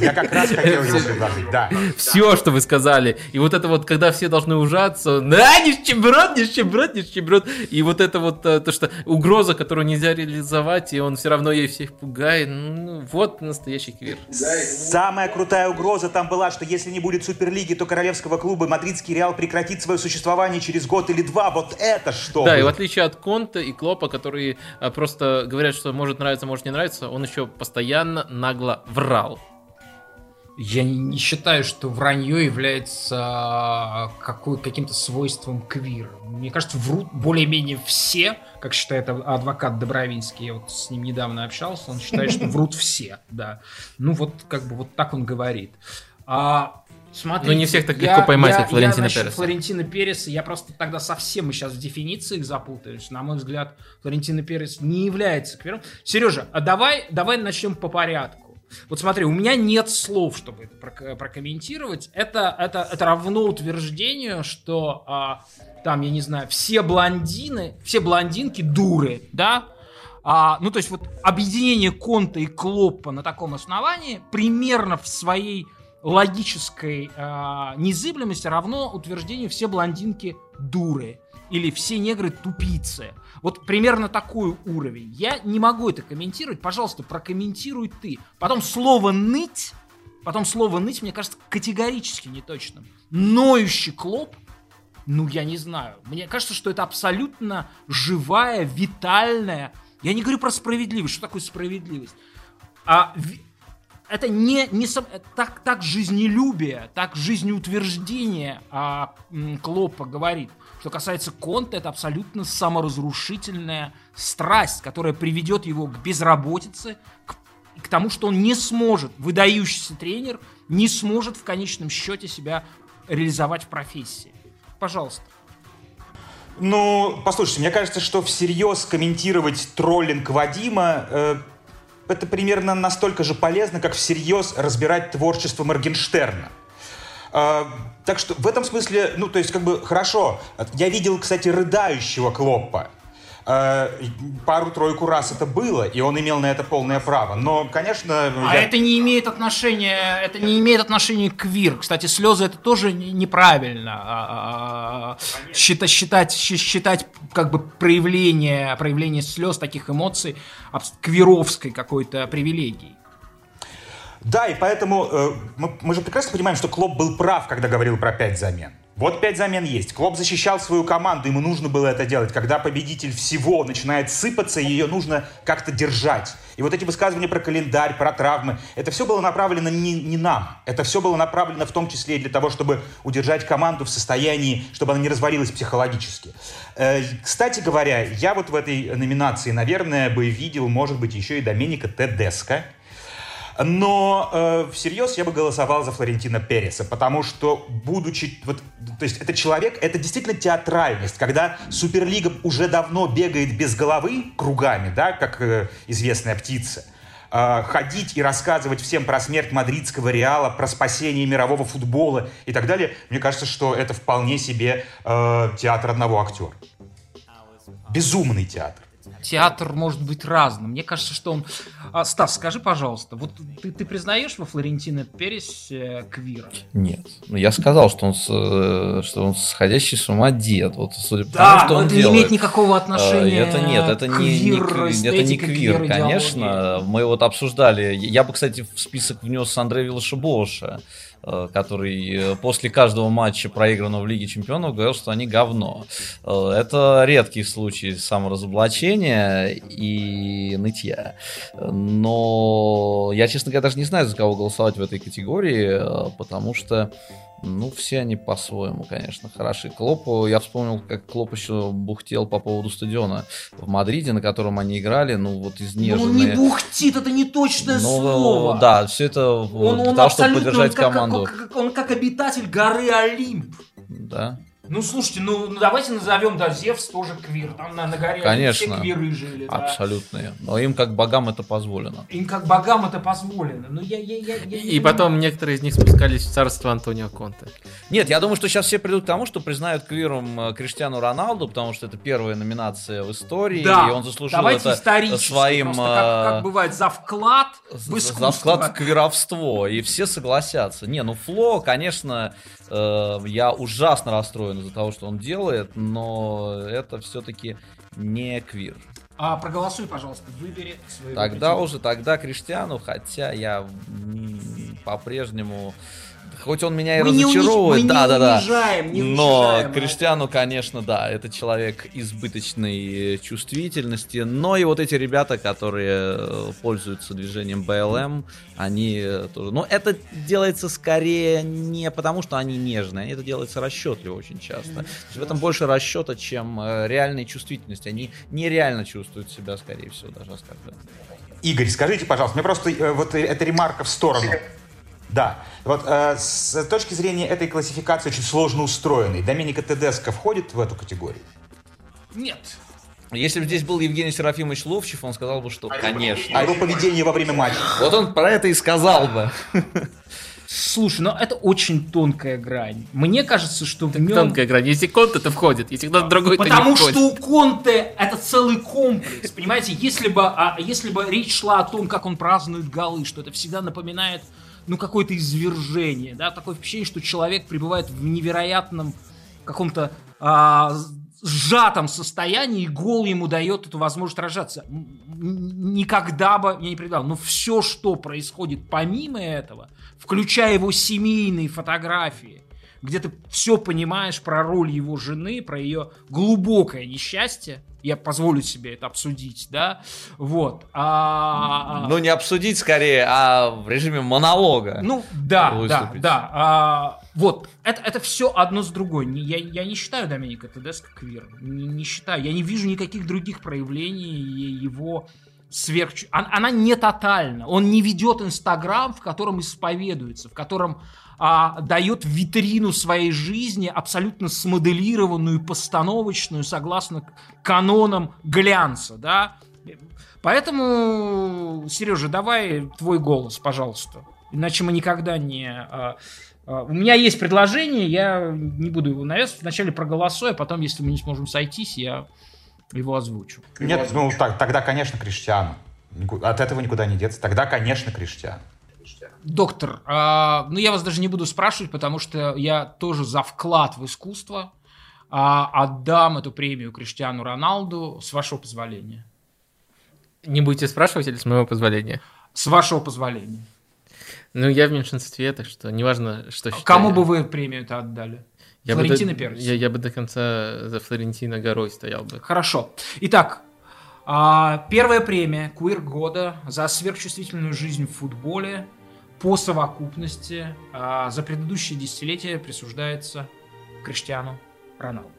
Я как раз хотел его предложить, да. Все, что вы сказали. И вот это вот, когда все должны ужаться, да, нищеброд, нищеброд, нищеброд. И вот это вот то, что угроза, которую нельзя реализовать, и он все равно ей всех пугает. Ну, вот настоящий квир. Самая крутая угроза там была, что если не будет Суперлиги, то королевского клуба Мадридский Реал прекратит свое существование через год или два. Вот это что? Да, и в отличие от Конта и Клопа, которые а, просто говорят, что может нравиться, может не нравиться, он еще постоянно нагло врал. Я не считаю, что вранье является а, какой, каким-то свойством квира. Мне кажется, врут более-менее все, как считает адвокат Добровинский. Я вот с ним недавно общался, он считает, что врут все, да. Ну вот, как бы вот так он говорит. А, Смотрите, Но не всех так легко я, поймать, я, как Флорентина я, Переса. Флорентина Переса, я просто тогда совсем мы сейчас в дефинициях запутаюсь. На мой взгляд, Флорентина Перес не является квиром. Сережа, а давай, давай начнем по порядку. Вот смотри, у меня нет слов, чтобы это прокомментировать. Это, это, это равно утверждению, что а, там, я не знаю, все блондины, все блондинки дуры, да? А, ну, то есть вот объединение Конта и Клоппа на таком основании примерно в своей логической а, незыблемости равно утверждению все блондинки дуры или все негры тупицы. Вот примерно такой уровень. Я не могу это комментировать. Пожалуйста, прокомментируй ты. Потом слово «ныть», потом слово «ныть» мне кажется категорически неточным. Ноющий клоп ну, я не знаю. Мне кажется, что это абсолютно живая, витальная. Я не говорю про справедливость. Что такое справедливость? А это не, не так, так жизнелюбие, так жизнеутверждение а, Клопа говорит. Что касается Конта, это абсолютно саморазрушительная страсть, которая приведет его к безработице, к, к тому, что он не сможет, выдающийся тренер, не сможет в конечном счете себя реализовать в профессии. Пожалуйста. Ну, послушайте, мне кажется, что всерьез комментировать троллинг Вадима э, это примерно настолько же полезно, как всерьез разбирать творчество Моргенштерна. А, так что в этом смысле, ну, то есть, как бы, хорошо. Я видел, кстати, рыдающего Клоппа. Э, пару-тройку раз это было, и он имел на это полное право. Но, конечно... А я... это не имеет отношения, это не имеет отношения к ВИР. Кстати, слезы это тоже неправильно. А, а, считать, считать, считать как бы проявление, проявление слез, таких эмоций квировской какой-то привилегией. Да, и поэтому э, мы, мы же прекрасно понимаем, что Клоп был прав, когда говорил про пять замен. Вот пять замен есть. Клоп защищал свою команду, ему нужно было это делать. Когда победитель всего начинает сыпаться, ее нужно как-то держать. И вот эти высказывания про календарь, про травмы, это все было направлено не, не нам. Это все было направлено в том числе и для того, чтобы удержать команду в состоянии, чтобы она не развалилась психологически. Э, кстати говоря, я вот в этой номинации, наверное, бы видел, может быть, еще и Доменика Тедеско, но э, всерьез я бы голосовал за Флорентина Переса, потому что, будучи... Вот, то есть это человек, это действительно театральность, когда Суперлига уже давно бегает без головы кругами, да, как э, известная птица, э, ходить и рассказывать всем про смерть мадридского Реала, про спасение мирового футбола и так далее, мне кажется, что это вполне себе э, театр одного актера. Безумный театр театр может быть разным. Мне кажется, что он... А, Стас, скажи, пожалуйста, вот ты, ты признаешь во Флорентино Пересе квира? Нет. Ну, я сказал, что он, э, что он сходящий с ума дед. Вот, судя по да, тому, что он это делает. не имеет никакого отношения Это нет, это не, не, это не квир, конечно. Мы вот обсуждали. Я бы, кстати, в список внес Андрея Вилашебоша. Э, который э, после каждого матча, проигранного в Лиге Чемпионов, говорил, что они говно. Э, это редкий случай саморазоблачения и нытья. Но я, честно говоря, даже не знаю, за кого голосовать в этой категории, потому что ну, все они по-своему, конечно, хороши. Клоп, я вспомнил, как Клоп еще бухтел по поводу стадиона в Мадриде, на котором они играли, ну, вот изнеженные. Ну, он не бухтит, это не точное ну, слово. Да, все это он, для он того, чтобы поддержать он команду. Как, как, он как обитатель горы Олимп. Да. Ну, слушайте, ну, ну давайте назовем, да, Зевс тоже квир. Там на, на горе Конечно, все квиры жили. Да. Абсолютные. Но им как богам это позволено. Им как богам это позволено. Ну, я, я, я, я И потом некоторые из них спускались в царство Антонио Конте. Нет, я думаю, что сейчас все придут к тому, что признают квиром э, Криштиану Роналду, потому что это первая номинация в истории, да. и он заслужил давайте это своим... Как, как э, бывает, за вклад в искусство. За вклад в квировство, и все согласятся. Не, ну Фло, конечно, я ужасно расстроен из-за того, что он делает, но это все-таки не квир. А проголосуй, пожалуйста, выбери свою Тогда уже, тогда Криштиану, хотя я по-прежнему хоть он меня и мы разочаровывает, да, да, да, унижаем, не но унижаем, Криштиану, конечно, да, это человек избыточной чувствительности, но и вот эти ребята, которые э, пользуются движением БЛМ, они тоже, но это делается скорее не потому, что они нежные, это делается расчетливо очень часто. В этом больше расчета, чем э, реальной чувствительности. Они нереально чувствуют себя, скорее всего, даже оскорбленными. Игорь, скажите, пожалуйста, мне просто э, вот эта ремарка в сторону. Да. Вот э, с точки зрения этой классификации очень сложно устроенной, Доминика Тедеско входит в эту категорию? Нет. Если бы здесь был Евгений Серафимович Ловчев, он сказал бы, что конечно. А его поведение во время матча? Вот он про это и сказал бы. Слушай, ну это очень тонкая грань. Мне кажется, что в нем... Тонкая грань. Если Конте, то входит. Если кто-то другой, Потому то не что у Конте это целый комплекс. Понимаете, если бы, а, если бы речь шла о том, как он празднует голы, что это всегда напоминает ну, какое-то извержение, да, такое впечатление, что человек пребывает в невероятном каком-то а, сжатом состоянии, и гол ему дает эту возможность рожаться. Никогда бы я не предал. Но все, что происходит помимо этого, включая его семейные фотографии, где ты все понимаешь про роль его жены, про ее глубокое несчастье, я позволю себе это обсудить, да, вот. А... Ну, не обсудить скорее, а в режиме монолога. Ну, да, выступить. да, да. А, вот, это, это все одно с другой. Я, я не считаю Доминика Тедеско квир, не, не считаю. Я не вижу никаких других проявлений его сверх... Она не тотальна. Он не ведет Инстаграм, в котором исповедуется, в котором а, дает витрину своей жизни, абсолютно смоделированную, постановочную, согласно канонам глянца, да. Поэтому, Сережа, давай твой голос, пожалуйста. Иначе мы никогда не... А, а, у меня есть предложение, я не буду его навязывать. Вначале проголосую, а потом, если мы не сможем сойтись, я его озвучу. Нет, ну так, тогда, конечно, Криштиану. От этого никуда не деться. Тогда, конечно, Криштиану. Доктор, а, ну я вас даже не буду спрашивать, потому что я тоже за вклад в искусство а, отдам эту премию Криштиану Роналду с вашего позволения. Не будете спрашивать или с моего позволения? С вашего позволения. Ну, я в меньшинстве, так что неважно, что считаю. Кому бы вы премию это отдали? Я Флорентина бы до, Я, я бы до конца за Флорентина горой стоял бы. Хорошо. Итак, а, первая премия Куир года за сверхчувствительную жизнь в футболе по совокупности а, за предыдущее десятилетие присуждается Криштиану Роналду.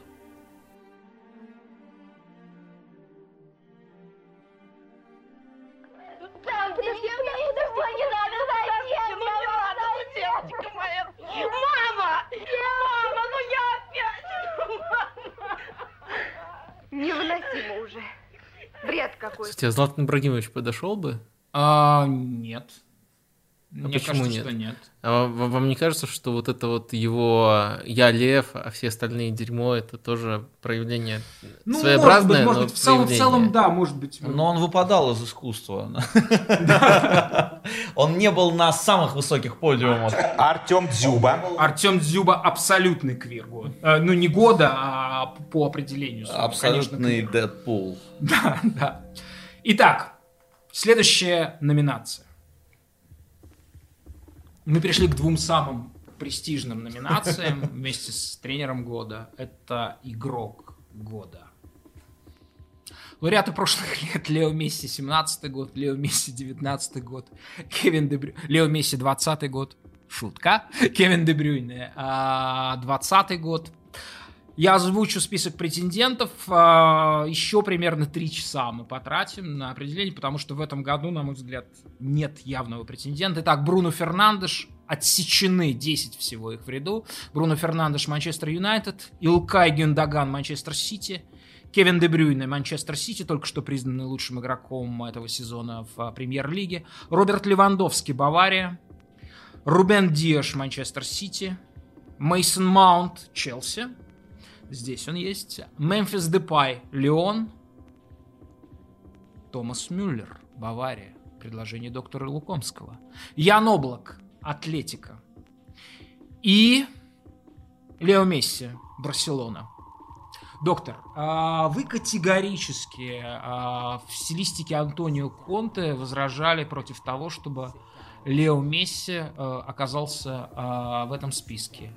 Невыносимо уже. Бред какой. Кстати, а Златан Ибрагимович подошел бы? А, нет. А Мне почему кажется, нет? Что нет. А вам не кажется, что вот это вот его «я лев», а все остальные дерьмо, это тоже проявление ну, своеобразное, может быть, может быть. В, целом, в целом, да, может быть. Но он выпадал из искусства. Он не был на самых высоких подиумах. Артем Дзюба. Артем Дзюба абсолютный квир. Э, ну, не года, а по определению. Абсолютный Дэдпул. Да, да. Итак, следующая номинация. Мы пришли к двум самым престижным номинациям вместе с тренером года. Это игрок года. Лауреаты прошлых лет Лео Месси 17 год, Лео Месси 19 год, Кевин Дебрю... Лео Месси 20 год, шутка, Кевин Дебрюйне 20 а, год, я озвучу список претендентов. А, еще примерно три часа мы потратим на определение, потому что в этом году, на мой взгляд, нет явного претендента. Итак, Бруно Фернандеш. Отсечены 10 всего их в ряду. Бруно Фернандеш, Манчестер Юнайтед. Илкай Гюндаган, Манчестер Сити. Кевин Дебрюйне, Манчестер Сити, только что признанный лучшим игроком этого сезона в а, премьер-лиге. Роберт Левандовский, Бавария. Рубен Диаш, Манчестер Сити. Мейсон Маунт, Челси. Здесь он есть. Мемфис Депай, Леон. Томас Мюллер, Бавария. Предложение доктора Лукомского. Ян Облак, Атлетика. И Лео Месси, Барселона. Доктор, а вы категорически а, в стилистике Антонио Конте возражали против того, чтобы Лео Месси а, оказался в этом списке.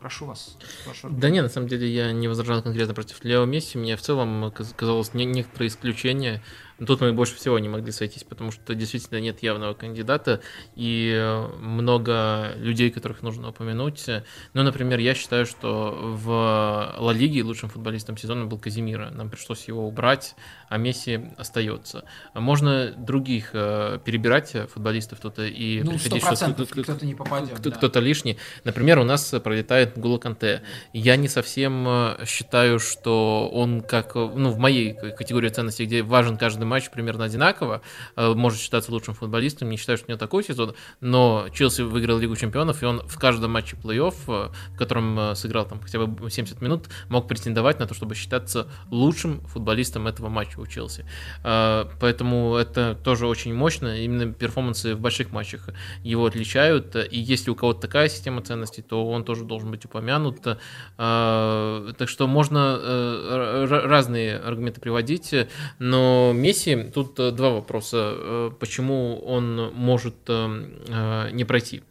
Прошу вас. Прошу. Да нет, на самом деле я не возражал конкретно против Лео Месси. Мне в целом казалось не, некоторые исключения Тут мы больше всего не могли сойтись, потому что действительно нет явного кандидата и э, много людей, которых нужно упомянуть. Ну, например, я считаю, что в Ла Лиге лучшим футболистом сезона был Казимира. Нам пришлось его убрать, а Месси остается. Можно других э, перебирать футболистов кто-то и ну, приходить, что кто-то не попадет. Кто- да. Кто-то лишний. Например, у нас пролетает Гула Канте. Я не совсем э, считаю, что он как, ну, в моей категории ценностей, где важен каждый матч примерно одинаково, э, может считаться лучшим футболистом, не считаю, что у него такой сезон, но Челси выиграл Лигу Чемпионов, и он в каждом матче плей-офф, э, в котором э, сыграл там хотя бы 70 минут, мог претендовать на то, чтобы считаться лучшим футболистом этого матча у Челси. Поэтому это тоже очень мощно, именно перформансы в больших матчах его отличают, и если у кого-то такая система ценностей, то он тоже должен быть упомянут. Так что можно разные аргументы приводить, но Месси Месси, тут два вопроса. Почему он может не пройти?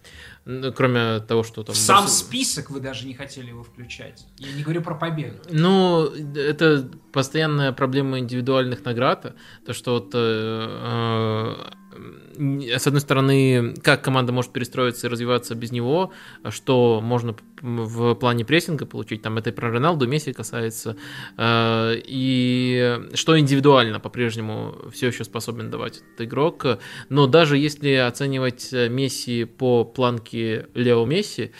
Кроме того, что там... Сам Барс... список вы даже не хотели его включать. Я не говорю про победу. Ну, это постоянная проблема индивидуальных наград. То, что вот э, с одной стороны, как команда может перестроиться и развиваться без него, что можно в плане прессинга получить, там это и про Роналду, Месси касается, э, и что индивидуально по-прежнему все еще способен давать этот игрок, но даже если оценивать Месси по планке Лео Месси,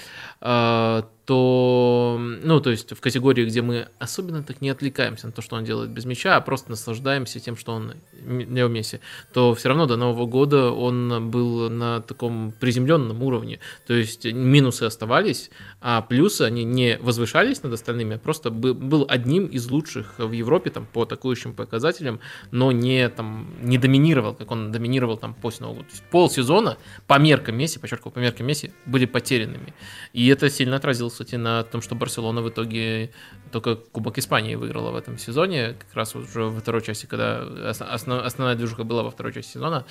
э, то, ну, то есть в категории, где мы особенно так не отвлекаемся на то, что он делает без мяча, а просто наслаждаемся тем, что он не в Месси, то все равно до Нового года он был на таком приземленном уровне. То есть минусы оставались, а плюсы, они не возвышались над остальными, а просто был одним из лучших в Европе там, по атакующим показателям, но не, там, не доминировал, как он доминировал там после Нового года. Полсезона по меркам Месси, подчеркиваю, по меркам Месси, были потерянными. И это сильно отразилось кстати, на том, что Барселона в итоге только Кубок Испании выиграла в этом сезоне, как раз уже во второй части, когда основ, основная движуха была во второй части сезона.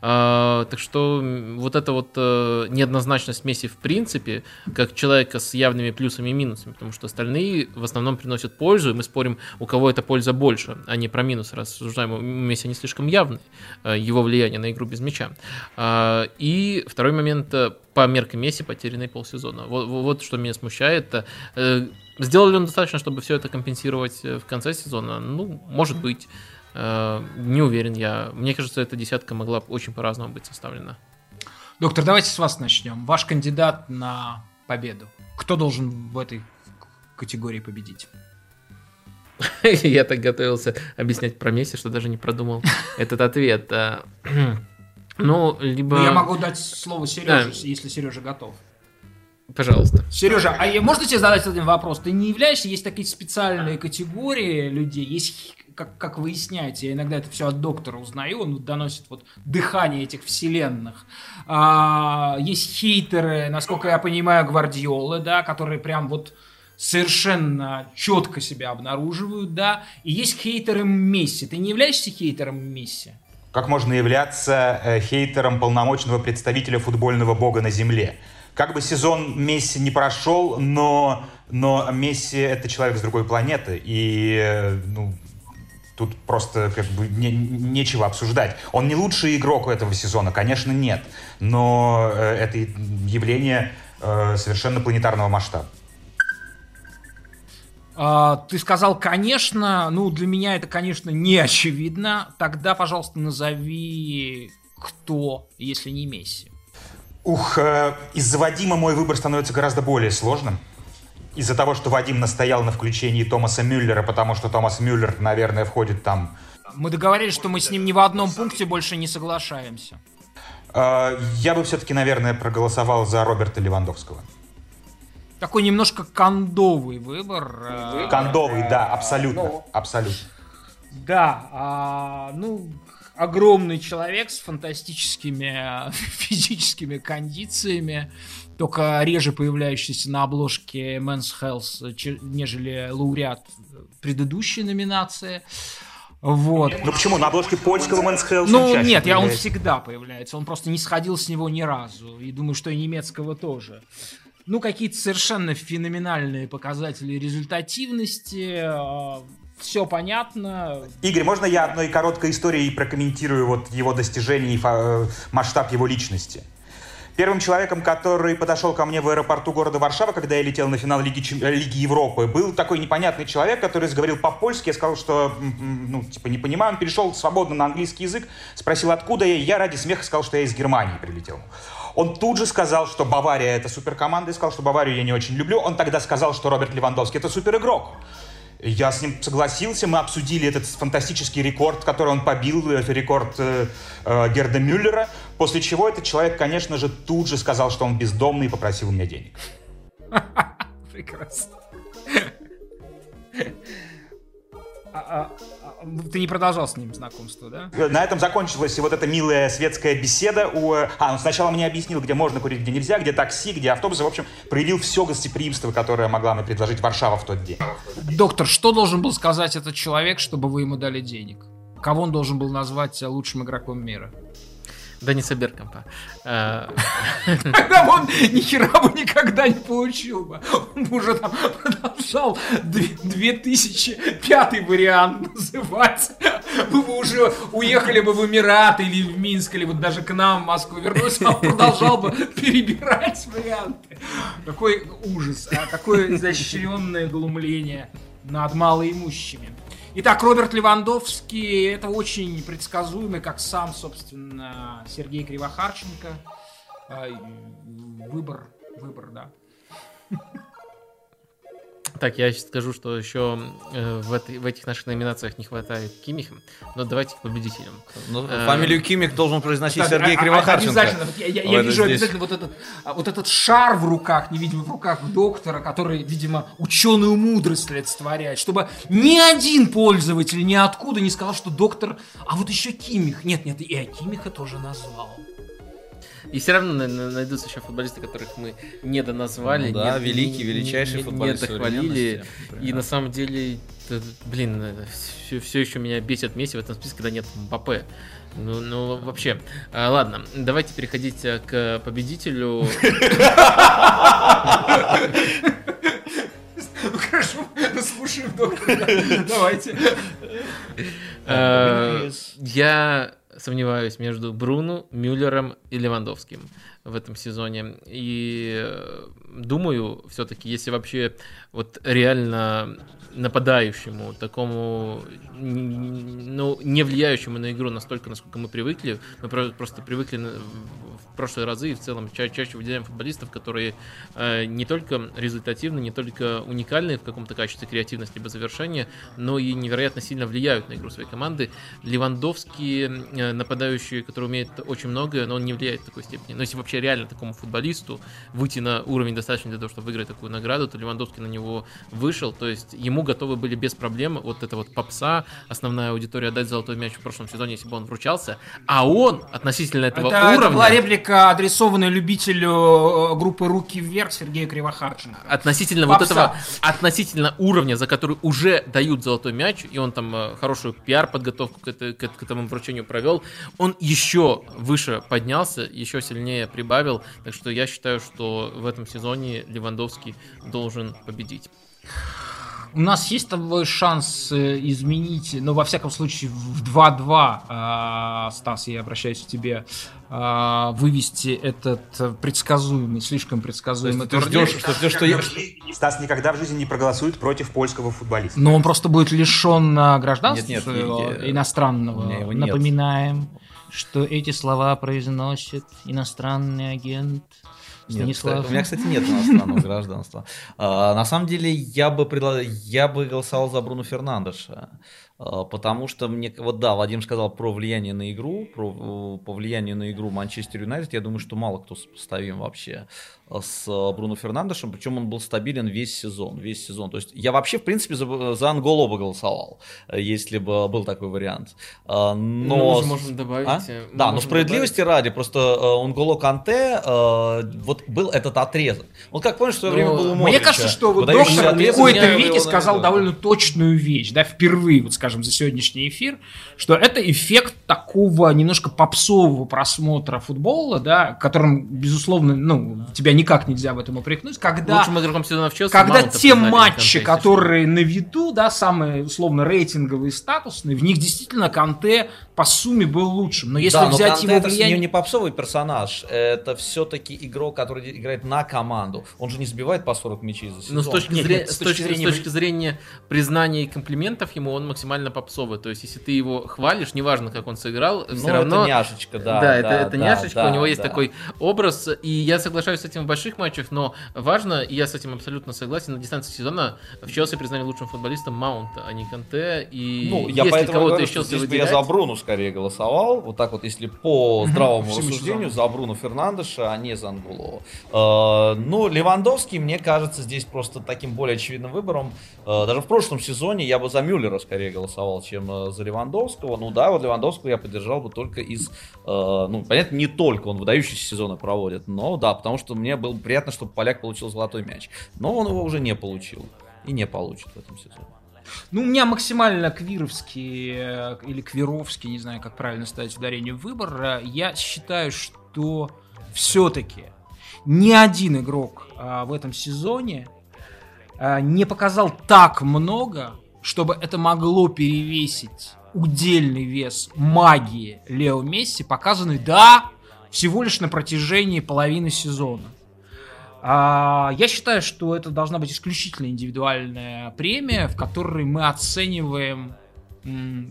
А, так что вот эта вот а, неоднозначность Месси в принципе, как человека с явными плюсами и минусами, потому что остальные в основном приносят пользу, и мы спорим, у кого эта польза больше, а не про минусы, рассуждаем, Месси не слишком явный, а, его влияние на игру без мяча. А, и второй момент, по меркам Месси потерянный полсезона. Вот, вот что меня смущает. Э, сделали он достаточно, чтобы все это компенсировать э, в конце сезона? Ну, может быть. Э, не уверен я. Мне кажется, эта десятка могла очень по-разному быть составлена. Доктор, давайте с вас начнем. Ваш кандидат на победу. Кто должен в этой категории победить? Я так готовился объяснять про Месси, что даже не продумал этот ответ. Ну, либо... Ну, я могу дать слово Сереже, если Сережа готов. Пожалуйста. Сережа, а можно тебе задать один вопрос? Ты не являешься, есть такие специальные категории людей, есть, как, как выясняете, я иногда это все от доктора узнаю, он доносит вот дыхание этих вселенных. А, есть хейтеры, насколько я понимаю, Гвардиолы, да, которые прям вот совершенно четко себя обнаруживают, да, и есть хейтеры Месси. Ты не являешься хейтером Месси? Как можно являться э, хейтером полномочного представителя футбольного бога на земле? Как бы сезон Месси не прошел, но, но Месси — это человек с другой планеты, и ну, тут просто как бы не, нечего обсуждать. Он не лучший игрок этого сезона, конечно, нет, но э, это явление э, совершенно планетарного масштаба. А, ты сказал, конечно, ну для меня это, конечно, не очевидно. Тогда, пожалуйста, назови, кто, если не Месси. Ух, э, из-за Вадима мой выбор становится гораздо более сложным. Из-за того, что Вадим настоял на включении Томаса Мюллера, потому что Томас Мюллер, наверное, входит там... Мы договорились, что мы с ним ни в одном пункте больше не соглашаемся. Э, я бы все-таки, наверное, проголосовал за Роберта Левандовского. Такой немножко кондовый выбор. Э, кондовый, да, абсолютно, ну, абсолютно. Да, а, ну, огромный человек с фантастическими физическими кондициями, только реже появляющийся на обложке Men's Health, нежели лауреат предыдущей номинации. Вот. Ну почему? На обложке польского Men's Health Ну нет, я, он всегда появляется. Он просто не сходил с него ни разу. И думаю, что и немецкого тоже ну, какие-то совершенно феноменальные показатели результативности, а, все понятно. Игорь, можно я одной короткой историей прокомментирую вот его достижения и э, масштаб его личности? Первым человеком, который подошел ко мне в аэропорту города Варшава, когда я летел на финал Лиги, э, Лиги Европы, был такой непонятный человек, который говорил по-польски. Я сказал, что, ну, типа, не понимаю. Он перешел свободно на английский язык, спросил, откуда я. Я ради смеха сказал, что я из Германии прилетел. Он тут же сказал, что Бавария это суперкоманда, и сказал, что Баварию я не очень люблю. Он тогда сказал, что Роберт Левандовский это суперигрок. Я с ним согласился, мы обсудили этот фантастический рекорд, который он побил, э, рекорд э, э, Герда Мюллера, после чего этот человек, конечно же, тут же сказал, что он бездомный и попросил у меня денег. Прекрасно. Ты не продолжал с ним знакомство, да? На этом закончилась вот эта милая светская беседа. У... А, он сначала мне объяснил, где можно курить, где нельзя, где такси, где автобусы. В общем, проявил все гостеприимство, которое могла мне предложить Варшава в тот день. Доктор, что должен был сказать этот человек, чтобы вы ему дали денег? кого он должен был назвать лучшим игроком мира? Денниса Беркомпа. Тогда он ни хера бы никогда не получил бы. Он бы уже там продолжал 2005 вариант называть. Мы бы уже уехали бы в Эмираты или в Минск, или вот даже к нам в Москву вернулся, он продолжал бы перебирать варианты. Какой ужас, а какое изощренное глумление над малоимущими. Итак, Роберт Левандовский, это очень предсказуемый, как сам, собственно, Сергей Кривохарченко. Выбор, выбор, да. Так, я сейчас скажу, что еще э, в, этой, в этих наших номинациях не хватает Кимиха, но давайте к победителям. Ну, э, фамилию Кимих должен произносить Кстати, Сергей а, а Кривохарченко. Обязательно. Вот я я, я вижу здесь. обязательно вот этот, а, вот этот шар в руках, невидимый в руках доктора, который, видимо, ученую мудрость олицетворяет, чтобы ни один пользователь ниоткуда не сказал, что доктор, а вот еще Кимих. Нет, нет, и Кимиха тоже назвал. И все равно найдутся еще футболисты, которых мы не доназвали. Ну, да, не, великий, величайший не, футболист. Не дохвалили. И на самом деле, блин, все, все еще меня бесит Месси в этом списке, когда нет Мбаппе. Ну, ну, вообще. А, ладно, давайте переходить э, к победителю. Ну хорошо, слушаем доктора. Давайте. Э, я сомневаюсь между Бруну, Мюллером и Левандовским в этом сезоне. И э, думаю, все-таки, если вообще вот реально нападающему, такому, ну, не влияющему на игру настолько, насколько мы привыкли. Мы просто привыкли в прошлые разы и в целом ча чаще выделяем футболистов, которые э, не только результативны, не только уникальны в каком-то качестве креативности либо завершения, но и невероятно сильно влияют на игру своей команды. Левандовский, э, нападающий, который умеет очень многое, но он не влияет в такой степени. Но если вообще реально такому футболисту выйти на уровень достаточно для того, чтобы выиграть такую награду, то Левандовский на него вышел, то есть ему готовы были без проблем вот это вот попса, основная аудитория отдать золотой мяч в прошлом сезоне, если бы он вручался, а он относительно этого это, уровня... Это была реплика, адресованная любителю э, группы «Руки вверх» Сергея Кривохарченко. Относительно попса. вот этого, относительно уровня, за который уже дают золотой мяч, и он там э, хорошую пиар-подготовку к, это, к, к этому вручению провел, он еще выше поднялся, еще сильнее прибавил, так что я считаю, что в этом сезоне Левандовский должен победить. У нас есть тобой шанс э, изменить, ну, во всяком случае, в 2-2, а, Стас, я обращаюсь к тебе, а, вывести этот предсказуемый, слишком предсказуемый ты ждешь, что, ждешь, что я... Стас никогда в жизни не проголосует против польского футболиста. Но он просто будет лишен а, гражданства нет, нет, я... иностранного. Напоминаем, что эти слова произносит иностранный агент Станислав. у меня, кстати, нет иностранного гражданства. А, на самом деле, я бы, предла... я бы голосовал за Бруно Фернандеша. А, потому что мне, вот да, Вадим сказал про влияние на игру, про по влиянию на игру Манчестер Юнайтед, я думаю, что мало кто сопоставим вообще с э, Бруно Фернандешем, причем он был стабилен весь сезон, весь сезон. То есть я вообще, в принципе, за, за Анголо бы голосовал, если бы был такой вариант. А, но... Ну, можно добавить. А? Э, да, но справедливости добавить. ради, просто Анголо э, Канте, вот был этот отрезок. Вот как помнишь, в свое время был у Мне кажется, что вот доктор в какой-то веке сказал довольно точную вещь, да, впервые, вот скажем, за сегодняшний эфир, что это эффект такого немножко попсового просмотра футбола, да, которым, безусловно, ну, тебя не никак нельзя в этом упрекнуть. Когда, Лучшим игроком сезона в Челси Когда те матчи, которые на виду, да, самые условно рейтинговые, статусные, в них действительно Канте по сумме был лучшим. Но если да, взять но Канте его влияние... это не попсовый персонаж, это все-таки игрок, который играет на команду. Он же не забивает по 40 мячей за сезон. Но с точки, нет, зрения, нет, с, точки, зрения... с точки зрения признания и комплиментов ему он максимально попсовый. То есть, если ты его хвалишь, неважно, как он сыграл, ну, все равно... это няшечка, да. Да, да это, это да, няшечка, да, у него да. есть такой образ, и я соглашаюсь с этим больших матчах, но важно, и я с этим абсолютно согласен, на дистанции сезона в Челси признали лучшим футболистом Маунта, а не Канте. И ну, я если кого-то из Челси выделять... я за Бруну скорее голосовал. Вот так вот, если по здравому рассуждению, за Бруну Фернандеша, а не за Ангулова. Э, ну, Левандовский, мне кажется, здесь просто таким более очевидным выбором. Э, даже в прошлом сезоне я бы за Мюллера скорее голосовал, чем э, за Левандовского. Ну да, вот Левандовского я поддержал бы только из... Ну, понятно, не только он выдающиеся сезоны проводит, но да, потому что мне было приятно, чтобы поляк получил золотой мяч. Но он его уже не получил. И не получит в этом сезоне. Ну, у меня максимально квировский э, или квировский, не знаю, как правильно ставить ударение выбор. Я считаю, что все-таки ни один игрок а, в этом сезоне а, не показал так много, чтобы это могло перевесить удельный вес магии Лео Месси, показанный, да, всего лишь на протяжении половины сезона. А, я считаю, что это должна быть исключительно индивидуальная премия, в которой мы оцениваем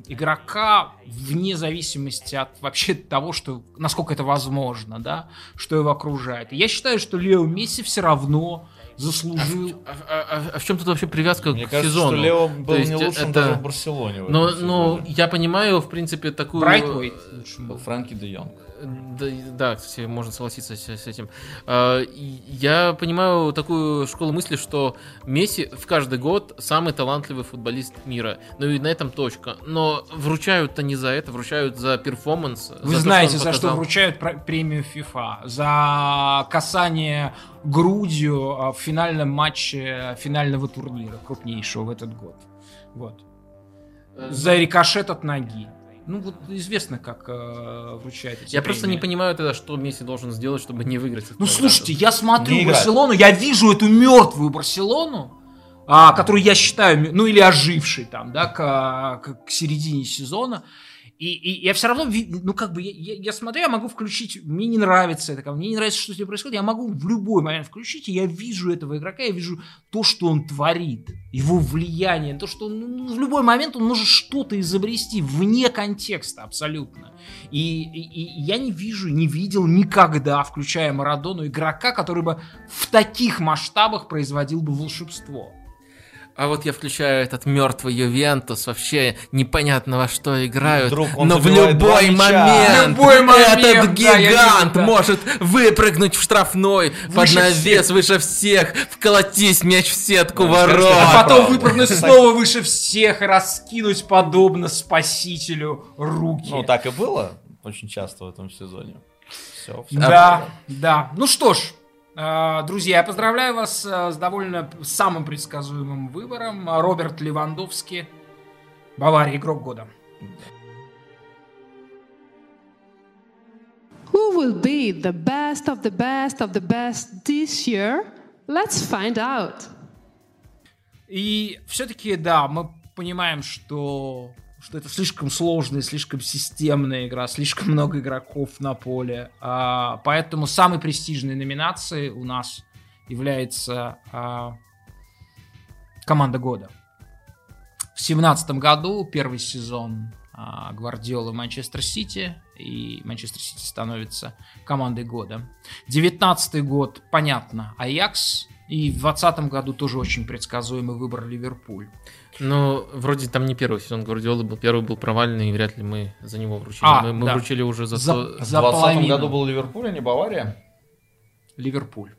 игрока вне зависимости от вообще того, что насколько это возможно, да, что его окружает. И я считаю, что Лео Месси все равно заслужил. А, а, а, а в чем тут вообще привязка Мне к кажется, сезону? что Лео был То есть не лучшим это- даже в Барселоне. в Но, но сезоне. я понимаю, в принципе, такую... Брайтвейт Был Франки де Йонг. Да, да, кстати, можно согласиться с, с этим. А, Я понимаю такую школу мысли, что Месси в каждый год самый талантливый футболист мира. Ну и на этом точка. Но вручают-то не за это, вручают за перформанс. Вы то, знаете, он за что вручают пр- премию FIFA? За касание грудью а, в финальном матче финального турнира, крупнейшего в этот год. Вот. За рикошет от ноги. Ну, вот известно, как э, вручают эти Я просто не премии. понимаю тогда, что Месси должен сделать, чтобы не выиграть. Ну, слушайте, я смотрю Не играть. Барселону, я вижу эту мертвую Барселону, а, которую я считаю, ну или ожившей там, да, к, к- к середине сезона. И, и я все равно, ну как бы, я, я- смотрю, я могу включить, мне не нравится это, мне не нравится, что с ним происходит, я могу в любой момент включить, и я вижу этого игрока, я вижу то, что он творит, его влияние, то, что он, ну, в любой момент он может что-то изобрести вне контекста абсолютно. И, и- и я не вижу, не видел никогда, включая Марадону, игрока, который бы в таких масштабах производил бы волшебство. А вот я включаю этот мертвый Ювентус, вообще непонятно во что играют, Вдруг он но в любой момент, В любой момент, этот гигант да. может выпрыгнуть в штрафной, под Выше навес, всех. выше всех, вколотись мяч в сетку Ну, ворот. А потом выпрыгнуть снова выше всех и раскинуть подобно спасителю руки. Ну, так и было очень часто в этом сезоне. Все, Да, да. Ну что ж, друзья, я поздравляю вас э, с довольно самым предсказуемым выбором. Роберт Левандовский, Бавария, игрок года. Who will be the best of the best of the best this year? Let's find out. И все-таки, да, мы понимаем, что, что это слишком сложная, слишком системная игра, слишком много игроков на поле. А, поэтому самой престижной номинацией у нас является а, команда года. В семнадцатом году первый сезон а, Гвардиолы Манчестер Сити, и Манчестер Сити становится командой года. Девятнадцатый год, понятно, Аякс, и в двадцатом году тоже очень предсказуемый выбор Ливерпуль. Ну, вроде там не первый сезон Гвардиолы был, первый был провальный, и вряд ли мы за него вручили. А, мы мы да. вручили уже за, За- то- В за 20 половину. году был Ливерпуль, а не Бавария. Ливерпуль.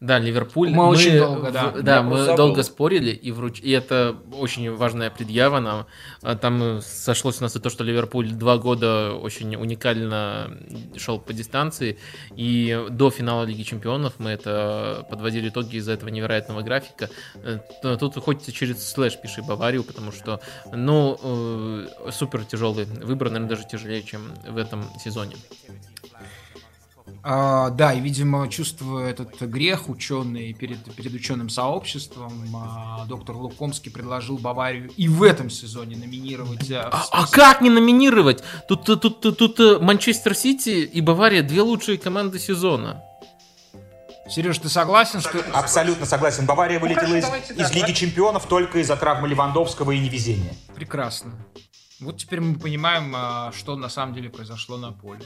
Да, Ливерпуль. Мы очень долго, в- да. Да, Я мы долго спорили, и, вруч... и это очень важная предъява нам. А Там э, сошлось у нас и то, что Ливерпуль два года очень уникально шел по дистанции, и до финала Лиги Чемпионов мы это подводили итоги из-за этого невероятного графика. Э, Тут хоть ты через слэш пиши Баварию, потому что, ну, э, супер тяжелый выбор, наверное, даже тяжелее, чем в этом сезоне. А, да, и, видимо, чувствуя этот грех, ученый перед, перед ученым сообществом, а, доктор Лукомский предложил Баварию и в этом сезоне номинировать. а, в А, а как не номинировать? Тут, тут, тут, тут, э, Манчестер Сити и Бавария две лучшие команды сезона. Сереж, ты согласен, что... Абсолютно согласен. Бавария вылетела хорошо, из, давайте, да, из Лиги давайте. Чемпионов только из-за травмы Левандовского и невезения. Прекрасно. Вот теперь мы понимаем, а, что на самом деле произошло на поле.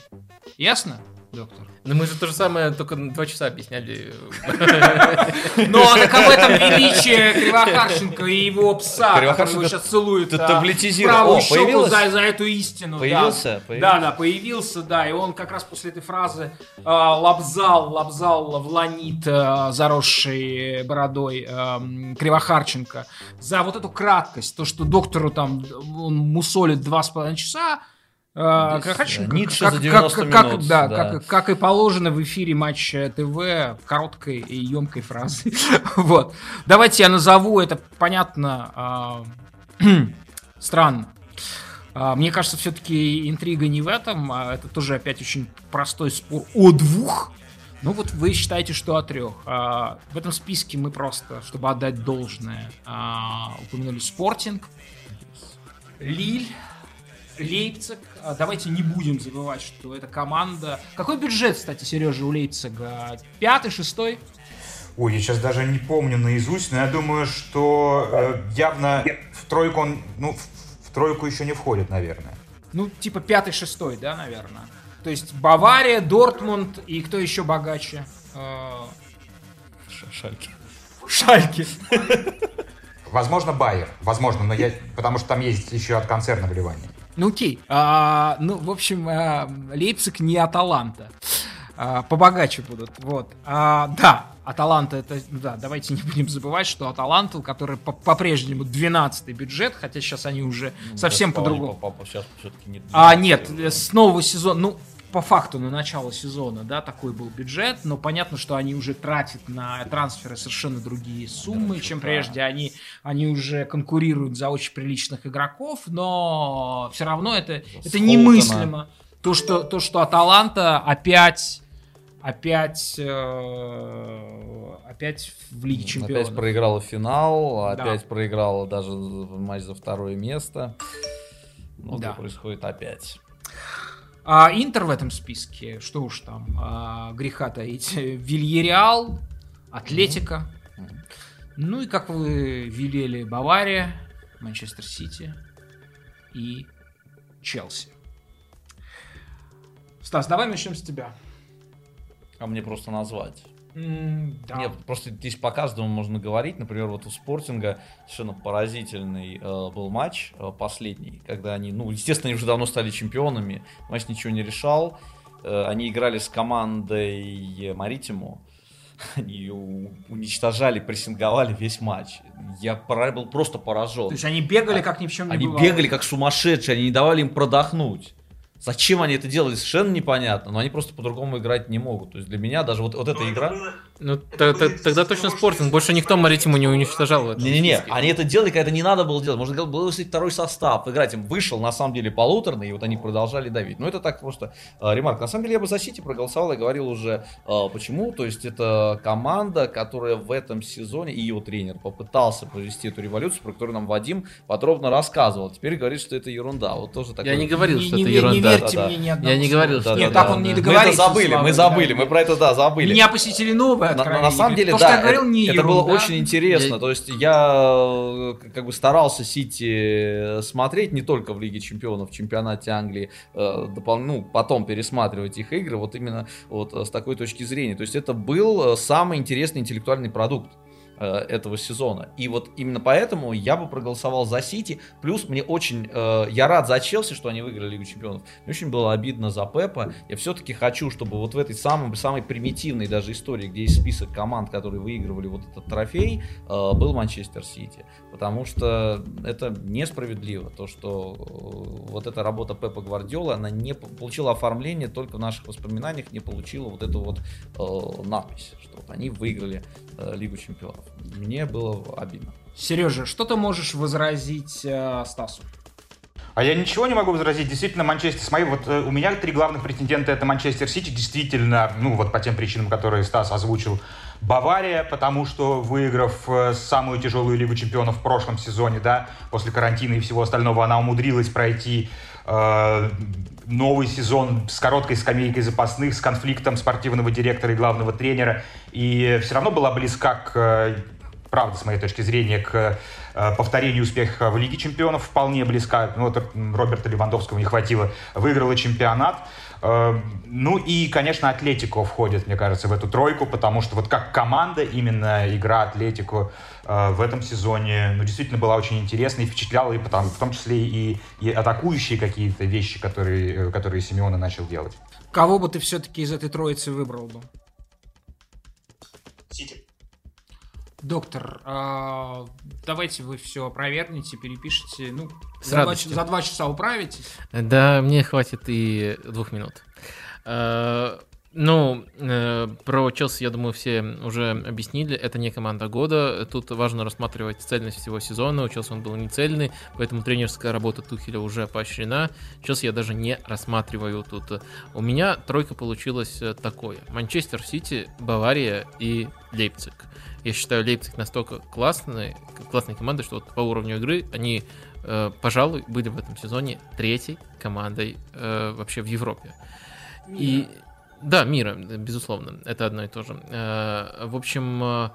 Ясно, доктор? Но мы же то же самое только на два часа объясняли. Ну, а так об этом величие Кривохарченко и его пса, который сейчас целует а, таблетизировал. правую щеку за, эту истину. Появился? Появился? Да, да, появился, да, и он как раз после этой фразы а, лобзал, лобзал в ланит, а, заросший бородой Кривохарченко за вот эту краткость, то, что доктору там он мусолит два с половиной часа, А, как, Ницше за 90 как, минут. Как, да, да. Как, как и положено в эфире матча ТВ, короткой и емкой фразы. вот. Давайте я назову, это понятно, э, странно. Э, мне кажется, все-таки интрига не в этом, а это тоже опять очень простой спор о двух. Ну вот вы считаете, что о трех. А, в этом списке мы просто, чтобы отдать должное, а, упомянули Спортинг, Лиль, Лейпциг. А, давайте не будем забывать, что это команда... Какой бюджет, кстати, Сережа, у Лейпцига? Пятый, шестой? Ой, я сейчас даже не помню наизусть, но я думаю, что э, явно в тройку он, ну, в, в тройку еще не входит, наверное. Ну, типа пятый, шестой, да, наверное. То есть Бавария, Дортмунд и кто еще богаче? Э, Шальки. Шальки. Возможно, Байер. Возможно, но я... Потому что там есть еще от концерна вливания. Ну окей. А, ну, в общем, а, Лейпциг не Аталанта. А, побогаче будут. Вот. А, да, Аталанта это, да, давайте не будем забывать, что Аталанта, у которой по-прежнему 12-й бюджет, хотя сейчас они уже ну, совсем по-другому. По сейчас все-таки не а, нет, с нового сезона, ну, по факту на начало сезона, да, такой был бюджет, но понятно, что они уже тратят на трансферы совершенно другие суммы, да, чем да. прежде. Они, они уже конкурируют за очень приличных игроков, но все равно это, это немыслимо. То что, то, что Аталанта опять опять, э, опять в Лиге Чемпионов. Опять проиграла финал, опять да. проиграла даже матч за второе место. Ну, да. происходит опять. А Интер в этом списке, что уж там, а, греха таить, Вильереал, Атлетика. Mm-hmm. Ну и, как вы велели, Бавария, Манчестер Сити и Челси. Стас, давай начнем с тебя. А мне просто назвать. Mm, да. Нет, просто здесь по каждому можно говорить. Например, вот у Спортинга совершенно поразительный э, был матч э, последний, когда они, ну, естественно, они уже давно стали чемпионами. Матч ничего не решал. Э, они играли с командой Маритиму. Они ее уничтожали, прессинговали весь матч. Я был просто поражен. То есть они бегали, как ни в чем не Они бывало. бегали, как сумасшедшие, они не давали им продохнуть. Зачем они это делали, совершенно непонятно, но они просто по-другому играть не могут. То есть для меня даже вот, вот эта игра... Ну, тогда точно спортинг. Больше никто Маритиму не уничтожал. Не-не-не, они это делали, когда это не надо было делать. Можно было если второй состав, играть им вышел, на самом деле, полуторный, и вот они продолжали давить. Но это так просто э, ремарк. На самом деле я бы за Сити проголосовал и говорил уже э, почему. То есть это команда, которая в этом сезоне, и его тренер попытался провести эту революцию, про которую нам Вадим подробно рассказывал. Теперь говорит, что это ерунда. Вот тоже такой... Я не говорил, что это ерунда верьте да, мне ни одного Я не говорил, что... Нет, так он не договорился. Мы это забыли, мы забыли, мы про это, да, забыли. Меня посетили новые на, на самом деле, То, да, это, не это было очень интересно. То есть я э, как бы старался Сити смотреть не только в Лиге Чемпионов, в чемпионате Англии, э, ну, потом пересматривать их игры, вот именно вот с такой точки зрения. То есть это был самый интересный интеллектуальный продукт. Э, этого сезона. И вот именно поэтому я бы проголосовал за Сити. Плюс мне очень... Э, я рад за Челси, что они выиграли Лигу Чемпионов. Мне очень было обидно за Пепа. Я все-таки хочу, чтобы вот в этой самой, самой примитивной даже истории, где есть список команд, которые выигрывали вот этот трофей, э, был Манчестер Сити. Потому что это несправедливо. То, что э, вот эта работа Пепа Гвардиола, она не получила оформление только в наших воспоминаниях, не получила вот эту вот э, надпись, что вот они выиграли э, Лигу Чемпионов. Мне было обидно. Сережа, что ты можешь возразить э, Стасу? А я ничего не могу возразить. Действительно, Манчестер, смотри, вот э, у меня три главных претендента это Манчестер Сити. Действительно, ну вот по тем причинам, которые Стас озвучил. Бавария, потому что выиграв э, самую тяжелую Лигу Чемпионов в прошлом сезоне, да, после карантина и всего остального, она умудрилась пройти э, новый сезон с короткой скамейкой запасных, с конфликтом спортивного директора и главного тренера. И все равно была близка к, э, правда, с моей точки зрения, к э, повторению успеха в Лиге чемпионов. Вполне близка. Ну, вот Роберта Левандовского не хватило. Выиграла чемпионат. Э, ну и, конечно, Атлетико входит, мне кажется, в эту тройку, потому что вот как команда именно игра Атлетико в этом сезоне ну, действительно была очень интересной и впечатляла, и потому, в том числе и, и атакующие какие-то вещи, которые, которые Симеона начал делать. Кого бы ты все-таки из этой троицы выбрал бы? Сити. Доктор, а, давайте вы все опровергнете, перепишите. Ну, за два, за два часа управитесь? Да, мне хватит и двух минут. А, ну, э, про Челси, я думаю, все уже объяснили. Это не команда года. Тут важно рассматривать цельность всего сезона. У Челси он был не цельный, поэтому тренерская работа Тухеля уже поощрена. Челси я даже не рассматриваю тут. У меня тройка получилась э, такое. Манчестер Сити, Бавария и Лейпциг. Я считаю, Лейпциг настолько классный, классной командой, что вот по уровню игры они, э, пожалуй, были в этом сезоне третьей командой э, вообще в Европе. И да, мира, безусловно, это одно и то же. Э, в общем, э,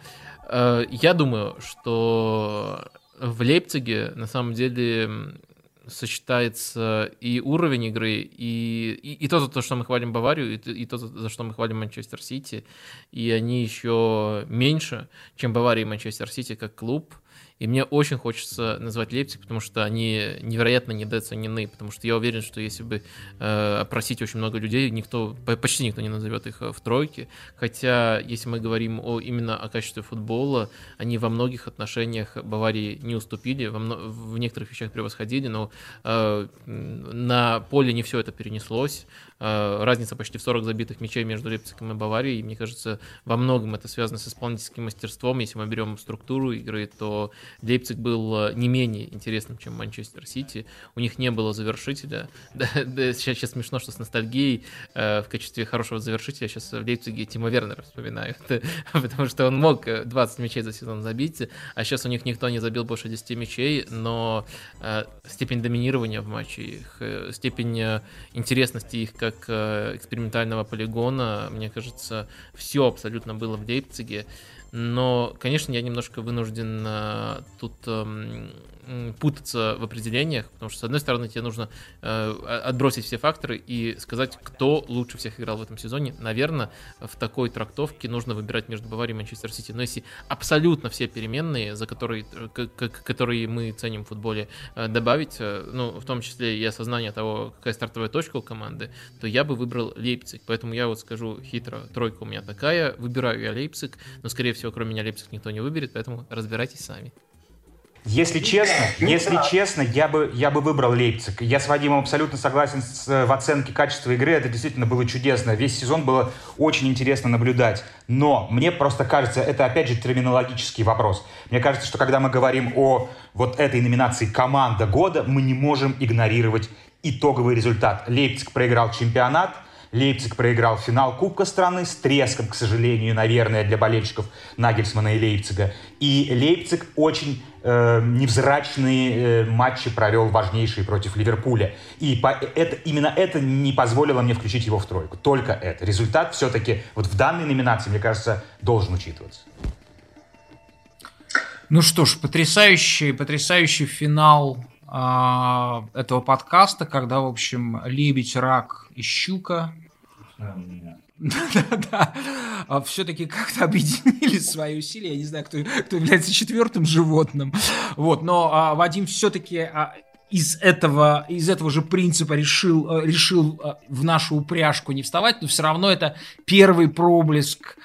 э, я думаю, что в Лейпциге на самом деле сочетается и уровень игры, и, и, и то, за то, что мы хвалим Баварию, и, и то, за что мы хвалим Манчестер Сити, и они еще меньше, чем Бавария и Манчестер Сити как клуб. И мне очень хочется назвать Лейпциг, потому что они невероятно недооценены, потому что я уверен, что если бы э, опросить очень много людей, никто, почти никто не назовет их э, в тройке. Хотя, если мы говорим о, именно о качестве футбола, они во многих отношениях Баварии не уступили, во, в некоторых вещах превосходили, но э, на поле не все это перенеслось. Э, разница почти в 40 забитых мячей между Лейпцигом и Баварией. И мне кажется, во многом это связано с исполнительским мастерством. Если мы берем структуру игры, то Лейпциг был э, не менее интересным, чем Манчестер Сити. У них не было завершителя. Да, да, сейчас, сейчас смешно, что с ностальгией э, в качестве хорошего завершителя сейчас в Лейпциге Тима Вернера вспоминаю. потому что он мог 20 мячей за сезон забить, а сейчас у них никто не забил больше 10 мячей, но э, степень доминирования в матче, их, э, степень э, интересности их как э, экспериментального полигона, мне кажется, все абсолютно было в Лейпциге. Но, конечно, я немножко вынужден э, тут э, путаться в определениях, потому что, с одной стороны, тебе нужно э, отбросить все факторы и сказать, кто лучше всех играл в этом сезоне. Наверное, в такой трактовке нужно выбирать между Баварией и Манчестер Сити. Но если абсолютно все переменные, за которые, которые мы ценим в футболе, э, добавить, э, ну, в том числе и осознание того, какая стартовая точка у команды, то я бы выбрал Лейпциг. Поэтому я вот скажу хитро, тройка у меня такая, выбираю я Лейпциг, но, скорее всего, кроме меня Лейпциг никто не выберет, поэтому разбирайтесь сами. Если честно, если честно, я бы, я бы выбрал Лейпциг. Я с Вадимом абсолютно согласен с, в оценке качества игры. Это действительно было чудесно. Весь сезон было очень интересно наблюдать. Но мне просто кажется, это опять же терминологический вопрос. Мне кажется, что когда мы говорим о вот этой номинации «Команда года», мы не можем игнорировать итоговый результат. Лейпциг проиграл чемпионат – Лейпциг проиграл финал Кубка страны с треском, к сожалению, наверное, для болельщиков Нагельсмана и Лейпцига. И Лейпциг очень э, невзрачные э, матчи провел важнейшие против Ливерпуля. И по, это, именно это не позволило мне включить его в тройку. Только это. Результат все-таки вот в данной номинации, мне кажется, должен учитываться. Ну что ж, потрясающий, потрясающий финал а, этого подкаста, когда, в общем, лебедь, рак щука да-да-да. А Все-таки как-то объединили свои усилия. Я не знаю, кто, кто является четвертым животным. Вот, но а, Вадим все-таки а, из этого, из этого же принципа решил, а, решил а, в нашу упряжку не вставать, но все равно это первый проблеск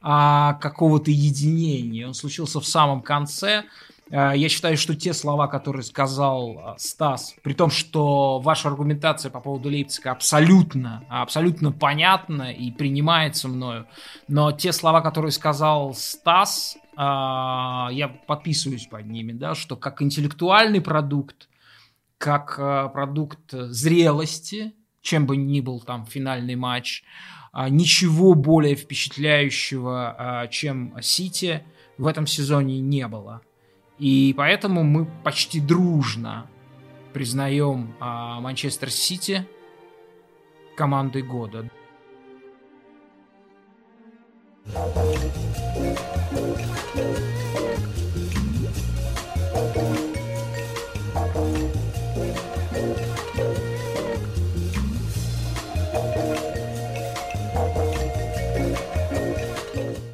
а, какого-то единения. Он случился в самом конце. Э, я считаю, что те слова, которые сказал э, Стас, при том, что ваша аргументация по поводу Лейпцига абсолютно, абсолютно понятна и принимается мною, но те слова, которые сказал Стас, э, я подписываюсь под ними, да, что как интеллектуальный продукт, как продукт зрелости, чем бы ни был там финальный матч, ничего более впечатляющего, чем Сити, в этом сезоне не было. И поэтому мы почти дружно признаем а, Манчестер Сити командой года.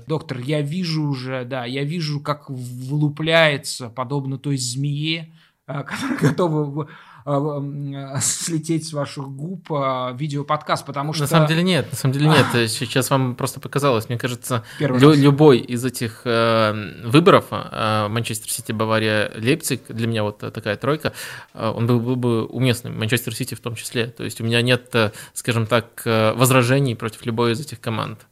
Доктор, я вижу уже, да, я вижу, как вылупляется, подобно той змее, э, которая готова э, слететь с ваших губ э, видео-подкаст, потому что... На самом деле нет, на самом деле нет. Сейчас вам просто показалось. Мне кажется, лю- любой из этих э, выборов, э, Манчестер Сити, Бавария, Лейпциг, для меня вот такая тройка, э, он был, был бы уместным. Манчестер Сити в том числе. То есть у меня нет, э, скажем так, э, возражений против любой из этих команд.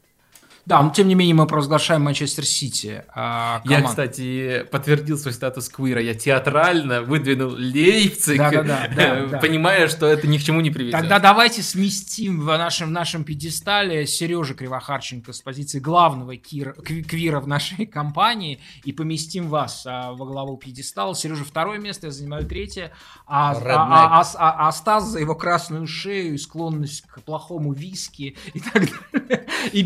Да, но тем не менее мы провозглашаем Манчестер Сити. А, я, кстати, подтвердил свой статус квира. Я театрально выдвинул Лейпциг, да, да, да, понимая, что это ни к чему не приведет. Тогда давайте сместим в нашем, в нашем пьедестале Сережа Кривохарченко с позиции главного кира, квира в нашей компании и поместим вас а, во главу пьедестала. Сережа второе место, я занимаю третье. А, а, а, а, а, а Стас за его красную шею и склонность к плохому виски и так далее. И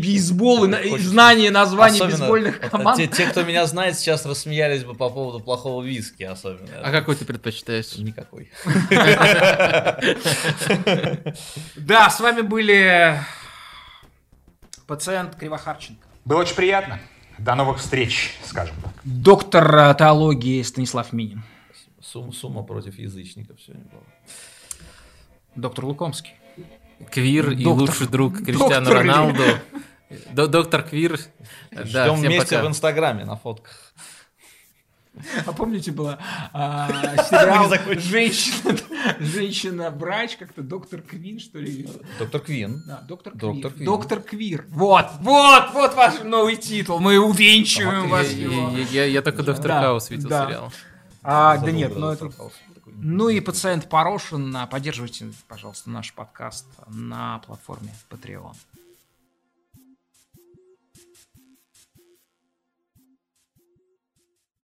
бейсбол, и знание названий бейсбольных команд. Те, те, кто меня знает, сейчас рассмеялись бы по поводу плохого виски особенно. А какой ты предпочитаешь? Никакой. Да, с вами были пациент Кривохарченко. Было очень приятно. До новых встреч, скажем так. Доктор теологии Станислав Минин. Сумма, сумма против язычников сегодня была. Доктор Лукомский. Квир Доктор. и лучший друг Криштиану Роналду. Доктор Квир. Ждем вместе пока. в Инстаграме на фотках. А помните, была а, сериал «Женщина, женщина-врач», как-то доктор Квин, что ли? Доктор Квин. Да, доктор, доктор Квир. Доктор Квир. Вот, вот, вот ваш новый титул. Мы увенчиваем вас я, его. Я, я, я только Доктор да, Хаус видел да. сериал. А, да нет, но это... Ну и пациент Порошин, поддерживайте, пожалуйста, наш подкаст на платформе Patreon.